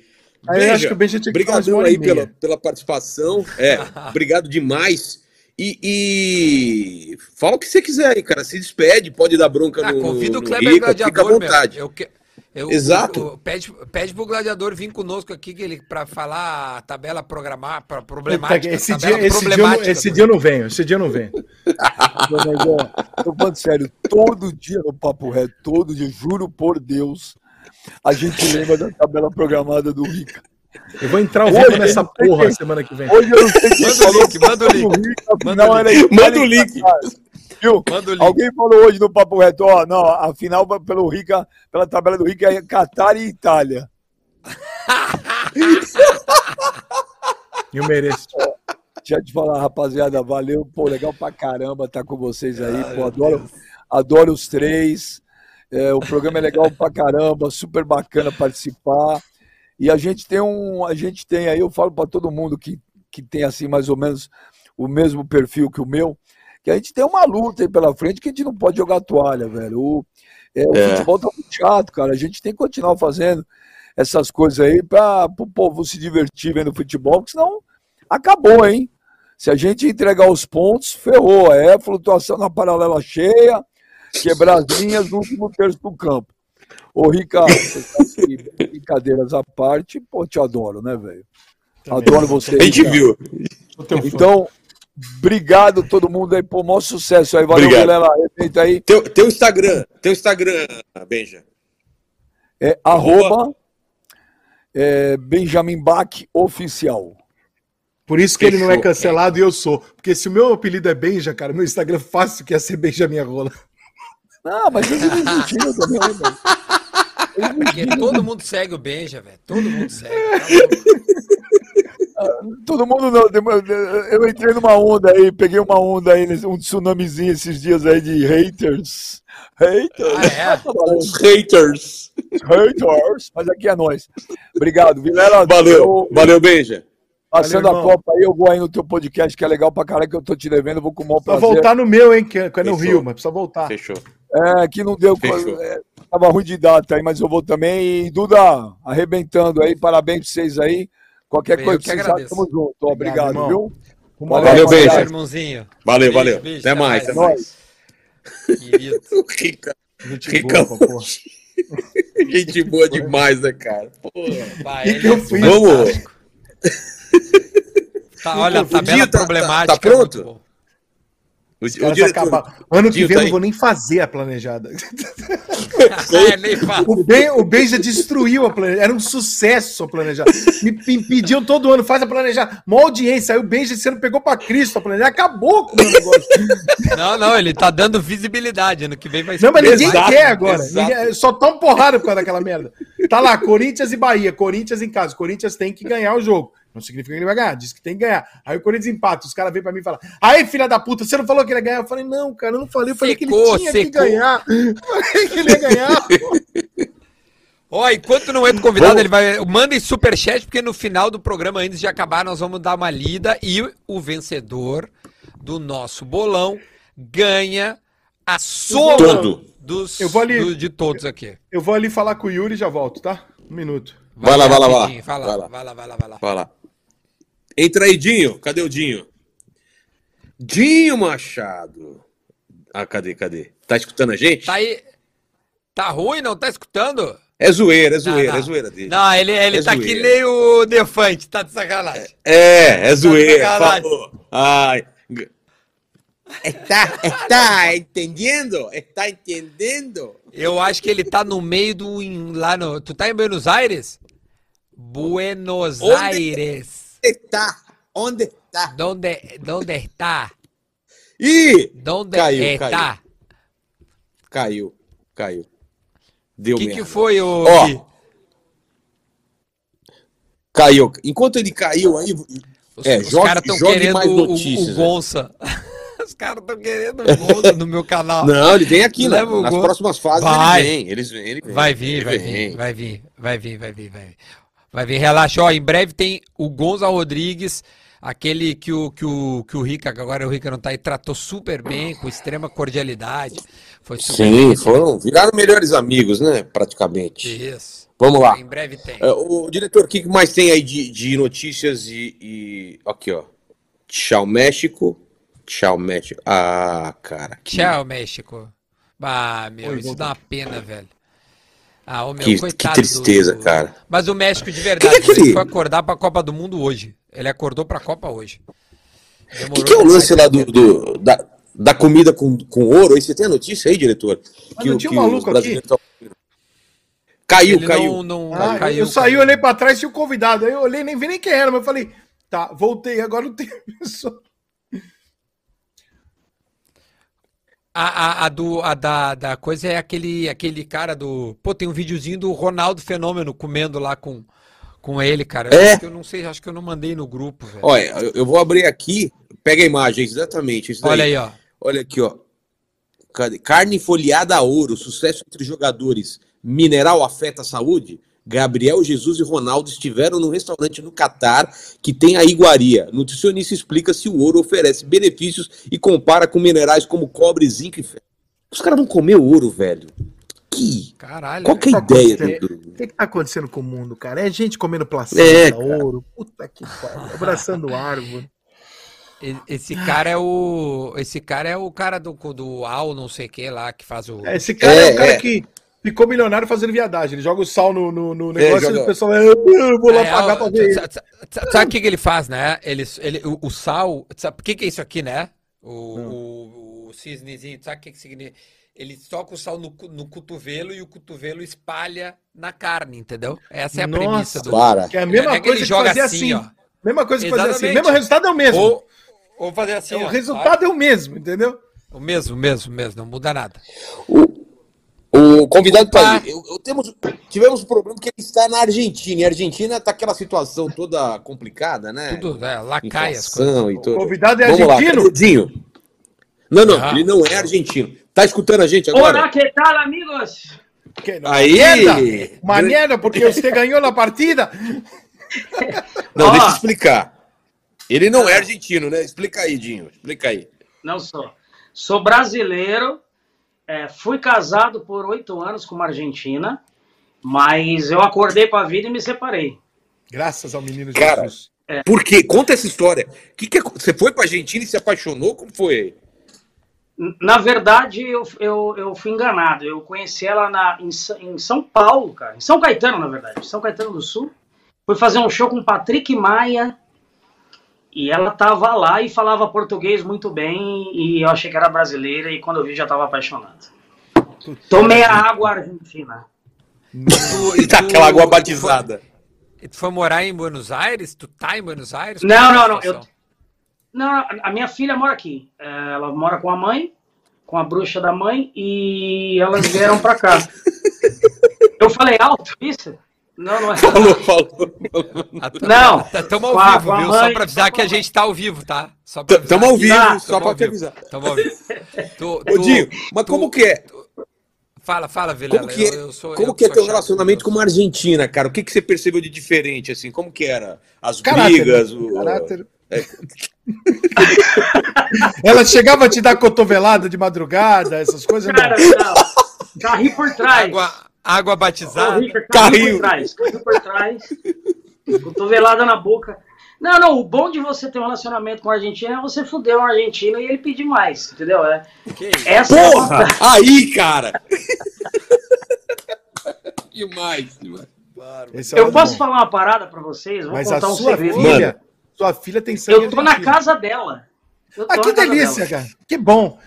Aí eu acho que o Benja tinha que Obrigadão aí meia. pela, pela participação. É, obrigado demais. E, e fala o que você quiser aí, cara. Se despede, pode dar bronca Ah, no, convida o Kleber Rica, fica à Gladiador, vontade. Eu que- eu- Exato. o- o- pede, pede pro Gladiador vir conosco aqui que ele para falar a tabela programar para problemática. Esse dia, esse, dia, eu não- problemática esse do- dia eu não venho, esse dia eu não venho. Mas, ó, tô falando sério, todo dia no Papo Reto, todo dia, juro por Deus, a gente lembra da tabela programada do Rica. Eu vou entrar ao Hoje, vivo nessa porra quem- semana que vem. Hoje eu não sei quem Manda o link, manda o que link. Manda o link. Manda o link. Viu? Alguém falou hoje no Papo Reto, ó, não, a final pelo Rica, pela tabela do Rica é Catar e Itália. Eu mereço. Deixa eu te falar, rapaziada, valeu, pô, legal pra caramba estar com vocês aí, pô, adoro, adoro os três, é, o programa é legal pra caramba, super bacana participar, e a gente tem um, a gente tem aí, eu falo pra todo mundo que, que tem assim mais ou menos o mesmo perfil que o meu, que a gente tem uma luta aí pela frente que a gente não pode jogar toalha, velho, o, é, o É. futebol tá muito chato, cara, a gente tem que continuar fazendo essas coisas aí para o povo se divertir vendo futebol, porque senão acabou, hein? Se a gente entregar os pontos, ferrou. É flutuação na paralela cheia, quebrar as linhas no último terço do campo. Ô, Ricardo, que, brincadeiras à parte, pô, te adoro, né, velho? Adoro você. A gente viu. Então, obrigado todo mundo aí, pô, maior sucesso aí. Valeu, Obrigado. galera. Repita aí. Teu, teu Instagram, teu Instagram, Benja. É arroba é, Benjamin Bach Oficial. Por isso que ele não é Fechou. cancelado e eu sou. Porque se o meu apelido é Benja, cara, meu Instagram fácil que ia ser Benjamin Rola. Não, mas eles não mentiram também, né, velho. Não Porque todo mundo segue o Benja, velho. Todo mundo segue. Todo mundo não. Eu entrei numa onda aí, peguei uma onda aí, um tsunamizinho esses dias aí de haters. Haters. Ah, é? Os haters. Haters. Mas aqui é nós. Obrigado, Vilela. Valeu, eu- valeu, Benja. Passando Valeu, a. Copa aí, eu vou aí no teu podcast, que é legal pra caralho, que eu tô te devendo, vou com o maior Precisa prazer. voltar no meu, hein, que é que é no Fechou. Rio, mas precisa voltar. Fechou. É, que não deu. Fechou. é, tava ruim de data aí, mas eu vou também. E Duda, arrebentando aí, parabéns pra vocês aí. Qualquer Eu coisa que precisar, tamo junto. Obrigado, Obrigado, viu? Uma Valeu. Beijo, irmãozinho. Valeu, Beijo, valeu. beijo, até mais, até mais. Querido. Rica, Gente Rica, boa, porra. gente boa demais, né, cara? Pô. Vai, Que que eu é fiz? fantástico. Tá, olha, a tabela dia tá- tá- problemática. tá pronto? é muito bom. O, o diretor-. Ano que vem tá eu não vou nem fazer a planejada. É. O, ben, o Benja destruiu a planejada. Era um sucesso a planejada. Me, me pediam todo ano, faz a planejada. Mó audiência. Aí o Benja esse ano pegou pra Cristo a planejada. Acabou com o meu negócio. Não, não, ele tá dando visibilidade. Ano que vem vai ser. Não, mas ninguém Exato, quer agora. Ninguém- só tão porrada por causa daquela merda. Tá lá, Corinthians e Bahia. Corinthians em casa. Corinthians tem que ganhar o jogo. Não significa que ele vai ganhar, diz que tem que ganhar. Aí o Corinthians empata, os caras vêm pra mim e falam: Aí, filha da puta, você não falou que ele ia ganhar? Eu falei: Não, cara, eu não falei. Eu falei que Secou, ele tinha que secou. ganhar. Eu falei que ele ia ganhar. Ó, enquanto não entra o convidado, ele vai. Mandem superchat, porque no final do programa, antes de acabar, nós vamos dar uma lida e o vencedor do nosso bolão ganha a soma Todo. dos, Eu vou ali. do- de todos aqui. Eu vou ali falar com o Yuri e já volto, tá? Um minuto. Vai lá, vai lá, vai lá. Vai lá, Vai lá. vai lá, vai lá, vai lá. Vai lá. Entra aí, Dinho. Cadê o Dinho? Dinho Machado. Ah, cadê, cadê? Tá escutando a gente? Tá aí. Tá ruim, não tá escutando? É zoeira, é Não, zoeira, não. é zoeira dele. Não, ele, ele É tá zoeira. que nem o Defante, tá de sacanagem. É, é zoeira. sacanagem. Falou. Ai. Está, está entendendo? Está entendendo? Eu acho que ele tá no meio do. lá no. Tu tá em Buenos Aires? Buenos Onde? Aires. Está? Onde está? Donde, donde está? Ih! Donde Caiu, está? caiu. Caiu, caiu. Deu O que, merda. que foi, ô Ó? Caiu. Enquanto ele caiu aí. Os, é, os caras estão querendo mais o, o, o né? Gonça. Os caras estão querendo o Gonça no meu canal. Não, ele vem aqui, né? O Nas próximas fases Vai. ele vem. Eles, ele vem. Vai vir, ele vai vem. vir, vai vir, vai vir, vai vir, vai vir. Vai vir, relaxa. Ó, em breve tem o Gonza Rodrigues, aquele que o, que o, que o Rica, que agora o Rica não tá aí, tratou super bem, com extrema cordialidade. Foi super Sim, bem foram. Viraram melhores amigos, né? Praticamente. Isso. Vamos lá. Em breve tem. É, O diretor, o que mais tem aí de, de notícias e, e- Aqui, ó. Tchau, México. Tchau, México. Ah, cara. que- Tchau, México. Ah, meu, Oi, isso dá uma pena, velho. Ah, ô, meu, Que- que coitado tristeza, cara. Mas o México de verdade, Que que é ele foi acordar pra Copa do Mundo hoje. Ele acordou pra Copa hoje. O que, que é o lance lá do, do- da, da comida com, com ouro? Aí você tem a notícia aí, diretor? Mas não tinha um maluco aqui? tão- Caiu, Ele caiu. não, não Ah, caiu. eu saí, olhei pra trás e tinha o convidado. Aí eu olhei, nem vi nem quem era, mas eu falei, tá, voltei, agora não tem pessoa. A, a, a do, a da, da coisa é aquele, aquele cara do. Pô, tem um videozinho do Ronaldo Fenômeno comendo lá com, com ele, cara. Eu É? acho que eu não sei, acho que eu não mandei no grupo, velho. Olha, eu, vou abrir aqui. Pega a imagem, exatamente. Olha aí, ó. Olha aqui, ó. Carne folheada a ouro, sucesso entre jogadores. Mineral afeta a saúde? Gabriel Jesus e Ronaldo estiveram no restaurante no Catar que tem a iguaria. Nutricionista explica se o ouro oferece benefícios e compara com minerais como cobre, zinco e ferro. Os caras vão comer ouro, velho. Que? Caralho. Qual que é a Tá ideia? do- O que, que tá acontecendo com o mundo, cara? É gente comendo placenta, É, ouro. Puta que pariu. Abraçando árvore. Esse cara é o. Esse cara é o cara do, do Al, não sei o que lá, que faz o. É, Esse cara é, É, o cara é. que ficou milionário fazendo viadagem. Ele joga o sal no, no, no negócio e o pessoal vai, eu vou lá É, pagar o- pra ver. sa- sa- sa- Sabe o que, que ele faz, né? Ele, ele, o, o sal. Sabe o que, que é isso aqui, né? O, o, o cisnezinho, sabe o que, que significa? Ele toca o sal no, no cotovelo e o cotovelo espalha na carne, entendeu? Essa é a Nossa. premissa do. Para. Que é a mesma é que coisa ele que joga fazer assim, assim. ó. Mesma coisa que fazer assim. Exatamente. Mesmo resultado é o mesmo. Ou, ou fazer assim, É, o ó, resultado é o mesmo, entendeu? O mesmo, mesmo, mesmo, não muda nada. O convidado tá aí. Eu, eu temos, tivemos um problema que ele está na Argentina. E a Argentina tá aquela situação toda complicada, né? Tudo, é, lacaia as coisas. E. O convidado é Vamos lá, argentino? o Dinho? Não, não, Ah. ele não é argentino. Tá escutando a gente agora? Hola, ¿qué tal, amigos? Que não, Aí! Maneira, porque você ganhou na partida. Não, deixa eu explicar. Ele não é argentino, né? Explica aí, Dinho. Explica aí. Não sou. Sou brasileiro, é, fui casado por oito anos com uma argentina, mas eu acordei para a vida e me separei. Graças ao menino Cara, Jesus. Por quê? Conta essa história. Que que, você foi pra Argentina e se apaixonou? Como foi? Na verdade, eu, eu, eu fui enganado. Eu conheci ela na, em, em São Paulo, cara. Em São Caetano, na verdade. São Caetano do Sul. Fui fazer um show com Patrick Maia. E ela tava lá e falava português muito bem. E eu achei que era brasileira. E quando eu vi, já tava apaixonado. Tomei a água argentina. Tu- e tu- aquela água batizada. foi- Tu foi morar em Buenos Aires? Tu tá em Buenos Aires? Não, é a não, não, situação? Não, a minha filha mora aqui. É, Ela mora com a mãe, com a bruxa da mãe, e elas vieram pra cá. Eu falei alto isso? Não, não é. Falou, falou. Ah, tá- Não. tá- Tamo ao a- vivo, a viu? Só mãe, pra avisar só que a a gente tá ao vivo, tá? Só avisar. Estamos ao vivo, Ah, só te vivo. avisar. Tamo ao vivo. Tu, Ô, tu- Dinho, mas tu- como que é? Fala, fala, Vilela. Como que é, eu, eu sou, como eu que é teu chato, relacionamento com uma Argentina, cara? O que, que você percebeu de diferente, assim? Como que era? As Caráter, brigas? né? o- Caráter. É. Ela chegava a te dar cotovelada de madrugada, essas coisas? não? Cara, não. Carri por trás. Água, água batizada. Rica, carri Carrinho. por trás. Carri por trás. Cotovelada na boca. Não, não, o bom de você ter um relacionamento com o argentino é você fuder um argentino e ele pedir mais, entendeu? É, isso? essa é a Porra! Aí, cara! e mais? Esse é Eu posso bom. falar uma parada pra vocês? Vou Mas a contar um sua segredo. filha, sua filha tem sangue Eu tô na casa dela. Eu tô Ah, que delícia, dela. cara. Que bom.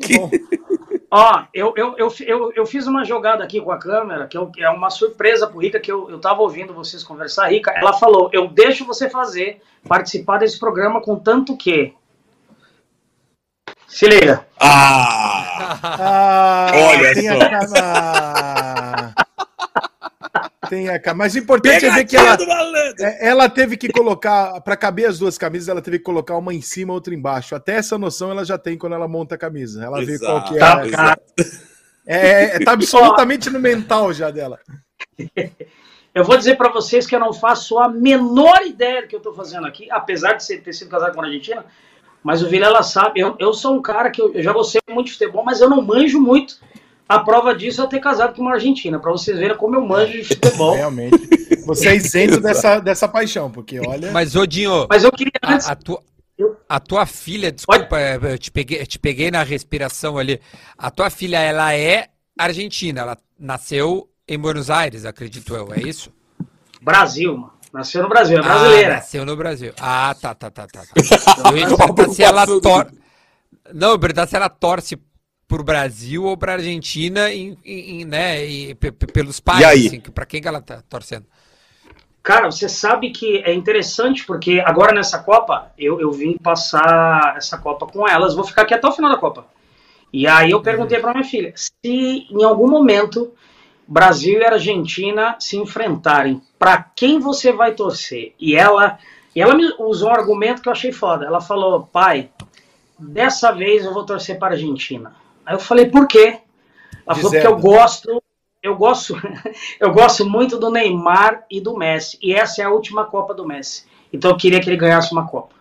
Que bom. Ó, eu, eu, eu, eu, eu fiz uma jogada aqui com a câmera, que eu- é uma surpresa pro Rica, que eu, eu tava ouvindo vocês conversar. Rica, ela falou, eu deixo você fazer, participar desse programa, com tanto que Se liga. Ah! Ah, Olha só. Tem a cama. Mas o importante é ver que ela, é, ela teve que colocar, para caber as duas camisas, ela teve que colocar uma em cima, outra embaixo. Até essa noção ela já tem quando ela monta a camisa. Ela vê qual que é. Tá, a- cara. É, é, tá absolutamente no mental já dela. Eu vou dizer pra vocês que eu não faço a menor ideia do que eu tô fazendo aqui, apesar de ser- ter sido casado com a Argentina. Mas o Vilela sabe, eu, eu sou um cara que eu, eu já gostei muito de futebol, mas eu não manjo muito. A prova disso é eu ter casado com uma argentina, pra vocês verem como eu manjo de futebol. Realmente. Você é isento dessa, dessa paixão, porque olha. Mas, ô Dinho, Mas eu queria antes. a, a tua, a tua filha, desculpa, é, eu te peguei, te peguei na respiração ali. A tua filha, ela é argentina, ela nasceu em Buenos Aires, acredito eu, é isso? Brasil, mano. Nasceu no Brasil, é brasileira. Ah, nasceu no Brasil. Ah, tá, tá, tá, tá. tá. Eu ia perguntar se ela tor... Não, eu ia perguntar se ela torce pro Brasil ou pra Argentina, em, em- né, e pe- pe- pelos pais, assim, pra quem que ela tá torcendo? Cara, você sabe que é interessante porque agora nessa Copa eu, eu vim passar essa Copa com elas, vou ficar aqui até o final da Copa. E aí eu perguntei pra minha filha se em algum momento Brasil e Argentina se enfrentarem, pra quem você vai torcer? E ela, e ela me usou um argumento que eu achei foda. Ela falou: "Pai, dessa vez eu vou torcer para Argentina". Aí eu falei: "Por quê?" Ela falou: "Porque eu gosto eu gosto, eu gosto muito do Neymar e do Messi. E essa é a última Copa do Messi. Então eu queria que ele ganhasse uma Copa.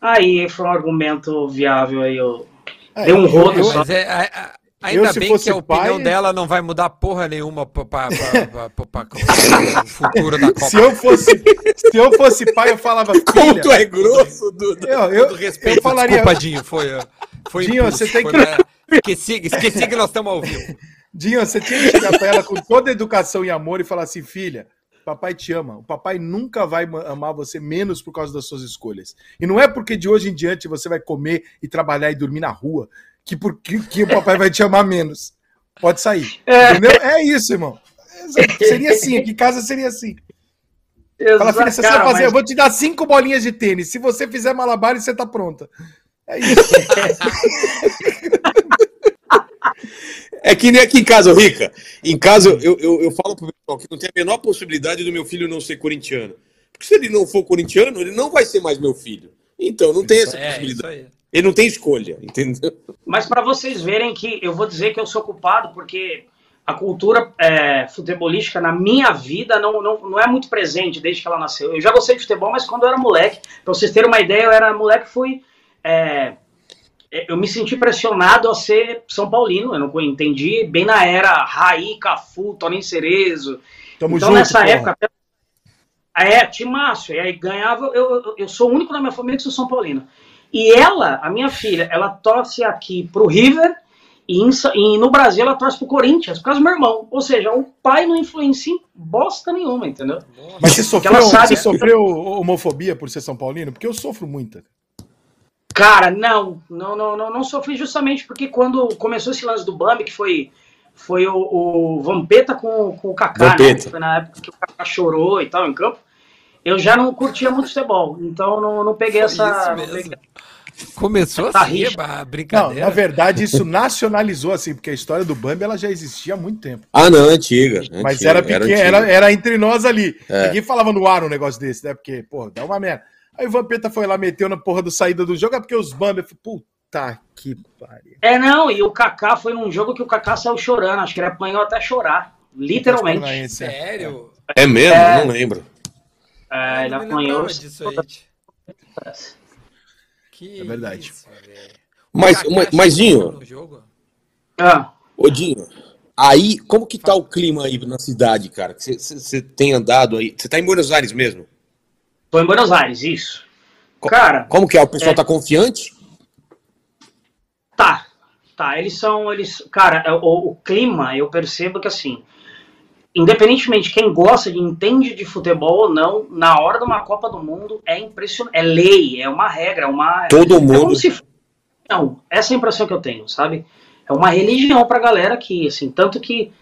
Aí foi um argumento viável aí. Eu É, dei um rodo eu- só. Mas é, a- a- ainda eu, bem que a opinião pai- dela não vai mudar porra nenhuma pra- o futuro da Copa. Se eu fosse, se eu fosse pai, eu falava, Como tu é grosso, Duda. eu, eu, Todo respeito, eu falaria, desculpa, Dinho, foi, foi Dinho, impulso, você tem foi que- pra- Esqueci, esqueci que nós estamos ao vivo. Dinho, você tinha que chegar pra ela com toda educação e amor e falar assim, filha, papai te ama. O papai nunca vai ma- amar você menos por causa das suas escolhas. E não é porque de hoje em diante você vai comer e trabalhar e dormir na rua que, por, que, que o papai vai te amar menos. Pode sair. É. Entendeu? É isso, irmão. Exato. Seria assim, aqui em casa seria assim. Fala, filha, você Cara, sabe fazer, mas- eu vou te dar cinco bolinhas de tênis. Se você fizer malabares, você tá pronta. É isso. É que nem aqui em casa, Rica. Em casa, eu, eu, eu falo pro pessoal que não tem a menor possibilidade do meu filho não ser corintiano. Porque se ele não for corintiano, ele não vai ser mais meu filho. Então, não tem essa É, isso possibilidade. aí. Ele não tem escolha, entendeu? Mas para vocês verem que eu vou dizer que eu sou culpado, porque a cultura é, futebolística na minha vida não, não, não é muito presente desde que ela nasceu. Eu já gostei de futebol, mas quando eu era moleque, para vocês terem uma ideia, eu era moleque, fui. é, eu me senti pressionado a ser São Paulino, eu não entendi bem na era Raí, Cafu, Toninho Cerezo. Tamo então junto, nessa porra. época. É, timaço. E aí ganhava. Eu, eu, sou o único da minha família que sou São Paulino. E ela, a minha filha, ela torce aqui pro River e, em e no Brasil ela torce pro Corinthians, por causa do meu irmão. Ou seja, o pai não influencia em bosta nenhuma, entendeu? Mas você sofreu, ela sabe- você sofreu homofobia por ser São Paulino? Porque eu sofro muita. Cara, não, não, não, não, não sofri justamente porque quando começou esse lance do Bambi, que foi, foi o, o Vampeta com, com o Kaká, né? Foi na época que o Kaká chorou e tal em campo. Eu já não curtia muito futebol, então não, não peguei Foi essa. isso não peguei- Começou Tá assim, rico. a Não, brincadeira. na verdade, isso nacionalizou, assim, porque a história do Bambi ela já existia há muito tempo. Ah, não, antiga. Mas antiga, era pequeno, antiga. era, era entre nós ali. É. Ninguém falava no ar um negócio desse, né? Porque, pô, dá uma merda. Aí o Vampeta foi lá, meteu na porra do saída do jogo, é porque os Bambi. eu falei, Puta que pariu. É, não, e o Kaká foi num jogo que o Kaká saiu chorando, acho que ele apanhou até chorar, literalmente. É. Sério? É mesmo? É. Não lembro. É, ele Eu não me apanhou. disso aí. Que É verdade. isso. Mas, mas, jogo? Ah, ô Dinho, aí, como que tá o clima aí na cidade, cara? Você tem andado aí? Você tá em Buenos Aires mesmo? Foi em Buenos Aires, isso. Co- Cara, Como que é? O pessoal É. tá confiante? Tá, tá. Eles são, eles, cara, é, o, o clima, eu percebo que assim, independentemente de quem gosta, de entende de futebol ou não, na hora de uma Copa do Mundo é impressionante, é lei, é uma regra, é uma Todo é como mundo. se não, essa é a impressão que eu tenho, sabe? É uma religião pra galera aqui, assim, tanto que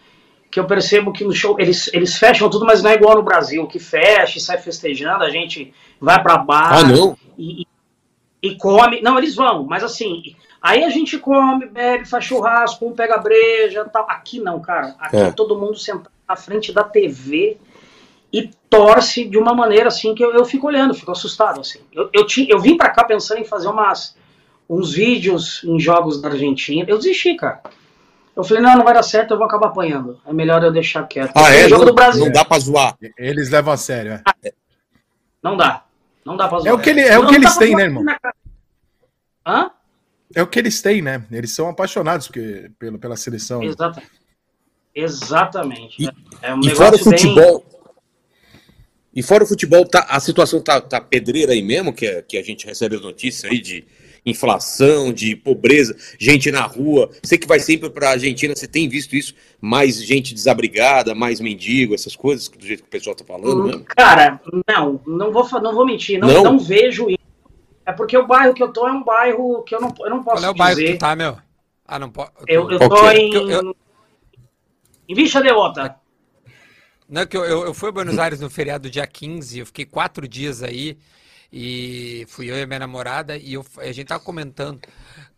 que eu percebo que no show eles, eles fecham tudo, mas não é igual no Brasil, que fecha e sai festejando, a gente vai pra bar Ah, não? e, e- E come. Não, eles vão, mas assim. Aí a gente come, bebe, faz churrasco, um pega breja tal. Aqui não, cara. Aqui É. todo mundo sentado na frente da TV e torce de uma maneira assim que eu, eu fico olhando, fico assustado. Assim. Eu, eu, eu vim pra cá pensando em fazer umas, uns vídeos em jogos da Argentina. Eu desisti, cara. Eu falei, não, não vai dar certo, eu vou acabar apanhando. É melhor eu deixar quieto. Ah, Tem é? jogo Não, do Brasil. não dá pra zoar. Eles levam a sério, é. Não dá. Não dá pra zoar. É o que, ele- é o que eles têm, né, irmão? Hã? É o que eles têm, né? Eles são apaixonados porque, pelo, pela seleção. né? Exatamente. Exatamente. E- é um E fora o negócio bem- futebol. E fora o futebol, tá, a situação tá, tá pedreira aí mesmo, que, é- que a gente recebe as notícias aí de inflação, de pobreza, gente na rua. Você que vai sempre pra Argentina, você tem visto isso? Mais gente desabrigada, mais mendigo, essas coisas, do jeito que o pessoal tá falando mesmo? Cara, não, não vou, não vou mentir, não, Não? não vejo isso. É porque o bairro que eu tô é um bairro que eu não, eu não posso Qual é o bairro que dizer. tu tá, meu? Ah, não pode. Eu, eu tô é? em. Eu- eu- Em Vicha de Ota. Não, é que eu, eu, eu fui a Buenos Aires no feriado dia 15, eu fiquei quatro dias aí, e fui eu e a minha namorada, e eu, a gente tava comentando.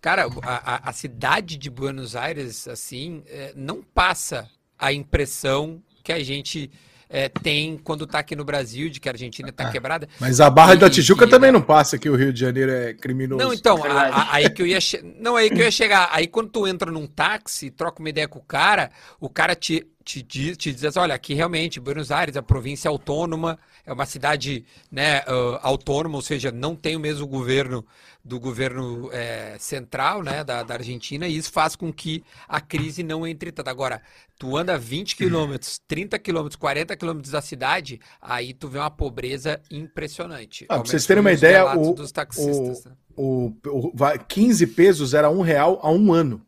Cara, a, a- a cidade de Buenos Aires, assim, é, não passa a impressão que a gente é, tem quando tá aqui no Brasil, de que a Argentina tá quebrada. Mas a Barra da E- Tijuca e- também não passa que o Rio de Janeiro é criminoso. Não, então, a- a- aí que eu ia che... não aí que eu ia chegar. Aí quando tu entra num táxi, troca uma ideia com o cara, o cara te, te, diz, te diz assim, olha, aqui realmente Buenos Aires, a província é autônoma, é uma cidade, né, ah, autônoma, ou seja, não tem o mesmo governo do governo eh, central, né, da, da Argentina, e isso faz com que a crise não entre tanto. Agora, tu anda 20 quilômetros, 30 quilômetros, 40 quilômetros da cidade, aí tu vê uma pobreza impressionante. Ah, pra vocês terem uma ideia, o- dos taxistas, né? O, o, vai- 15 pesos era um real há um ano.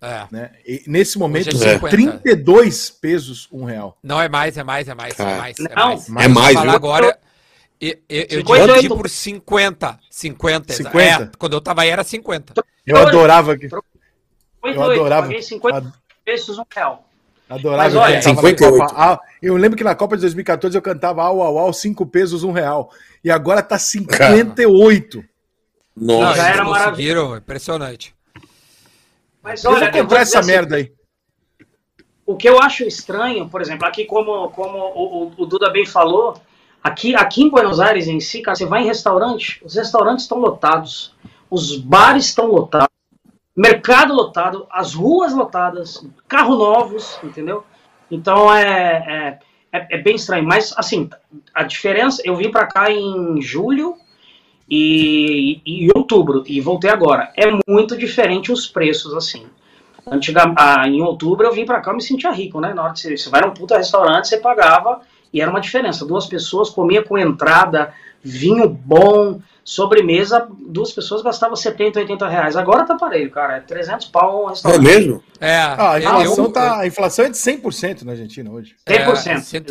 É. Né? E nesse momento, é são 50. 32 pesos um real. Não, é mais, é mais, é mais, é Cara. mais. É Não, mais. é Eu vou mais, falar agora. Eu, eu, eu 58. dividi por 50. 50. 50? É, quando eu tava aí era 50. Eu adorava que. 58, Eu adorava. paguei 50 ad- pesos um real. Adorava Mas olha, eu cantava na 58. Copa. Ah, eu lembro que na Copa de 2014 eu cantava au, au, au, 5 pesos, um real. E agora tá 58. Não, Nossa. já eles era conseguiram, impressionante. Mas Eu olha, vou eu vou comprar dizer essa assim, merda aí. O que eu acho estranho, por exemplo, aqui como, como o, o- o Duda bem falou, aqui, aqui em Buenos Aires em si, cara, você vai em restaurante, os restaurantes estão lotados, os bares estão lotados, mercado lotado, as ruas lotadas, carro novos, entendeu? Então é, é, é, é bem estranho. Mas assim, a diferença, eu vim pra cá em julho e, e em outubro e voltei agora. É muito diferente os preços, assim. Antiga, ah, em outubro eu vim pra cá e me sentia rico, né? Na hora que você, você vai num puta restaurante, você pagava e era uma diferença. Duas pessoas comia com entrada, vinho bom, sobremesa, duas pessoas gastavam 70, 80 reais. Agora tá parelho, cara. É 300 pau um É restaurante. mesmo? É, Ah, a, eu- inflação eu- tá, a inflação é de 100% na Argentina hoje. 100%. É, 100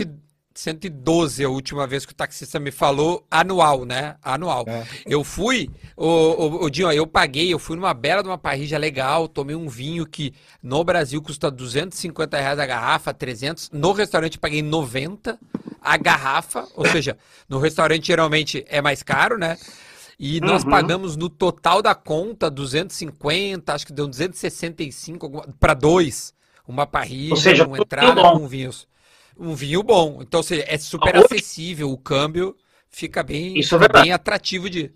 112 a última vez que o taxista me falou, anual, né? Anual. É. Eu fui, o, o, Dinho, eu paguei, eu fui numa bela de uma parrija legal, tomei um vinho que no Brasil custa 250 reais a garrafa, 300. No restaurante paguei 90 a garrafa, ou seja, no restaurante geralmente é mais caro, né? E nós Uhum. pagamos no total da conta 250, acho que deu 265 para dois. Uma parrilla, Ou seja, tudo entrada, com vinhos. Um vinho bom. Então, ou seja, é super Hoje- acessível, o câmbio fica bem, Isso é fica bem atrativo de.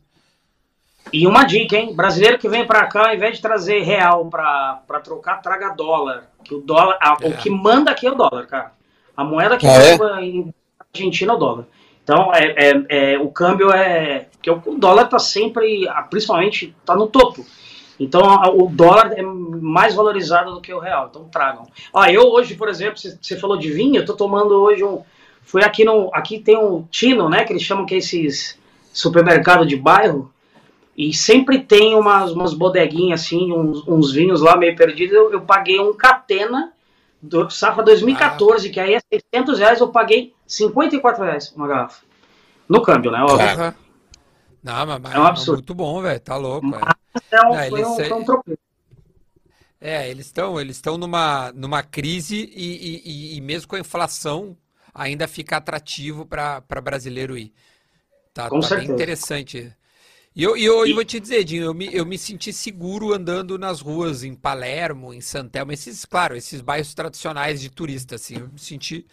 E uma dica, hein? Brasileiro que vem pra cá, ao invés de trazer real pra, pra trocar, traga dólar. Que o dólar. a- É. O que manda aqui é o dólar, cara. A moeda que Ah, é? manda em Argentina é o dólar. Então, é, é- é- o câmbio é. Porque o, o dólar tá sempre, principalmente, tá no topo. Então, o dólar é mais valorizado do que o real. Então, tragam. Ah, eu hoje, por exemplo, você- falou de vinho, eu tô tomando hoje um. Fui aqui no. Aqui tem um Tino, né? Que eles chamam que é esses supermercado de bairro. E sempre tem umas, umas bodeguinhas assim, uns, uns vinhos lá meio perdidos. Eu, eu paguei um Catena, do, safra 2014, que aí é 600 reais, eu paguei 54 reais uma garrafa. No câmbio, né? Óbvio. Não, mas, mas É um absurdo. muito bom, velho. Tá louco. é. É um, Não, foi, eles um, foi um tropeço. É, eles estão eles estão numa, numa crise e, e- e- mesmo com a inflação ainda fica atrativo para brasileiro ir. Tá, Com tá bem certeza. interessante. E eu, e eu, eu vou te dizer, Dinho, eu me, eu me senti seguro andando nas ruas em Palermo, em Santelmo, esses, claro, esses bairros tradicionais de turista, assim, eu me senti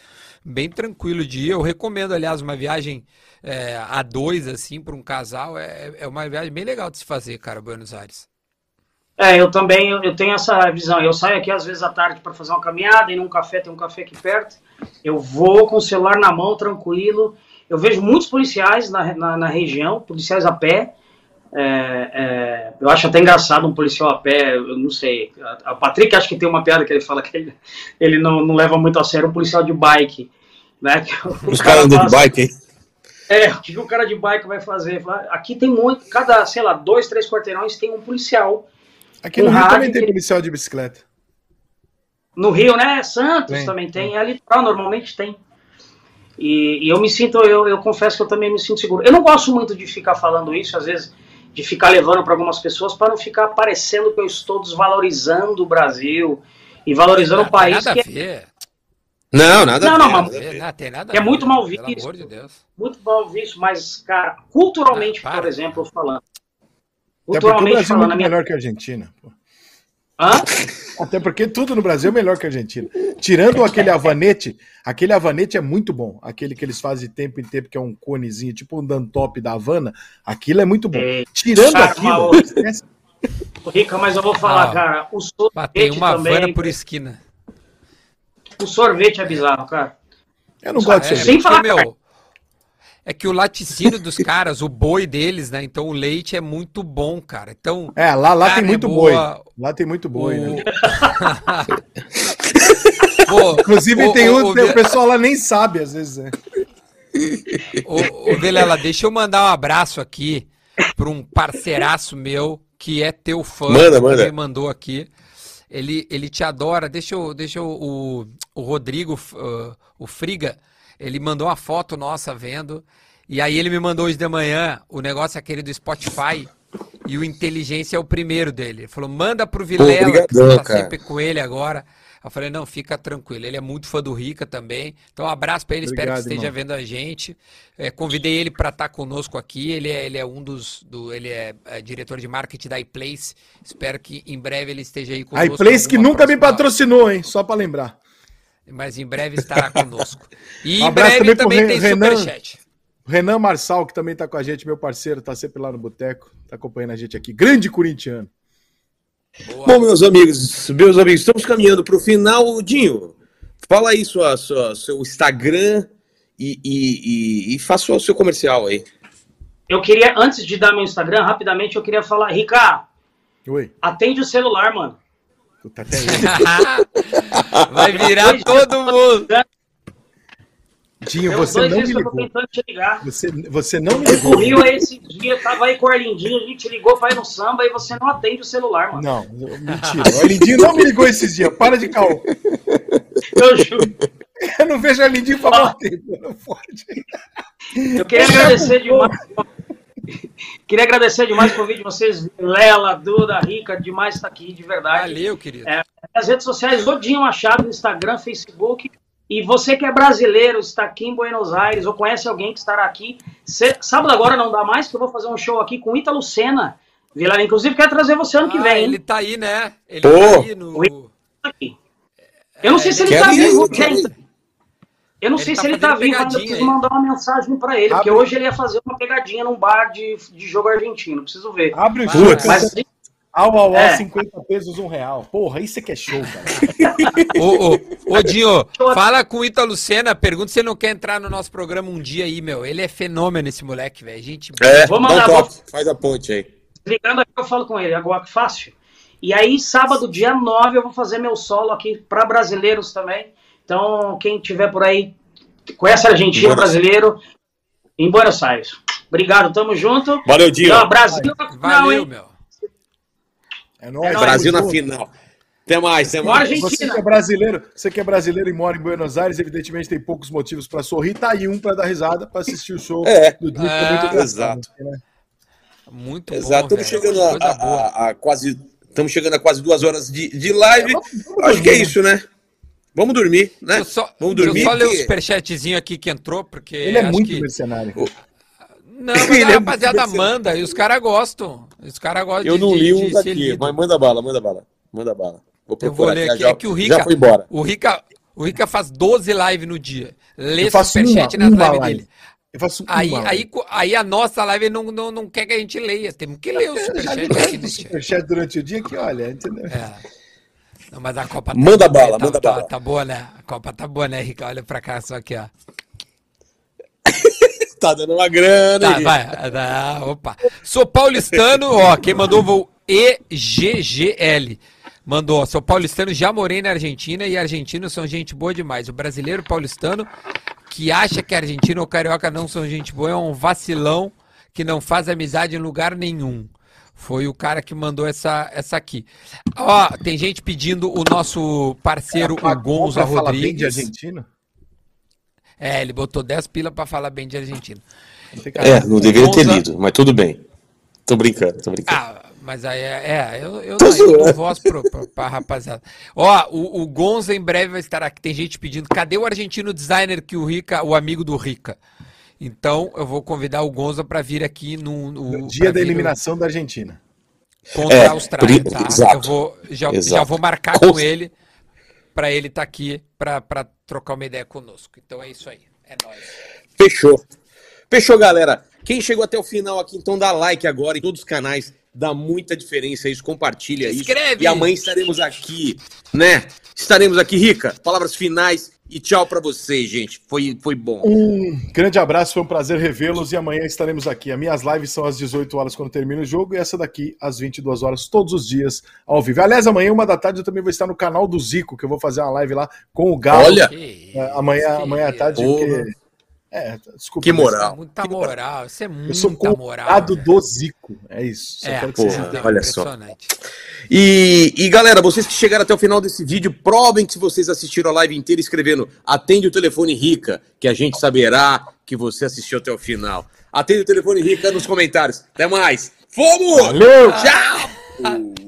bem tranquilo de ir. Eu recomendo, aliás, uma viagem é, a dois, assim, para um casal, é, é uma viagem bem legal de se fazer, cara, Buenos Aires. É, eu também eu tenho essa visão. Eu saio aqui às vezes à tarde para fazer uma caminhada, e num café, tem um café aqui perto. Eu vou com o celular na mão, tranquilo. Eu vejo muitos policiais na, na, na região, policiais a pé. É, é, eu acho até engraçado um policial a pé, eu não sei. A, a Patrick acho que tem uma piada que ele fala que ele, ele não, não leva muito a sério um policial de bike. Né? Os caras andam de bike, hein? É, o que o cara de bike vai fazer? Aqui tem muito, cada, sei lá, dois, três quarteirões tem um policial. Aqui no Rio também tem policial de bicicleta. No Rio, né? Santos tem, também tem. É litoral, normalmente tem. E, e, eu me sinto, eu, eu confesso que eu também me sinto seguro. Eu não gosto muito de ficar falando isso, às vezes de ficar levando para algumas pessoas para não ficar parecendo que eu estou desvalorizando o Brasil e valorizando o país nada que é... Não, nada não, não, a ver. Não, tem nada é muito mal visto. Pelo amor de Deus. Muito mal visto, mas, cara, culturalmente, ah, por exemplo, falando. Culturalmente Até porque o Brasil falando, é muito melhor que a Argentina. Pô. Hã? Até porque tudo no Brasil é melhor que a Argentina. Tirando aquele havanete, aquele havanete é muito bom. Aquele que eles fazem de tempo em tempo, que é um conezinho, tipo um dantop da Havana, aquilo é muito bom. É, Tirando aquilo. Esquece... Rica, mas eu vou falar, ah, cara, o sorvete tem uma também, Havana por esquina. O sorvete é bizarro, cara. Eu não gosto de sorvete. Sem falar, meu, é que o laticínio dos caras, o boi deles, né? Então o leite é muito bom, cara. Então. É, lá, lá tem muito é boi. Lá tem muito boi, o... né? Pô, Inclusive o, tem um, o, o, pessoal lá nem sabe, às vezes. É. Ô, ô Velela, deixa eu mandar um abraço aqui para um parceiraço meu que é teu fã. Manda, manda. Me mandou aqui. Ele, ele te adora. Deixa eu, deixa eu, o, o Rodrigo, uh, o Friga, ele mandou uma foto nossa vendo. E aí ele me mandou hoje de manhã o negócio aquele do Spotify. E o Inteligência é o primeiro dele. Ele falou, manda pro Vilela, que você tá cara. sempre com ele agora. Eu falei, não, fica tranquilo. Ele é muito fã do Rica também. Então, um abraço para ele, Obrigado, espero que esteja irmão. vendo a gente. É, convidei ele para estar tá conosco aqui. Ele é, ele é um dos. Do, ele é, é, diretor de marketing da iPlace. Espero que em breve ele esteja aí conosco. A iPlace que nunca me patrocinou, hein? Só para lembrar mas em breve estará conosco. E um em breve também, tem Renan, superchat. Renan Marçal, que também está com a gente, meu parceiro, está sempre lá no Boteco, está acompanhando a gente aqui. Grande corintiano. Boa. Bom, meus amigos, meus amigos, estamos caminhando para o final. Dinho, fala aí sua, sua, seu Instagram e, e, e, e faça o seu comercial aí. Eu queria, antes de dar meu Instagram, rapidamente, eu queria falar, Ricardo, Oi. atende o celular, mano. Puta, até Vai virar todo mundo. Dinho, você não me ligou. Você, você não me ligou. O Rio esse dia, tava aí com o Arlindinho, a gente ligou pra ir no samba e você não atende o celular, mano. Não, mentira. O Arlindinho não me ligou esses dias, para de caô. Eu juro. Eu não vejo o Arlindinho falar ah. tempo, não pode. Eu queria agradecer demais. Queria agradecer demais o convite de vocês, Lela, Duda, Rica, demais estar aqui, de verdade. Valeu, querido. É, as redes sociais, Odinho Machado, Instagram, Facebook. E você que é brasileiro, está aqui em Buenos Aires, ou conhece alguém que estará aqui, sábado agora não dá mais, que eu vou fazer um show aqui com Ítalo Senna. Vilar, inclusive, quero trazer você ano ah, que vem. Ele tá aí, né? Ele Pô. tá aí no. Eu não sei é, se ele, ele tá vivo. Eu não ele sei tá se ele tá vivo, ainda preciso mandar uma mensagem para ele, Abre. porque hoje ele ia fazer uma pegadinha num bar de, de jogo argentino, preciso ver. Abre o jogo. Mas, Au, au, au, é. 50 pesos, um real. Porra, isso é que é show, cara. ô, ô, ô, Dinho, fala com o Ítalo Senna, pergunta se ele não quer entrar no nosso programa um dia aí, meu. Ele é fenômeno, esse moleque, velho. Gente, é, vou mandar, faz a ponte aí. Ligando aqui, eu falo com ele, agora fácil. E aí, sábado, dia 9, eu vou fazer meu solo aqui para brasileiros também. Então, quem tiver por aí, conhece argentino, brasileiro, em Buenos Aires. Obrigado, tamo junto. Valeu, Dinho. Então, Brasil na final, Valeu, hein? meu. É nóis. É Brasil na final. Até mais, até mais. Você que é brasileiro, você que é brasileiro e mora em Buenos Aires, evidentemente tem poucos motivos para sorrir. Tá aí um para dar risada, para assistir o show é. do Dinho. É, muito exato. Né? Muito Exato. Estamos chegando a, a, a, a, quase, estamos chegando a quase duas horas de, de live. É, vamos, vamos Acho que é isso, né? Vamos dormir, né? Só, Vamos dormir. Deixa eu só ler o superchatzinho aqui que entrou, porque. Ele é muito que... mercenário. Não, mas Ele a é rapaziada muito manda e os caras gostam. Os caras gostam Eu de- não de- li de uns ser aqui, lido. mas manda bala, manda bala. Manda bala. Vou Eu vou procurar ler aqui. Já, É que o Rica, já foi embora. O Rica, o Rica faz 12 lives no dia. Lê Eu faço superchat uma, nas uma lives live. dele. Eu faço Aí, uma aí, aí a nossa live não, não, não quer que a gente leia. Temos que ler o Eu já superchat li aqui, né, superchat durante o dia que, olha, entendeu? É. Não, mas a Copa Manda bala, tá, manda tá, bala. Tá boa, né? A Copa tá boa, né, Rica? Olha pra cá, só aqui, ó. Tá dando uma grana. Tá, aí. vai. Ah, opa. Sou paulistano, ó. Quem mandou o EGGL. Mandou, ó, sou paulistano, já morei na Argentina e argentinos são gente boa demais. O brasileiro paulistano que acha que argentino ou carioca não são gente boa é um vacilão que não faz amizade em lugar nenhum. Foi o cara que mandou essa, essa aqui. Ó, tem gente pedindo o nosso parceiro, o Pagou Gonza pra falar bem de Rodrigues. argentino? É, ele botou 10 pila pra falar bem de tem É, não deveria ter lido, mas tudo bem. Tô brincando, tô brincando. Ah, mas aí é, é, eu, eu, Tô não, eu dou voz pro, pro, pra rapaziada. Ó, o, o Gonza em breve vai estar aqui. Tem gente pedindo, cadê o argentino designer que o Rica, o amigo do Rica? Então eu vou convidar o Gonza pra vir aqui no, no- No dia da eliminação da Argentina. contra É, a Austrália, por- tá? exato, Eu vou, já, exato. já vou marcar Com- com ele pra ele estar aqui pra, pra trocar uma ideia conosco. Então é isso aí. É nóis. Fechou. Fechou, galera. Quem chegou até o final aqui, então dá like agora em todos os canais. Dá muita diferença isso, compartilha isso. Inscreve! E amanhã estaremos aqui, né? Estaremos aqui, Rica. Palavras finais e tchau pra vocês, gente. Foi, foi bom. Um grande abraço, foi um prazer revê-los e amanhã estaremos aqui. As minhas lives são às 18 horas quando termina o jogo e essa daqui às 22 horas todos os dias ao vivo. Aliás, amanhã, uma da tarde, eu também vou estar no canal do Zico, que eu vou fazer uma live lá com o Galo. Olha, É, amanhã, isso, amanhã à que tarde, porque... É, desculpa. Que mas moral. É muita moral, isso é Eu sou moral. do Zico. É isso. Só É, quero que vocês porra. entendam. olha só. E, e, galera, vocês que chegaram até o final desse vídeo, provem que se vocês assistiram a live inteira escrevendo atende o telefone Rica, que a gente saberá que você assistiu até o final. Atende o telefone Rica nos comentários. Até mais. Fomos! Valeu! Tchau!